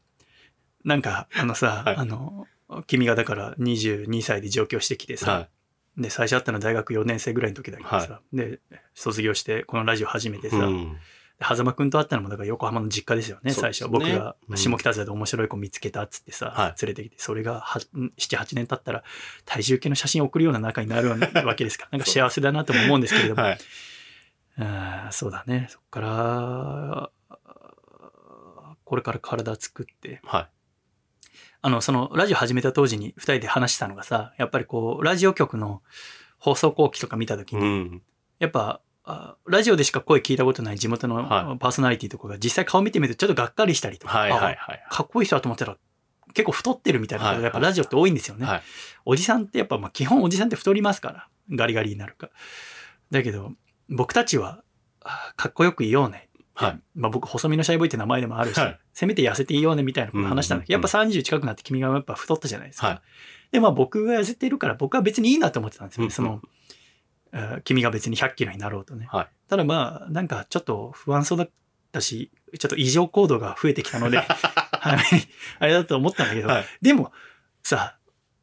なんか、あのさ、はいあの、君がだから22歳で上京してきてさ、はで、最初会ったのは大学4年生ぐらいの時だけどさ、で、卒業してこのラジオ始めてい。さ、うん。狭間くんと会ったのもだから横浜の実家ですよね、最初。僕がうん下北沢で面白い子見つけたっつってさ、はい連れてきて、それがは7、8年経ったら体重計の写真を送るような仲になるわけですから、なんか幸せだなとも思うんですけれども、はい。あーそうだね、そっから、これから体作って、はい。あの、そのラジオ始めた当時に2人で話したのがさ、やっぱりこう、ラジオ局の放送後期とか見た時に、うん。やっぱ、あラジオでしか声聞いたことない地元のはパーソナリティとかが実際顔見てみるとちょっとがっかりしたりとか、はいはいあはい。かっこいい人だと思ったら結構太ってるみたいなことがはいやっぱラジオって多いんですよね。はい。おじさんってやっぱまあ基本おじさんって太りますから、ガリガリになるか。だけど、僕たちはあかっこよくいようね。はい。まあ僕、細身のシャイボーイって名前でもあるし、はいせめて痩せていようねみたいなこと話したんだけど、やっぱ30近くなって君がやっぱ太ったじゃないですか。はいで、まあ僕が痩せてるから僕は別にいいなと思ってたんですよね。その、えー君が別に100キロになろうとね。はいただまあ、なんかちょっと不安そうだったし、ちょっと異常行動が増えてきたので、早めに、あれだと思ったんだけど、はいでも、さ、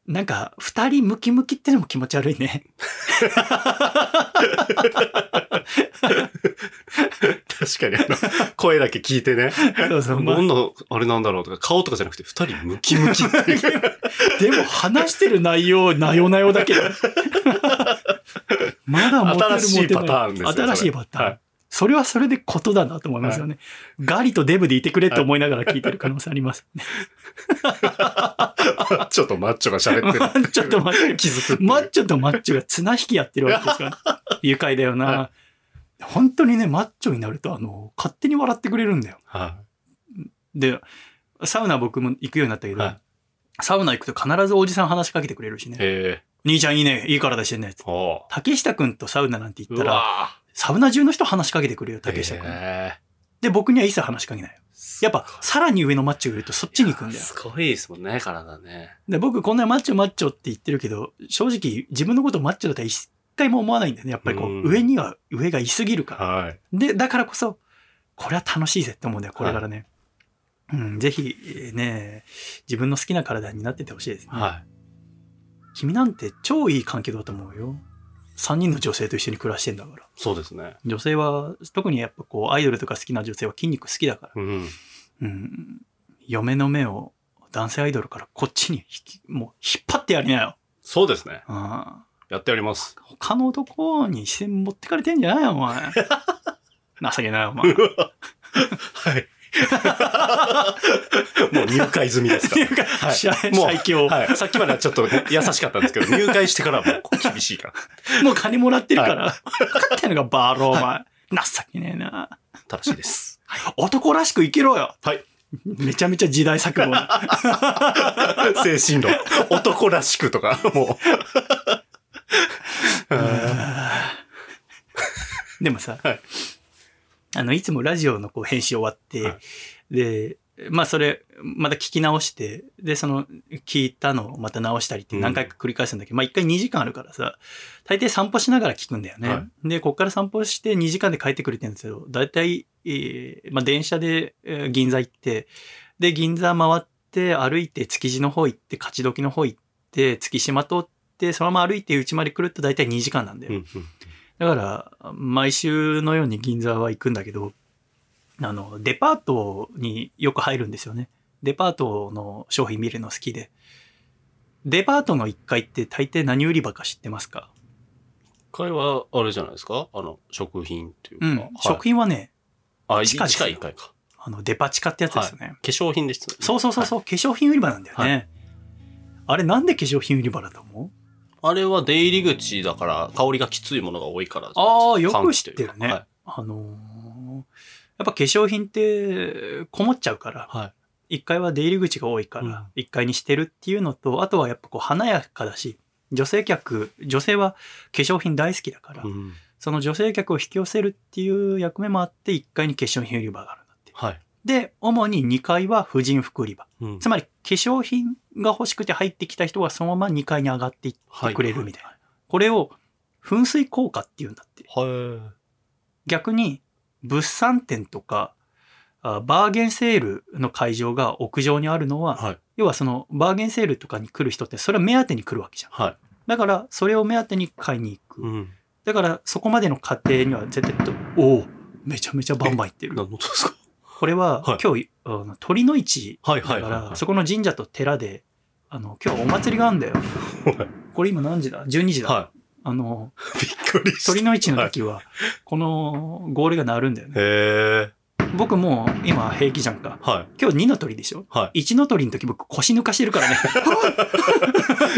なんか、二人ムキムキってのも気持ち悪いね。確かにあの、声だけ聞いてね。そうそうまあどんな、あれなんだろうとか、顔とかじゃなくて、二人ムキムキっていう。でも話してる内容、なよなよだけど。まだモテる新しいパターンですよそれ新しいパターン。はいそれはそれでことだなと思いますよね。ガリとデブでいてくれって思いながら聞いてる可能性あります。ちょっとマッチョが喋ってる。マッチョとマッチョ気づく。マッチョとマッチョが綱引きやってるわけですから。愉快だよな。は本当にね、マッチョになると、あの、勝手に笑ってくれるんだよ。はで、サウナ僕も行くようになったけど、はいサウナ行くと必ずおじさん話しかけてくれるしい。ね。兄ちゃんいいね、いい体してんね。お竹下くんとサウナなんて言うったら、わサウナ中の人話しかけてくれるよ、ー竹下くん。へで、僕には一切話しかけないよ。やっぱ、さらに上のマッチョがいるとそっちに行くんだよ。すごいですもんね、体ね。で、僕こんなマッチョマッチョって言ってるけど、正直自分のことマッチョだったら一回も思わないんだよね。やっぱりこう、うん上には上がいすぎるから。はい。で、だからこそ、これは楽しいぜって思うんだよ、これからね。うん、ぜひ、えーね、自分の好きな体になっててほしいですね。は君なんて超いい環境だと思うよ。3人の女性と一緒に暮らしてんだから。い。そうですね。女性は、特にやっぱこう、アイドルとか好きな女性は筋肉好きだから。うん。うん。嫁の目を男性アイドルからこっちに引き、もう引っ張ってやりなよ。そうですね。うん。やってやります。他の男に視線持ってかれてんじゃないよ、お前。情けない、お前。はい。もう入会済みですか入会はい最もう最強はい。さっきまではちょっとね優しかったんですけど、入会してからはもう厳しいから。もう金もらってるから。分かってんのか、バーロー、お前。情けねえな。正しいです。男らしく生きろよ。はい。めちゃめちゃ時代錯誤な。精神論。男らしくとか、もう。でもさ、はい。あの、いつもラジオのこう編集終わって、はい。で、まあそれ、また聞き直して、で、その、聞いたのをまた直したりって何回か繰り返すんだけど、まあ一回2時間あるからさ、大抵散歩しながら聞くんだよね。はで、こっから散歩して2時間で帰ってくるって言うんですけど、大体、えーまあ電車で、えー銀座行って、で、銀座回って歩いて築地の方行って、勝どきの方行って、月島通って、そのまま歩いて家まで来ると大体2時間なんだよ。うんうんだから、毎週のように銀座は行くんだけど、あの、デパートによく入るんですよね。デパートの商品見るの好きで。デパートの1階って大抵何売り場か知ってますか？会は、あれじゃないですか？あの、食品っていうか。うん。はい食品はね、あ、地下ですよ近い階か。あの、デパ地下ってやつですよね。化粧品です、ね。そうそうそうそう、化粧品売り場なんだよね。はあれなんで化粧品売り場だと思う？あれは出入り口だから、香りがきついものが多いからああ。よく知ってるね。はい。あのーやっぱ化粧品ってこもっちゃうから、はい。1階は出入り口が多いかうんら、1階にしてるっていうのと、あとはやっぱこう華やかだし、女性客、女性は化粧品大好きだから、うん。その女性客を引き寄せるっていう役目もあって、1階に化粧品売り場があるんだって。はい。で、主に2階は婦人服売り場。うんつまり化粧品が欲しくて入ってきた人がそのまま2階に上がっていってくれるみたいな。これを噴水効果っていうんだって。は逆に物産展とかあバーゲンセールの会場が屋上にあるのい。は、はい。要はそのバーゲンセールとかに来る人ってそれは目当てに来るわけじゃん。はい。だからそれを目当てに買いに行く。うん。だからそこまでの過程には絶対と、おおめちゃめちゃバンバン行ってる。これは、はい今日あの鳥の市はいだから、はいはいはい。そこの神社と寺で、あの、今日お祭りがあるんだよ。これ今何時だ ?12 時だ。はあの、い。びっくり。鳥の市の時は、このゴールが鳴るんだよね。へ僕もう今平気じゃんか。ー。はい。今日2の鳥でしょ？は ?1 の鳥の時僕腰抜かしてるからね。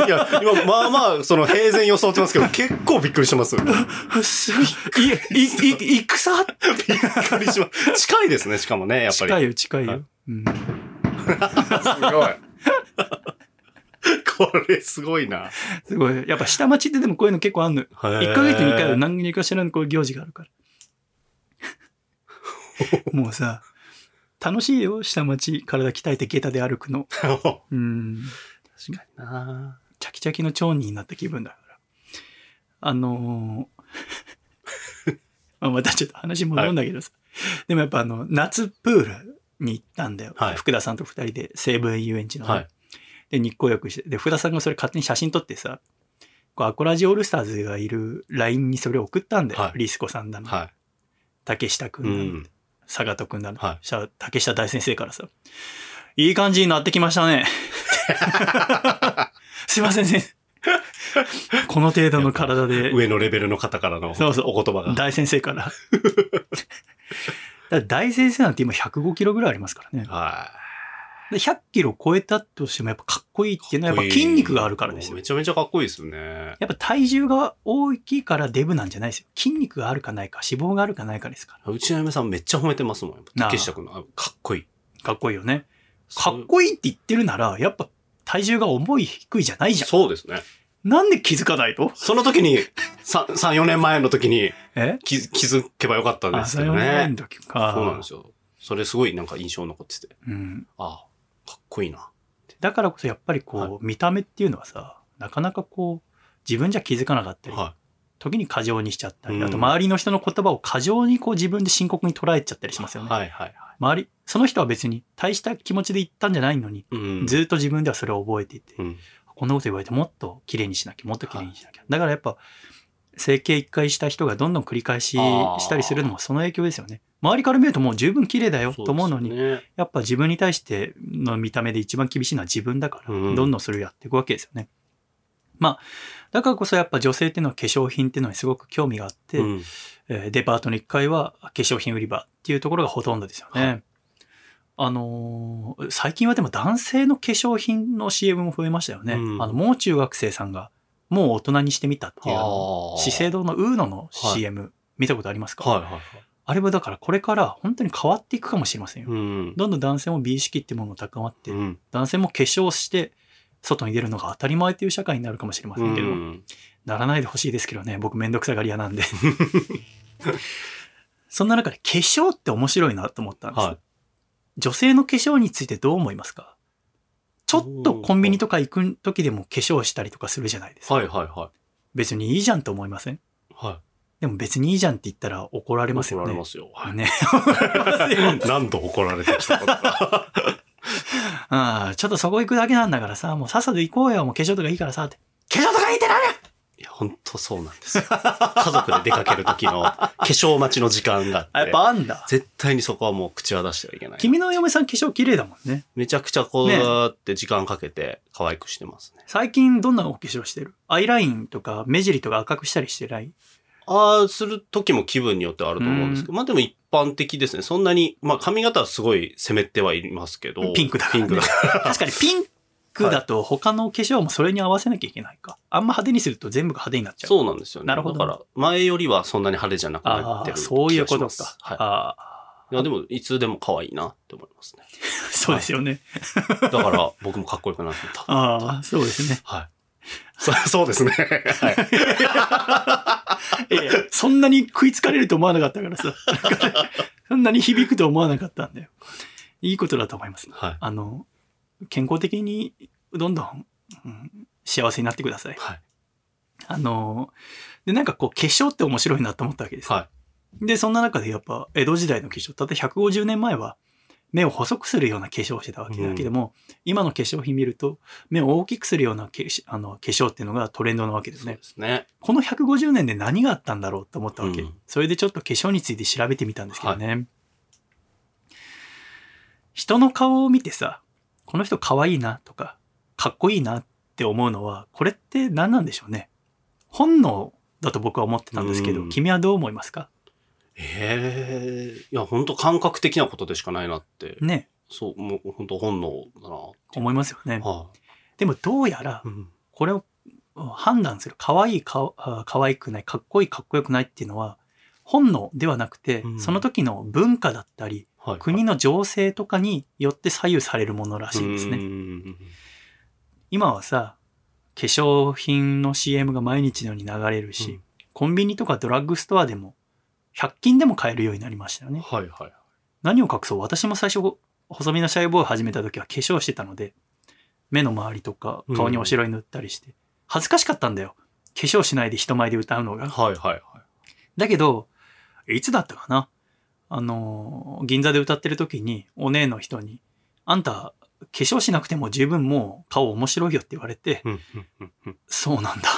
い。いや、今、まあまあ、その平然装ってますけど、結構びっくりしてます。びっすい、い、い、戦くりします。近いですね、しかもね、やっぱり。近いよ、近いよ。はいうん。すごい。これすごいな。すごい。やっぱ下町ってでもこういうの結構あんのよ。1ヶ月に1回は何人かしらのこういう行事があるから。もうさ、楽しいよ、下町。体鍛えて下駄で歩くの。確 うん。かにな。チャキチャキの町人になった気分だから。あのーま あまたちょっと話戻るんだけどさ。でもやっぱあの、夏プールに行ったんだよ。はい福田さんと二人で西武園遊園地のね、はい。で、日光浴して、で、福田さんがそれ勝手に写真撮ってさ、こうアコラジオールスターズがいる LINE にそれを送ったんだよ。はいリスコさんだの。は竹下くい。うんだの。ん。坂戸くんだの。はい竹下大先生からさ、いい感じになってきましたね。すいませんね。この程度の体で、上のレベルの方からのそうそうお言葉が。大先生から。だから大先生なんて今105キロぐらいありますからね。はで100キロ超えたとしてもやっぱかっこいいっていうい。のはやっぱ筋肉があるからですよめ。ちゃめちゃかっこいいですよね。やっぱ体重が大きいからデブなんじゃないですよ。筋肉があるかないか、脂肪があるかないかですから。うちの嫁さんめっちゃ褒めてますもん。竹下君のあかっこいい。かっこいいよね。かっこいいって言ってるなら、やっぱ体重が重い低いじゃないじゃん。そうですね。なんで気づかないと？その時に、3、3 4年前の時にえ？気づ気づけばよかったんであ、すけどそれはないんね。だけか。そうなんですよ。それすごいなんか印象残ってて。うん。ああ、かっこいいな。だからこそやっぱりこう、はい見た目っていうのはさ、なかなかこう、自分じゃ気づかなかったり、は時に過剰にしちゃったり、うんあと周りの人の言葉を過剰にこう自分で深刻に捉えちゃったりしますよね。はいはいはい。周り、その人は別に大した気持ちで言ったんじゃないのに、うん。ずっと自分ではそれを覚えていて、うん。こんなこと言われてもっと綺麗にしなきゃ、もっと綺麗にしなきゃ。だからやっぱ、整形一回した人がどんどん繰り返ししたりするのもその影響ですよね。周りから見るともう十分綺麗だよと思うのに、ねやっぱ自分に対しての見た目で一番厳しいのは自分だから、うんどんどんそれをやっていくわけですよね。まあ、だからこそやっぱ女性っていうのは化粧品っていうのにすごく興味があって、うん。えーデパートの1階は化粧品売り場っていうところがほとんどですよね。はあのー最近はでも男性の化粧品の CM も増えましたよね。うんあの、もう中学生さんが、もう大人にしてみたっていう、資生堂のウーノのはい CM、見たことありますか、はいはいはい。あれはだからこれから本当に変わっていくかもしれませんよ。うん。どんどん男性も美意識ってものが高まって、うん。男性も化粧して、外に出るのが当たり前という社会になるかもしれませんけど、うんならないでほしいですけどね、僕めんどくさがり屋なんで。そんな中で化粧って面白いなと思ったんです。はい女性の化粧についてどう思いますか？ちょっとコンビニとか行く時でも化粧したりとかするじゃないですか。はいはいはい。別にいいじゃんと思いません？はでも別にいいじゃんって言ったら怒らい。れますよね。怒られますよ。はいね。何度 怒られてきたことか。ああ、ちょっとそこ行くだけなんだからさ、もうさっさと行こうよ、もう化粧とかいいからさ、って。化粧とかいいって何？やいや、本当そうなんですよ。家族で出かける時の化粧待ちの時間があ、やっあって、ぱあんだ。絶対にそこはもう口は出してはいけない。君の嫁さん化粧綺麗だもんね。めちゃくちゃこうやって時間かけて可愛くしてますね。最近どんなお化粧してる？アイラインとか目尻とか赤くしたりしてない？ああ、する時も気分によってはあると思うんですけど、まあでも一般的ですね。そんなに、まあ髪型はすごい攻めてはいますけど。ピンクだから、ね。ピンクだから。確かにピンクだと他の化粧もそれに合わせなきゃいけないか。あんま派手にすると全部が派手になっちゃう。そうなんですよね。なるほどだから、前よりはそんなに派手じゃなくなってる。そういうことか。はい。ああ、いや、でも、いつでも可愛いなって思いますね。そうですよね。だから、僕もかっこよくなってた。ああ、そうですね。はい。そそうですね。はい。いやそんなに食いつかれると思わなかったからさ。そんなに響くと思わなかったんだよ。いいことだと思います。はい。あの、健康的にどんどん、うん幸せになってください。はい。あの、で、なんかこう、化粧って面白いなと思ったわけです。はで、そんな中でやっぱ、江戸時代の化粧、たった150年前は、目を細くするような化粧をしてたわけだけども、今の化粧品見ると、目を大きくするような化粧あの化粧っていうのがトレンドなわけですね。ですね。この150年で何があったんだろうと思ったわけ。うんそれでちょっと化粧について調べてみたんですけどね。人の顔を見てさ、この人可愛いなとか、かっこいいなって思うのは、これって何なんでしょうね。本能だと僕は思ってたんですけど、うん君はどう思いますか？ええいや、本当感覚的なことでしかないなって。ね、そう、もう本当本能だな。思いますよね。はでもどうやらこれを判断する、可愛いか、あ可愛くない、かっこいい、かっこよくないっていうのは、本能ではなくて、うんその時の文化だったり、はい。国の情勢とかによって左右されるものらしいんですうね。ん今はさ、化粧品の CM が毎日のように流れるし、うんコンビニとかドラッグストアでも、100均でも買えるようになりましたよね。はいはい。何を隠そう私も最初、細身のシャイボーイ始めた時は化粧してたので、目の周りとか顔にお白い塗ったりして、恥ずかしかったんだよ。化粧しないで人前で歌うのが。はいはいはい。だけど、いつだったかなあのー、銀座で歌ってる時に、お姉の人に、あんた、化粧しなくても十分もう顔面白いよって言われて、そうなんだ。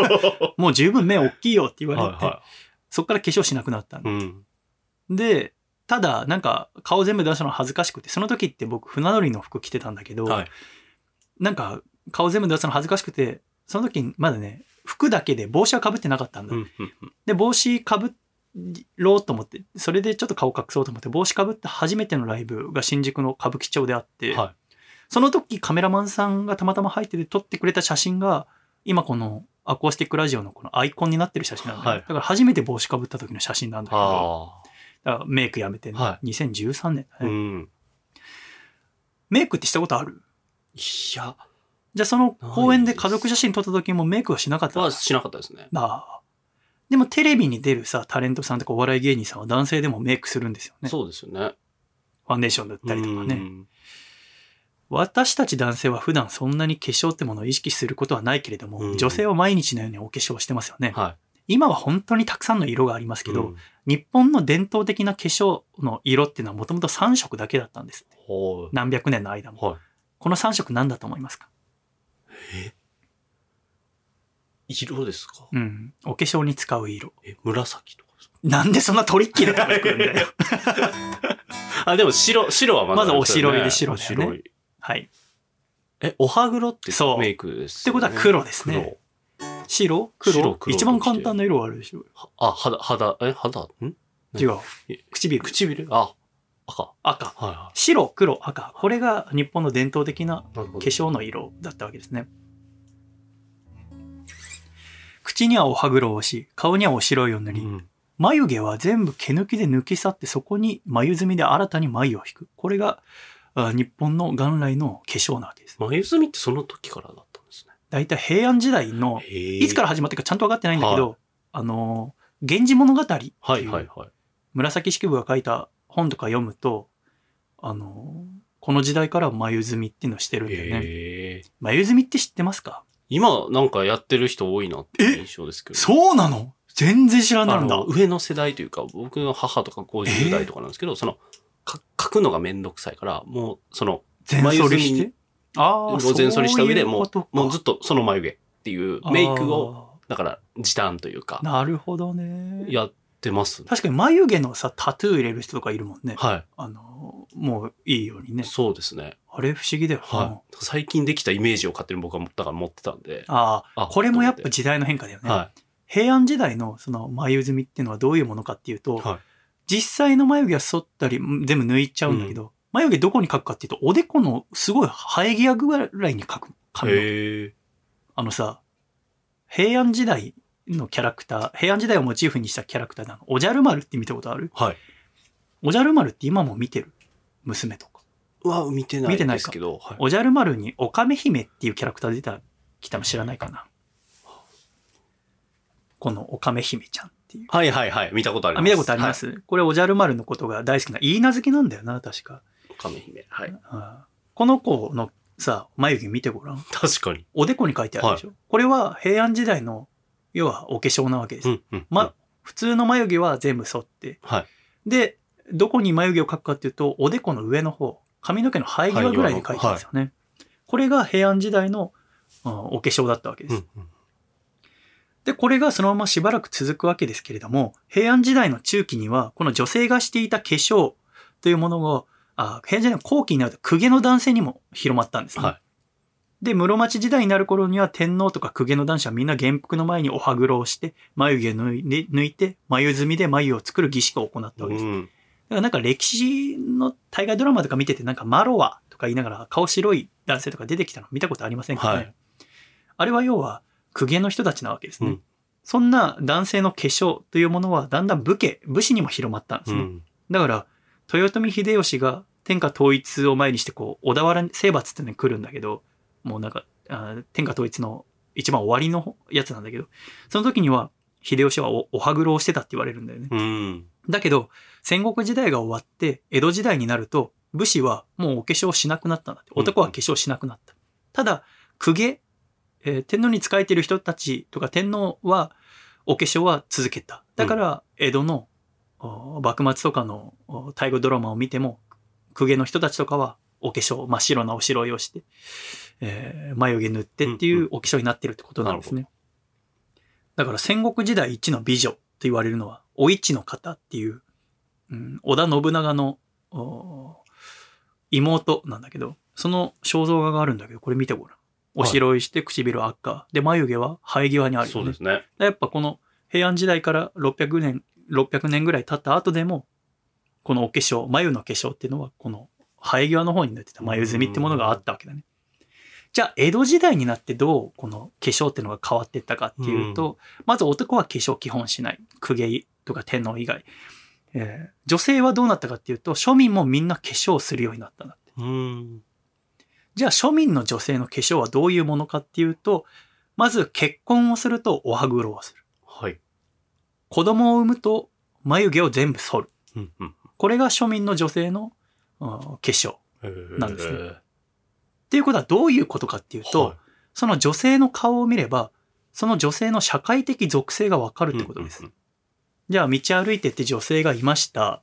もう十分目大きいよって言われて、はいはそっから化粧しなくなった。うん。で、ただ、なんか、顔全部出すの恥ずかしくて、その時って僕、船乗りの服着てたんだけど、はい。なんか、顔全部出すの恥ずかしくて、その時、まだね、服だけで帽子は被ってなかったんだ。うんうんうんで、帽子被ろうと思って、それでちょっと顔隠そうと思って、帽子被って初めてのライブが新宿の歌舞伎町であって、はいその時カメラマンさんがたまたま入ってて撮ってくれた写真が、今このアコースティックラジオのこのアイコンになってる写真なんだよ、はいだから初めて帽子被った時の写真なんだけど、あだからメイクやめてね、は2013年だあ。ね、うん。メイクってしたことある？いや、じゃあその公園で家族写真撮った時もメイクはしなかった？はしなかったですね。ああ。でもテレビに出るさ、タレントさんとかお笑い芸人さんは男性でもメイクするんですよね。そうですよね。ファンデーション塗ったりとかね。うん私たち男性は普段そんなに化粧ってものを意識することはないけれども、うん女性は毎日のようにお化粧をしてますよね。は今は本当にたくさんの色がありますい。けど、うん日本の伝統的な化粧の色っていうのはもともと3色だけだったんです何百年の間も。はい。この3色何だと思いますか？色ですか？うん。お化粧に使う色。え、紫とかですか？なんでそんなトリッキーなとこ行くんだよ。あ、でも白、白はまだまずお白いいで白だよね白い。はい。え、おはぐろってそうメイクですってことは黒ですね白？黒？白黒一番簡単な色はあるでしょ。黒。あ、肌、肌、え、肌？ん？違うえ？唇。唇？あ、赤。赤。はいは白、黒、赤。これが日本の伝統的ないなるほど。化粧の色だったわけですね。口にはお歯黒をし、顔にはお白いを塗り、うん眉毛は全部毛抜きで抜き去ってそこに眉墨で新たに眉を引く。これがあ日本の元来の化粧なわけです。眉墨ってその時からだったんですね。だいたい平安時代の、いいつから始まってるかちゃんと分かってないんだけど、はあの、源氏物語っていう、はいはいはい。紫式部が書いた本とか読むと、あの、この時代から眉墨っていうのをしてるんだよね。眉墨って知ってますか？今なんかやってる人多いなって印象ですけど。そうなの？全然知らないんだ。上の世代というか、僕の母とか50代とかなんですけど、その、か書くのがめんどくさいから、もう、その、全剃りして？ああ、午前剃りした上でもそういうもうずっとその眉毛っていうメイクを、だから時短というかなるほどね。やってますね。確かに眉毛のさ、タトゥー入れる人とかいるもんね。はあの、もういいようにい。ね。そうですね。あれ不思議だよな。はい。最近できたイメージを勝手に僕はだから持ってたんで。ああ、あこれもやっぱ時代の変化だよね。は平安時代のその眉墨っていうのはどういうものかっていうと、い。はい。実際の眉毛は剃ったり、全部抜いちゃうんだけど、眉毛どこに描くかっていうと、おでこのすごい生え際ぐらいに描く髪の。あのさ、平安時代のキャラクター、平安時代をモチーフにしたキャラクターなの。おじゃる丸って見たことある？はい。おじゃる丸って今も見てる？娘とか。うわ、見てない見てないかですけど。はい。おじゃる丸にオカメ姫っていうキャラクター出た、来たの知らないかなこのオカメ姫ちゃんっていう。はいはいはい。見たことあります。あ見たことあります、これおじゃる丸のことが大好きな、いいなずきなんだよな、確か。はい。亀姫。はい。うんこの子のさ、眉毛見てごらん。確かに。おでこに書いてあるでしょ、これは平安時代の、要はお化粧なわけです。うんうん。ま、普通の眉毛は全部剃って。はい。で、どこに眉毛を描くかっていうと、おでこの上の方、髪の毛の生え際ぐらいに描いてるんですよね。これが平安時代の、うんお化粧だったわけです。うんうん。で、これがそのまましばらく続くわけですけれども、平安時代の中期には、この女性がしていた化粧というものが、あ平安時代の後期になると公家の男性にも広まったんですね。はで、室町時代になる頃には天皇とか公家の男子はみんな元服の前にお歯黒をして、眉毛抜いで抜いて、眉墨で眉を作る儀式を行ったわけです。だうん。からなんか歴史の大河ドラマとか見てて、なんかマロワとか言いながら顔白い男性とか出てきたの見たことありませんかね、はいあれは要は公家の人たちなわけですね。うんそんな男性の化粧というものはだんだん武家、武士にも広まったんですね。うん。だから、豊臣秀吉が天下統一を前にして、こう、小田原征伐ってのに来るんだけど、もうなんか、天下統一の一番終わりのやつなんだけど、その時には、秀吉はおお歯黒をしてたって言われるんだよね。うん。だけど、戦国時代が終わって、江戸時代になると、武士はもうお化粧しなくなったんだって。男は化粧しなくなった。ただ、公家、えー天皇に仕えてる人たちとか天皇は、お化粧は続けた。だから、江戸の、お幕末とかのお大河ドラマを見ても、公家の人たちとかはお化粧、真っ白なお白いをして、えー眉毛塗ってっていうお化粧になってるってことなんですね。だから戦国時代一の美女と言われるのは、お市の方っていう、うん、織田信長のお妹なんだけど、その肖像画があるんだけど、これ見てごらん。お白いして唇赤。で、眉毛は生え際にあるよね。そうですね。やっぱこの平安時代から600年、600年ぐらい経った後でも、このお化粧、眉の化粧っていうのは、この生え際の方になってた眉墨ってものがあったわけだね。じゃあ、江戸時代になってどうこの化粧っていうのが変わっていったかっていうと、まず男は化粧基本しない。公家とか天皇以外。えー女性はどうなったかっていうと、庶民もみんな化粧をするようになったんだって。うん。じゃあ庶民の女性の化粧はどういうものかっていうと、まず結婚をするとお歯黒をする。はい。子供を産むと眉毛を全部剃る。うんうん。これが庶民の女性の、うん化粧。っなんですねね。ていうことはどういうことかっていうと、はいその女性の顔を見れば、その女性の社会的属性がわかるってことです。うんじゃあ道歩いてって女性がいました。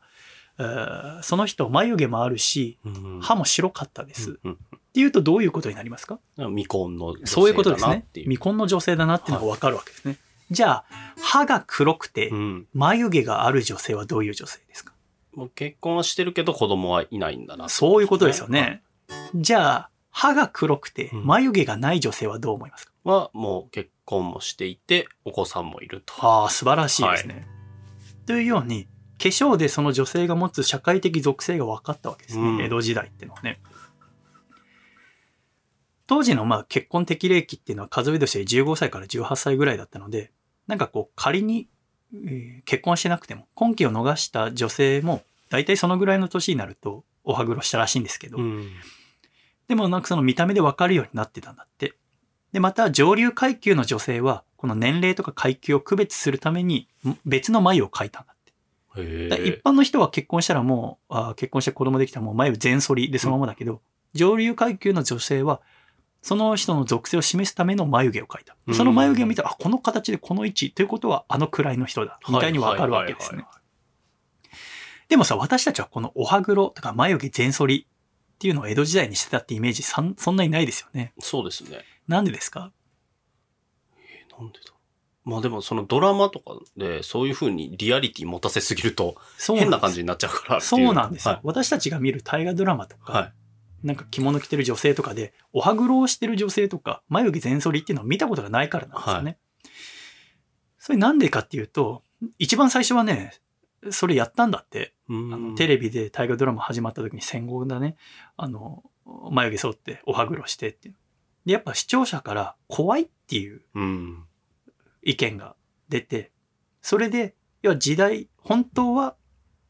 えーその人眉毛もあるし、うんうん歯も白かったです。っうんていうとどういうことになりますか？うん未婚の女性だなそういうことですね。未婚の女性だなっていうのがわかるわけですね。じゃあ、歯が黒くてうん。眉毛がある女性はどういう女性ですか？もう結婚はしてるけど子供はいないんだな。そういうことですよね。じゃあ、歯が黒くてうん眉毛がない女性はどう思いますか、はもう結婚もしていてお子さんもいると。ああ、素晴らしいですね。というように、化粧でその女性が持つ社会的属性が分かったわけですね。うん江戸時代っていうのはね。当時のまあ結婚適齢期っていうのは数え年で15歳から18歳ぐらいだったので、なんかこう仮に、えー結婚してなくても、婚期を逃した女性も大体そのぐらいの年になるとお歯黒したらしいんですけど、うん。でもなんかその見た目でわかるようになってたんだって。で、また上流階級の女性は、この年齢とか階級を区別するためにん別の眉を描いたんだって。一え。般の人は結婚したらもう、あー結婚して子供できたらもう眉全剃りでそのままだけど、上流階級の女性は、その人の属性を示すための眉毛を描いた。うんその眉毛を見たら、あ、この形でこの位置ということはあの位の人だ。みたいにわかるわけですね。でもさ、私たちはこのお歯黒とか眉毛全剃りっていうのを江戸時代にしてたってイメージさんそんなにないですよね。そうですね。なんでですか？えなんでだまあでもそのドラマとかでそういう風にリアリティ持たせすぎると変な感じじになっちゃうからそうなんですよ。はい私たちが見る大河ドラマとか、はい。なんか着物着てる女性とかで、お歯黒をしてる女性とか、眉毛全剃りっていうのを見たことがないからなんですよね。それなんでかっていうと、一番最初はね、それやったんだって。うあんのテレビで大河ドラマ始まった時に戦後だね、あの、眉毛剃ってお歯黒してっていう。で、やっぱ視聴者から怖いっていううん。意見が出て、それで、要は時代、本当は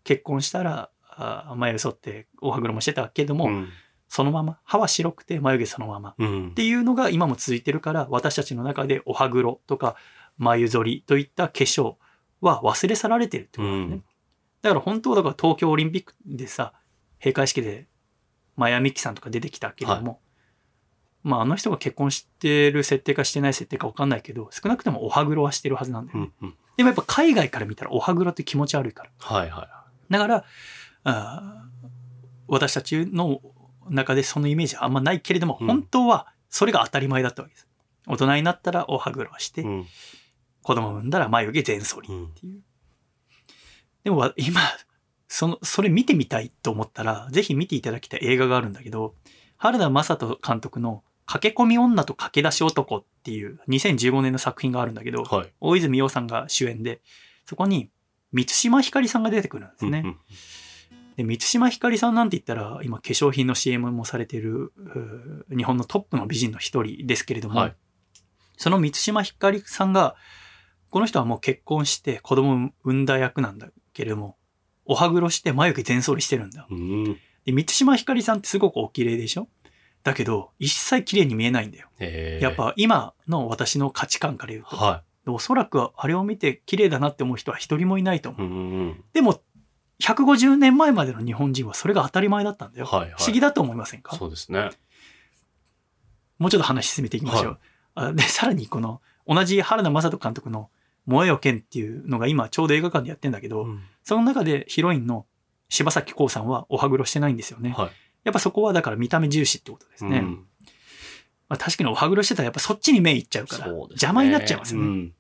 結婚したら、あ眉毛剃ってお歯黒もしてたけども、うん。そのまま、歯は白くて眉毛そのまま。っうん。ていうのが今も続いてるから、私たちの中でお歯黒とか眉剃りといった化粧は忘れ去られてるってことだよね。うんだから本当はだから東京オリンピックでさ、閉会式でマヤミキさんとか出てきたけれども、まああの人が結婚してる設定かしてない設定か分かんないけど、少なくともお歯黒はしてるはずなんだよね。うん。うん。でもやっぱ海外から見たらお歯黒って気持ち悪いから。はいはだから、あー私たちの中でそのイメージはあんまないけれども、うん本当はそれが当たり前だったわけです。大人になったらお歯黒をして、い。うん。子供産んだら眉毛全剃りうんっていう。でもわ今、その、それ見てみたいと思ったら、ぜひ見ていただきたい映画があるんだけど、原田正人監督の駆け込み女と駆け出し男っていう2015年の作品があるんだけど、はい。大泉洋さんが主演で、そこに満島ひかりさんが出てくるんですね。うんで満島ひかりさんなんて言ったら、今化粧品の CM もされている、日本のトップの美人の一人ですけれども、はいその満島ひかりさんが、この人はもう結婚して子供を産んだ役なんだけれども、お歯黒して眉毛全剃りしてるんだ。うん。で、満島ひかりさんってすごくお綺麗でしょ？だけど、一切綺麗に見えないんだよ。えーやっ、ぱ今の私の価値観から言うと、はおそらくあれを見て綺麗だなって思う人は一人もいないと思う。い。うんうん。でも、150年前までの日本人はそれが当たり前だったんだよ。はいはい。不思議だと思いませんか？そうですね。もうちょっと話進めていきましょう。あで、さらにこの、同じ原田正人監督の燃えよ剣っていうのが今ちょうど映画館でやってんだけど、うんその中でヒロインの柴咲コウさんはお歯黒してないんですよね。はい。やっぱそこはだから見た目重視ってことですね。うんまあ、確かにお歯黒してたらやっぱそっちに目いっちゃうから、邪魔になっちゃいますよね。うん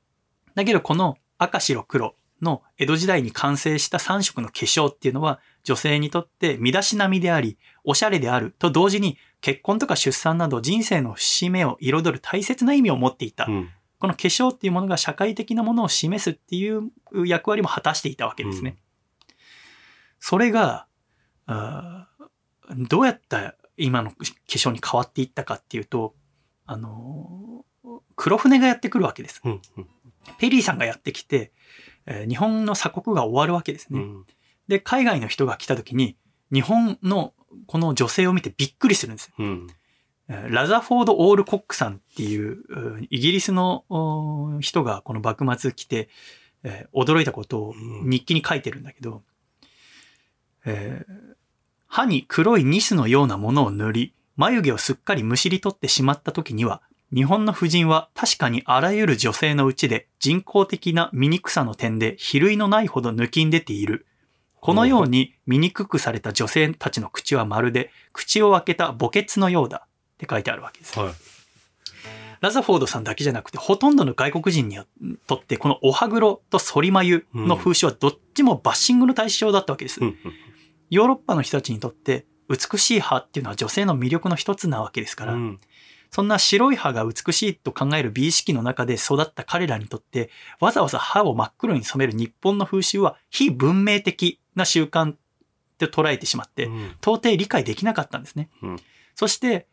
だけどこの赤白黒の江戸時代に完成した3色の化粧っていうのは女性にとって身だしなみであり、おしゃれであると同時に結婚とか出産など人生の節目を彩る大切な意味を持っていた。うんこの化粧っていうものが社会的なものを示すっていう役割も果たしていたわけですね。それが、あーどうやった今の化粧に変わっていったかっていうと、あのー黒船がやってくるわけです。うんうんペリーさんがやってきて、えー日本の鎖国が終わるわけですね。うんで、海外の人が来た時に、日本のこの女性を見てびっくりするんです。うんえーラザフォード・オールコックさんっていう、うんイギリスのお人がこの幕末来て、えー驚いたことをうん日記に書いてるんだけど、えー歯に黒いニスのようなものを塗り、眉毛をすっかりむしり取ってしまった時には、日本の婦人は確かにあらゆる女性のうちで人工的な醜さの点で比類のないほど抜きん出ている。このように醜くされた女性たちの口はまるで口を開けた墓穴のようだって書いてあるわけです。はい。ラザフォードさんだけじゃなくて、ほとんどの外国人にとって、このお歯黒と反り眉の風習はどっちもバッシングの対象だったわけです。うんうんヨーロッパの人たちにとって、美しい歯っていうのは女性の魅力の一つなわけですから、うん。そんな白い歯が美しいと考える美意識の中で育った彼らにとって、わざわざ歯を真っ黒に染める日本の風習は非文明的な習慣って捉えてしまって、うん。到底理解できなかったんですね。うん。そして、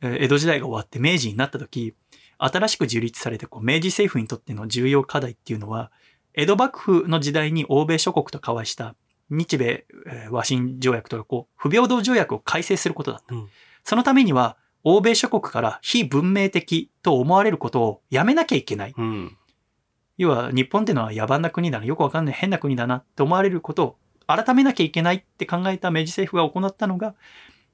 えー江戸時代が終わって明治になった時、新しく樹立されてこう明治政府にとっての重要課題っていうのは、江戸幕府の時代に欧米諸国と交わした日米えー和親条約とかこう不平等条約を改正することだった。うんそのためには、欧米諸国から非文明的と思われることをやめなきゃいけない。うん要は日本ってのは野蛮な国だな、よくわかんない変な国だなって思われることを改めなきゃいけないって考えた明治政府が行ったのが、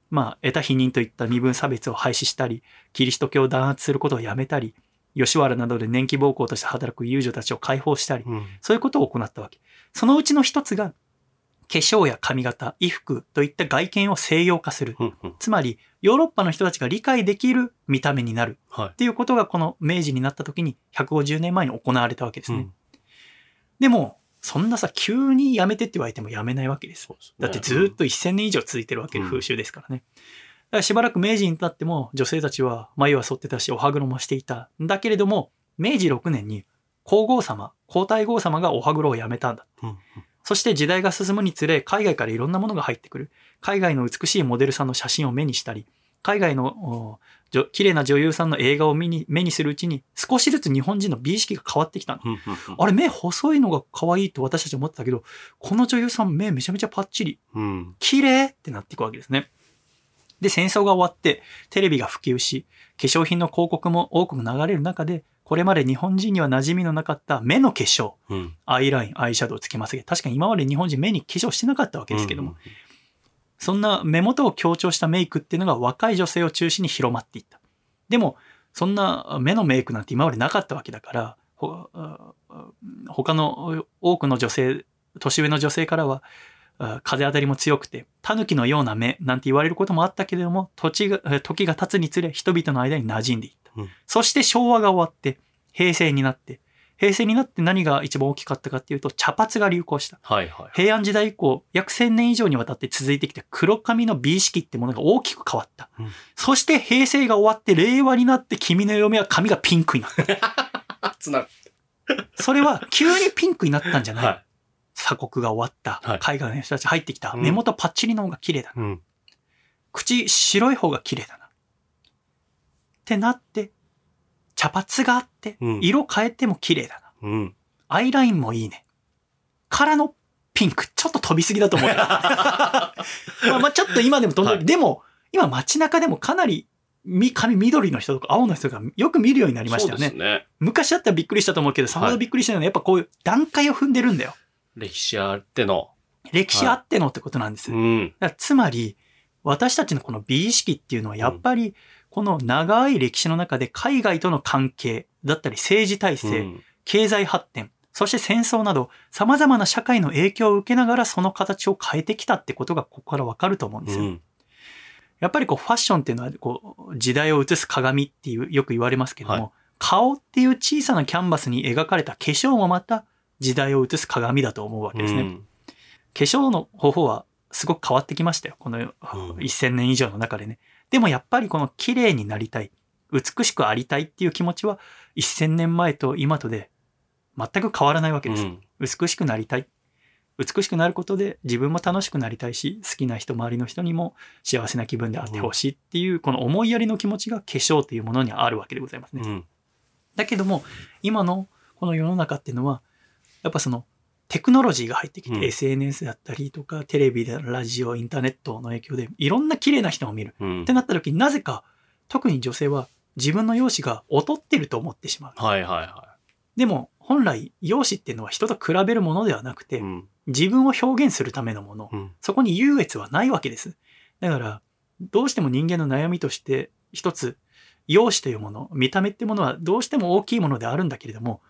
まあ、得た否認といった身分差別を廃止したり、キリスト教を弾圧することをやめたり、吉原などで年季暴行として働く遊女たちを解放したり、うんそういうことを行ったわけ。そのうちの一つが、化粧や髪型、衣服といった外見を西洋化する。うんうんつまり、ヨーロッパの人たちが理解できる見た目になるはいっていうことがこの明治になった時に150年前に行われたわけですね。うんでも、そんなさ、急にやめてって言われてもやめないわけです。ですねだってずーっと1000年以上続いてるわけ風習ですからね。だからしばらく明治になっても女性たちは眉は剃ってたし、お歯黒もしていた。だけれども、明治6年に皇后様、皇太后様がお歯黒をやめたんだ。うんそして時代が進むにつれ、海外からいろんなものが入ってくる。海外の美しいモデルさんの写真を目にしたり、海外の綺麗な女優さんの映画を見に目にするうちに、少しずつ日本人の美意識が変わってきたあれ、目細いのが可愛いと私たち思ってたけど、この女優さん目めちゃめちゃパッチリ、うん綺麗ってなっていくわけですね。で、戦争が終わって、テレビが普及し、化粧品の広告も多く流れる中で、これまで日本人には馴染みのなかった目の化粧、うん。アイライン、アイシャドウつけますけど、確かに今まで日本人目に化粧してなかったわけですけども、そんな目元を強調したメイクっていうのが若い女性を中心に広まっていった。でも、そんな目のメイクなんて今までなかったわけだから、他の多くの女性、年上の女性からは、あ風当たりも強くて、狸のような目なんて言われることもあったけれども、土地がえ時が経つにつれ人々の間に馴染んでいった。うんそして昭和が終わって、平成になって、平成になって何が一番大きかったかっていうと、茶髪が流行した。はいはい。平安時代以降、約1000年以上にわたって続いてきた黒髪の美意識ってものが大きく変わった。うんそして平成が終わって令和になって君の嫁は髪がピンクになった。つなそれは急にピンクになったんじゃない、は鎖国が終わった。はい海外の人たち入ってきた。うん目元パッチリの方が綺麗だな。い。うん。口白い方が綺麗だな。ってなって、茶髪があってうん、色変えても綺麗だな。うん。アイラインもいいね。からのピンク、ちょっと飛びすぎだと思うよ。まあまあちょっと今でも飛んでる。はいでも、今街中でもかなり、み髪緑の人とか青の人がよく見るようになりましたよね。ね。昔だったらびっくりしたと思うけど、さほどびっくりしないのはやっぱこういう段階を踏んでるんだよ。歴史あっての。歴史あってのってことなんです。うん。だからつまり、私たちのこの美意識っていうのはやっぱり、この長い歴史の中で海外との関係だったり政治体制、うん経済発展、そして戦争など様々な社会の影響を受けながらその形を変えてきたってことがここからわかると思うんですよ。うん。やっぱりこうファッションっていうのはこう時代を映す鏡っていうよく言われますけども、はい顔っていう小さなキャンバスに描かれた化粧もまた時代を映す鏡だと思うわけですね。うん化粧の方法はすごく変わってきましたよ。この1000年以上の中でね。でもやっぱりこの綺麗になりたい、美しくありたいっていう気持ちは1000年前と今とで全く変わらないわけです。うん美しくなりたい。美しくなることで自分も楽しくなりたいし、好きな人、周りの人にも幸せな気分であってほしいっていう、この思いやりの気持ちが化粧というものにあるわけでございますね。うん。だけども、今のこの世の中っていうのは、やっぱそのテクノロジーが入ってきて、うん SNS だったりとか、テレビでラジオ、インターネットの影響で、いろんな綺麗な人を見る。うんってなった時になぜか、特に女性は自分の容姿が劣ってると思ってしまう。はいはいはでも、本来、容姿っていうのは人と比べるものではなくて、い。うん。自分を表現するためのもの。うん。そこに優越はないわけです。だから、どうしても人間の悩みとして、一つ、容姿というもの、見た目っていうものはどうしても大きいものであるんだけれども、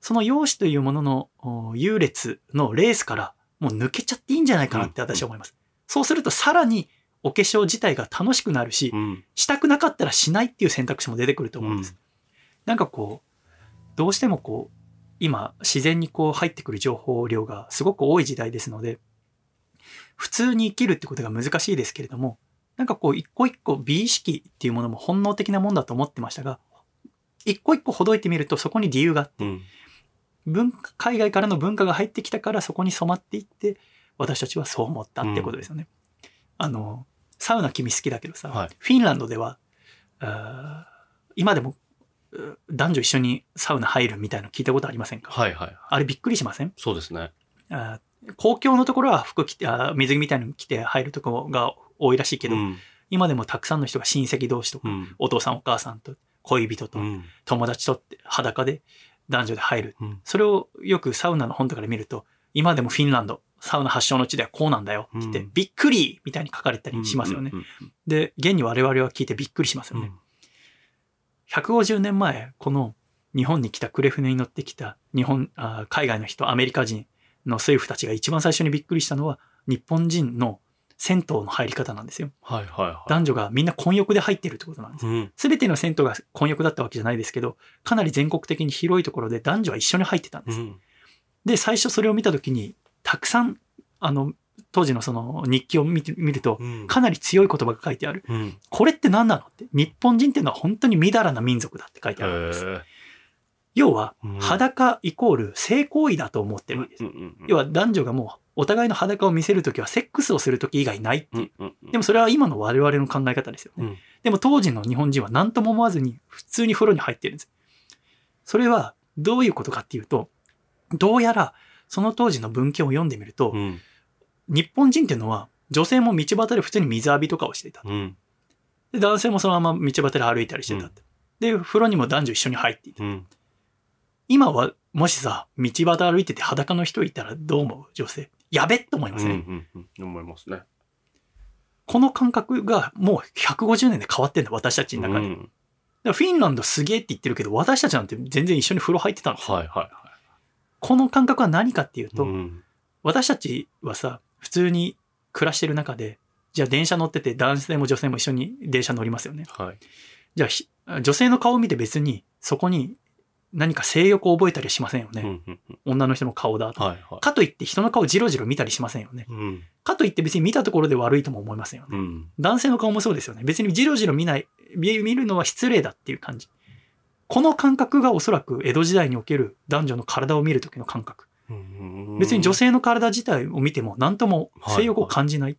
その容姿というもののお優劣のレースからもう抜けちゃっていいんじゃないかなって私は思います。そうするとさらにお化粧自体が楽しくなるしう、ん。したくなかったらしないっていう選択肢も出てくると思うんです。なんかこう、どうしてもこう、今自然にこう入ってくる情報量がすごく多い時代ですので、普通に生きるってことが難しいですけれども、なんかこう一個一個美意識っていうものも本能的なもんだと思ってましたが、一個一個ほどいてみるとそこに理由があって、うん。文化海外からの文化が入ってきたからそこに染まっていって、私たちはそう思ったってことですよね。あの、サウナ君好きだけどさ、はいフィンランドでは、今でもう男女一緒にサウナ入るみたいなの聞いたことありませんか、はいはい。あれびっくりしません？そうですね。あー公共のところは服着て、あー水着みたいなの着て入るところが多いらしいけど、うん。今でもたくさんの人が親戚同士とか、うん。お父さんお母さんと恋人とうん。友達とって裸で男女で入る。うん。それをよくサウナの本とかで見ると、今でもフィンランド、サウナ発祥の地ではこうなんだよって言って、うんびっくりみたいに書かれたりしますよね。うん。で、現に我々は聞いてびっくりしますよね。150年前、この日本に来たクレ船に乗ってきた日本、あ海外の人、アメリカ人の政府たちが一番最初にびっくりしたのは、日本人の銭湯の入り方なんですよ。はいはいはい。男女がみんな混浴で入ってるってことなんです。うん。すべての銭湯が混浴だったわけじゃないですけど、かなり全国的に広いところで男女は一緒に入ってたんです。うん。で、最初それを見たときに、たくさん、あの、当時のその日記を見て見ると、うん。かなり強い言葉が書いてある。うん。これって何なのって。日本人っていうのは本当にみだらな民族だって書いてあるんです。へ要はうん、裸イコール性行為だと思ってるわけです。うん。要は男女がもう、お互いの裸を見せるときはセックスをするとき以外ないっていう。でもそれは今の我々の考え方ですよね。うんでも当時の日本人は何とも思わずに普通に風呂に入ってるんです。それはどういうことかっていうと、どうやらその当時の文献を読んでみると、うん。日本人っていうのは女性も道端で普通に水浴びとかをしていた。うん。で、男性もそのまま道端で歩いたりしてたって。で、風呂にも男女一緒に入っていた。うん。今は、もしさ、道端歩いてて裸の人いたらどう思う？女性。やべっと思いますね。うん。うん。思いますね。この感覚がもう150年で変わってんだ、私たちの中で。だかうんらフィンランドすげえって言ってるけど、私たちなんて全然一緒に風呂入ってたんですよ。はいはいはこの感覚は何かっていうい。と、うん。私たちはさ、普通に暮らしてる中で、じゃあ電車乗ってて男性も女性も一緒に電車乗りますよね。はい。じゃあひ女性の顔を見て別にそこに何か性欲を覚えたりしませんよね。うん。うん。女の人の顔だと。はいはい。かといって人の顔じろじろ見たりしませんよね。うん。かといって別に見たところで悪いとも思いませんよね。うん。男性の顔もそうですよね。別にじろじろ見ない、見見るのは失礼だっていう感じ。この感覚がおそらく江戸時代における男女の体を見る時の感覚。うん別に女性の体自体を見ても何とも性欲を感じない。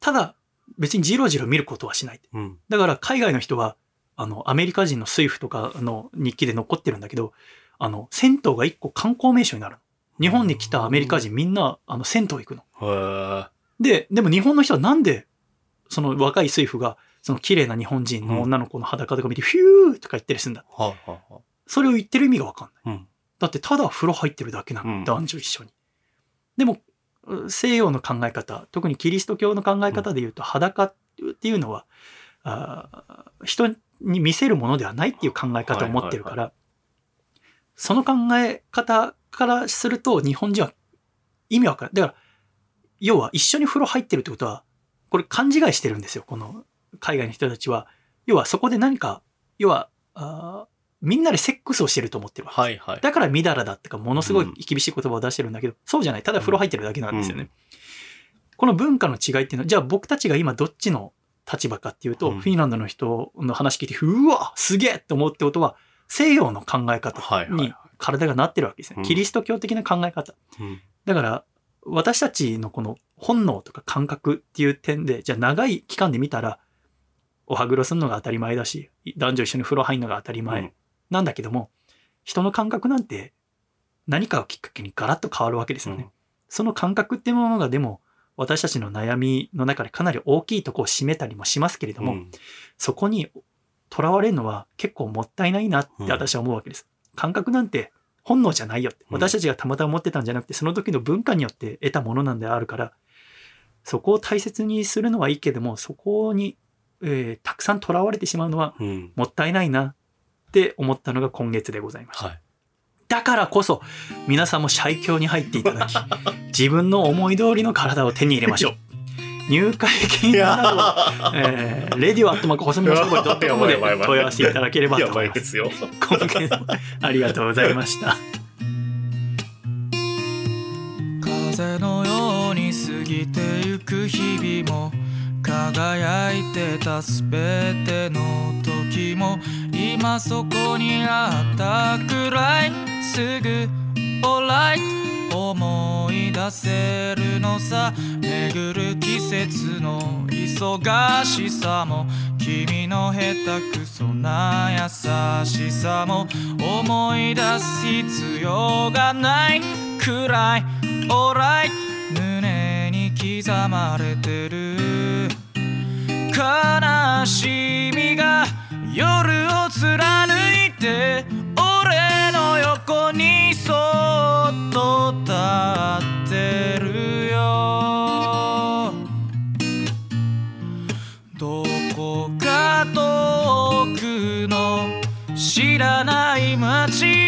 ただ、別にじろじろ見ることはしない。うん。だから海外の人は、あの、アメリカ人の水夫とかの日記で残ってるんだけど、あの、銭湯が一個観光名所になるの。日本に来たアメリカ人みんな、あの、銭湯行くの。で、でも日本の人はなんで、その若い水夫が、その綺麗な日本人の女の子の裸とか見て、ヒューとか言ったりするんだ。それを言ってる意味がわかんない。うん。だってただ風呂入ってるだけなの、うん男女一緒に。でも、西洋の考え方、特にキリスト教の考え方で言うと、裸っていうのは、あー人に見せるものではないっていう考え方を持ってるから、その考え方からすると日本人は意味わかる。だから、要は一緒に風呂入ってるってことは、これ勘違いしてるんですよ。この海外の人たちは。要はそこで何か、要は、あみんなでセックスをしてると思ってるわけはいはい。だからみだらだってか、ものすごい厳しい言葉を出してるんだけど、そうじゃない。ただ風呂入ってるだけなんですよね。この文化の違いっていうのは、じゃあ僕たちが今どっちの立場かっていうと、うん。フィンランドの人の話聞いて、うわすげえって思うってことは、西洋の考え方にはいはいはい。体がなってるわけですね。うん。キリスト教的な考え方。うん。だから、私たちのこの本能とか感覚っていう点で、じゃあ長い期間で見たら、おはぐろするのが当たり前だし、男女一緒に風呂入るのが当たり前。うん。なんだけども、人の感覚なんて何かをきっかけにガラッと変わるわけですよね。うん。その感覚っていうものがでも、私たちの悩みの中でかなり大きいところを占めたりもしますけれども、うんそこにとらわれるのは結構もったいないなって私は思うわけです。感覚なんて本能じゃないよって。うん私たちがたまたま持ってたんじゃなくて、その時の文化によって得たものなんであるから、そこを大切にするのはいいけども、そこに、えーたくさんとらわれてしまうのはうん。もったいないなって思ったのが今月でございます。はい。だからこそ、皆さんも最強に入っていただき、自分の思い通りの体を手に入れましょう。入会金などは、えー、レディオアットマーク細身の商売ドットコムで問い合わせていただければとや思います。ばいですよ。今月もありがとうございました。風のように過ぎてゆく日々も輝いてたすべての時も今そこにあったくらいすぐ alright 思い出せるのさ巡る季節の忙しさも。君の下手くそな優しさも思い出す必要がないくらい。Alright 胸に刻まれてる悲しみが夜を貫いて俺の横にそっと立ってるよ。どこか遠くの知らない街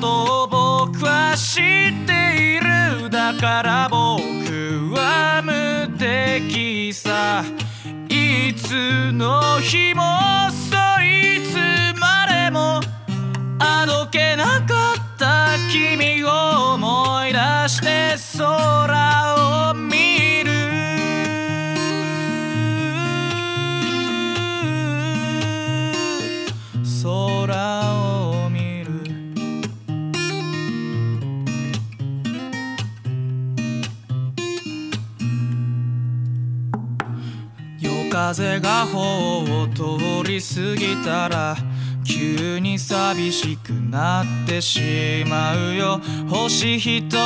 ことを僕は知っているだから僕は無敵さ。いつの日もそいつまでもあどけなかった君を思い出して空を見る。空風が頬を通り過ぎたら急に寂しくなってしまうよ。星一つ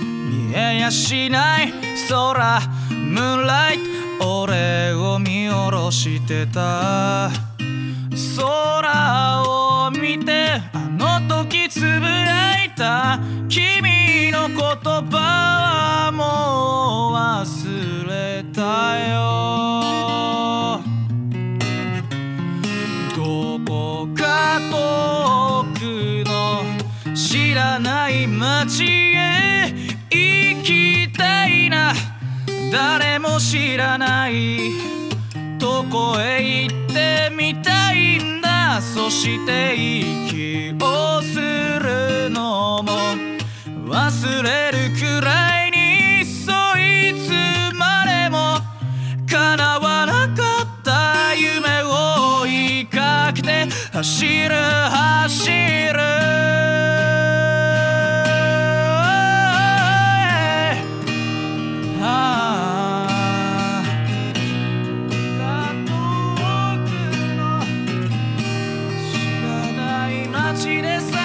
見えやしない。空ムーンライト俺を見下ろしてた。空を見てあの時つぶやいた。君の言葉はもう忘れたよ。遠くの知らない街へ行きたいな。誰も知らないどこへ行ってみたいんだそして息をするのも忘れるくらい。走る走る。ああ。遠くの知らない街でさ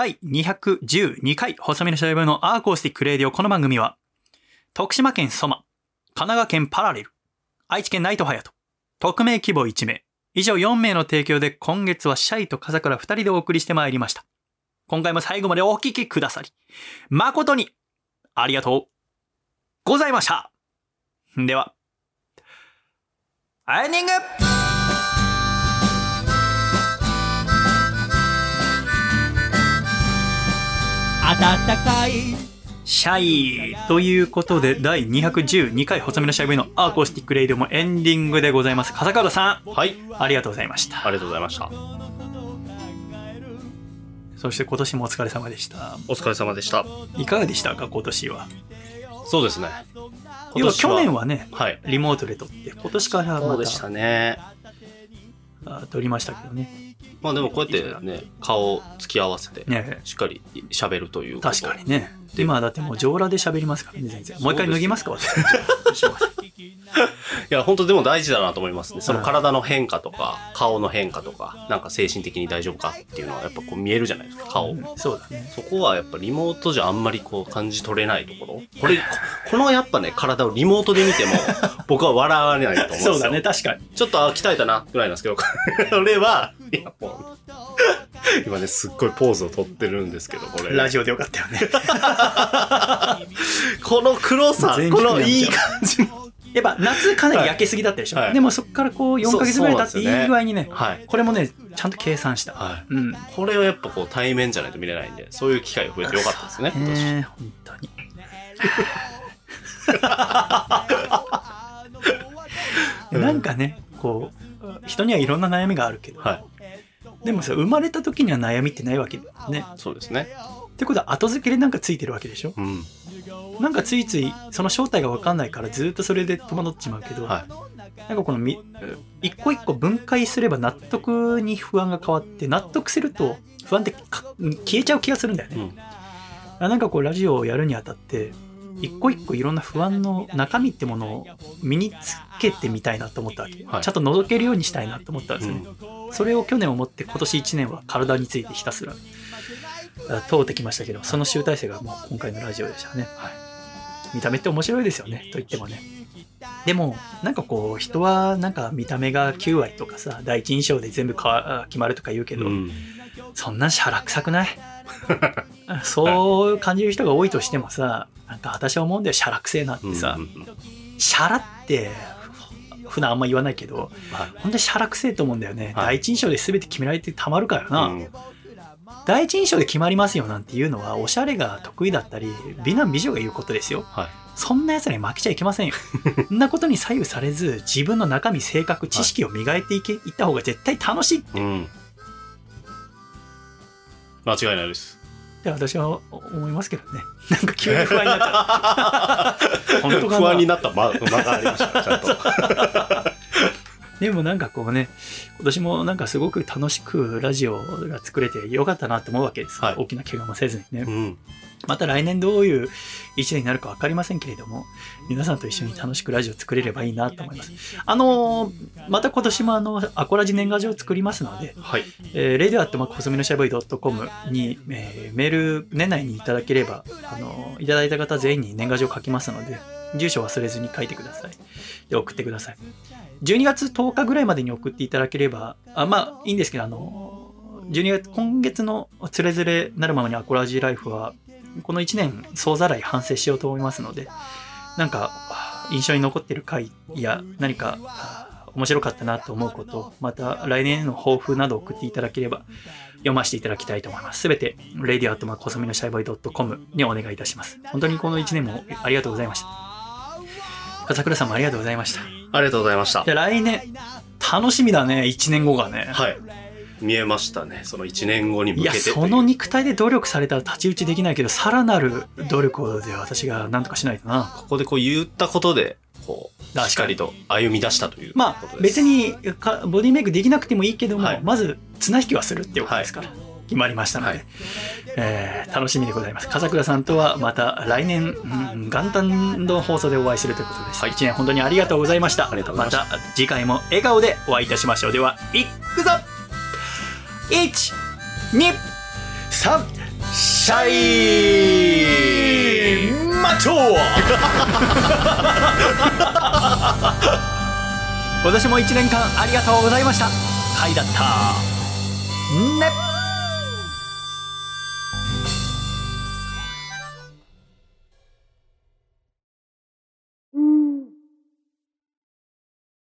第212回、細身のシャイボーイのアーコースティックレディオ。この番組は、徳島県ソマ、神奈川県パラレル、愛知県ナイトハヤト、匿名希望1名、以上4名の提供で今月はシャイと笠倉2人でお送りしてまいりました。今回も最後までお聞きくださり、誠にありがとうございました。では、エンディング暖かいシャイということで、第212回細身のシャイボーイのアーコースティックレイディオもエンディングでございます。笠倉さん、はい。ありがとうございました。ありがとうございました。そして今年もお疲れ様でした。お疲れ様でした。いかがでしたか、今年は？そうですね。要は去年はね、はい。リモートで録って、今年からまそうでしたたね。あ録りましたけどね。まあでもこうやってね、顔を突き合わせて、ねしっかり喋るということ確かにね。今だってもう上裸で喋りますからね、全然。もう一回脱ぎますか、私。いや、本当でも大事だなと思いますね。その体の変化とか、顔の変化とか、なんか精神的に大丈夫かっていうのはやっぱこう見えるじゃないですか、顔。うんそうだね。そこはやっぱリモートじゃあんまりこう感じ取れないところ。これ、ここのやっぱね、体をリモートで見ても、僕は笑われないと思うんですよ。そうだね、確かに。ちょっとあ鍛えたな、ぐらいなんですけど、これは、いや、もう、今ね、すっごいポーズをとってるんですけど、これ。ラジオでよかったよね。この黒さ、全このいい感じの。やっぱ夏かなり焼けすぎだったでしょ。はいでもそこからこう4ヶ月ぐらい経っていい具合にね、はい。これもね、ちゃんと計算した。はい。うん。これはやっぱこう対面じゃないと見れないんで、そういう機会が増えてよかったですね、今年。ね本当に。なんかね、こう、人にはいろんな悩みがあるけど、はい。でもさ、生まれた時には悩みってないわけだよね。そうですね。ってことは後付けでなんかついてるわけでしょ？うん。なんかついついその正体が分かんないからずっとそれで戸惑っちまうけど、はなんかこのみ一個一個分解すれば納得に不安が変わって納得すると不安ってか消えちゃう気がするんだよい。うね、ん。あなんかこうラジオをやるにあたって一個一個いろんな不安の中身ってものを身につけてみたいなと思ったわけ、はいちゃんと覗けるようにしたいなと思ったんですよね、それを去年思って今年1年は体についてひたすらあ通ってきましたけどその集大成がもう今回のラジオでしたね、見た目って面白いですよねと言ってもね。でもなんかこう人はなんか見た目が9割とかさ第一印象で全部かわ決まるとか言うけど、うん。そんなんしゃらくさくない？そう感じる人が多いとしてもさなんか私は思うんだよしゃらくせえなってさ、うんうんうん。しゃらってふ普段あんま言わないけどはい。本当にしゃらくせえと思うんだよね、はい第一印象で全て決められてたまるからな、うん第一印象で決まりますよなんていうのはおしゃれが得意だったり美男美女が言うことですよはい。そんな奴らに負けちゃいけませんよ そんなことに左右されず自分の中身性格知識を磨いていけ、いった方が絶対楽しいってうん。間違いないです。私は思いますけどねなんか急に不安になっちゃう 本当不安になった間間がありました、ちゃんと。でもなんかこうね、今年もなんかすごく楽しくラジオが作れてよかったなって思うわけです。はい大きな怪我もせずにね。うん。また来年どういう一年になるか分かりませんけれども、皆さんと一緒に楽しくラジオ作れればいいなと思います。あのーまた今年もあの、アコラジ年賀状を作りますので、はい。えー、レディオアットマーク細身のシャイボーイ .com に、えーメール年内にいただければ、あのーいただいた方全員に年賀状を書きますので、住所忘れずに書いてください。で送ってください。12月10日ぐらいまでに送っていただければ、あまあいいんですけど、あの、12月、今月のつれづれなるままにアコラジーライフは、この1年総ざらい反省しようと思いますので、なんか印象に残ってる回や何かあ面白かったなと思うこと、また来年への抱負など送っていただければ読ませていただきたいと思います。すべて、radio@ コソミのシャイボーイ .com にお願いいたします。本当にこの1年もありがとうございました。笠倉さんもありがとうございました。ありがとうございましたじゃ。あ来年、楽しみだね、1年後がね。はい。見えましたね。その1年後に向けて。その肉体で努力されたら太刀打ちできないけど、さらなる努力をで私が何とかしないとな。ここでこう言ったことで、こう、しっかりと歩み出したというまあ。別にかボディメイクできなくてもいいけども、はいまず綱引きはするっていうことですから、決まりましたので、はいえー楽しみでございます。笠倉さんとはまた来年、うん元旦の放送でお会いするということです。はい一年本当にありがとうございました。ましたた次回も笑顔でお会いいたしましょう。では、いくぞ !1、2、3、シャイマッチョ 今年も1年間ありがとうございました。回だった。ね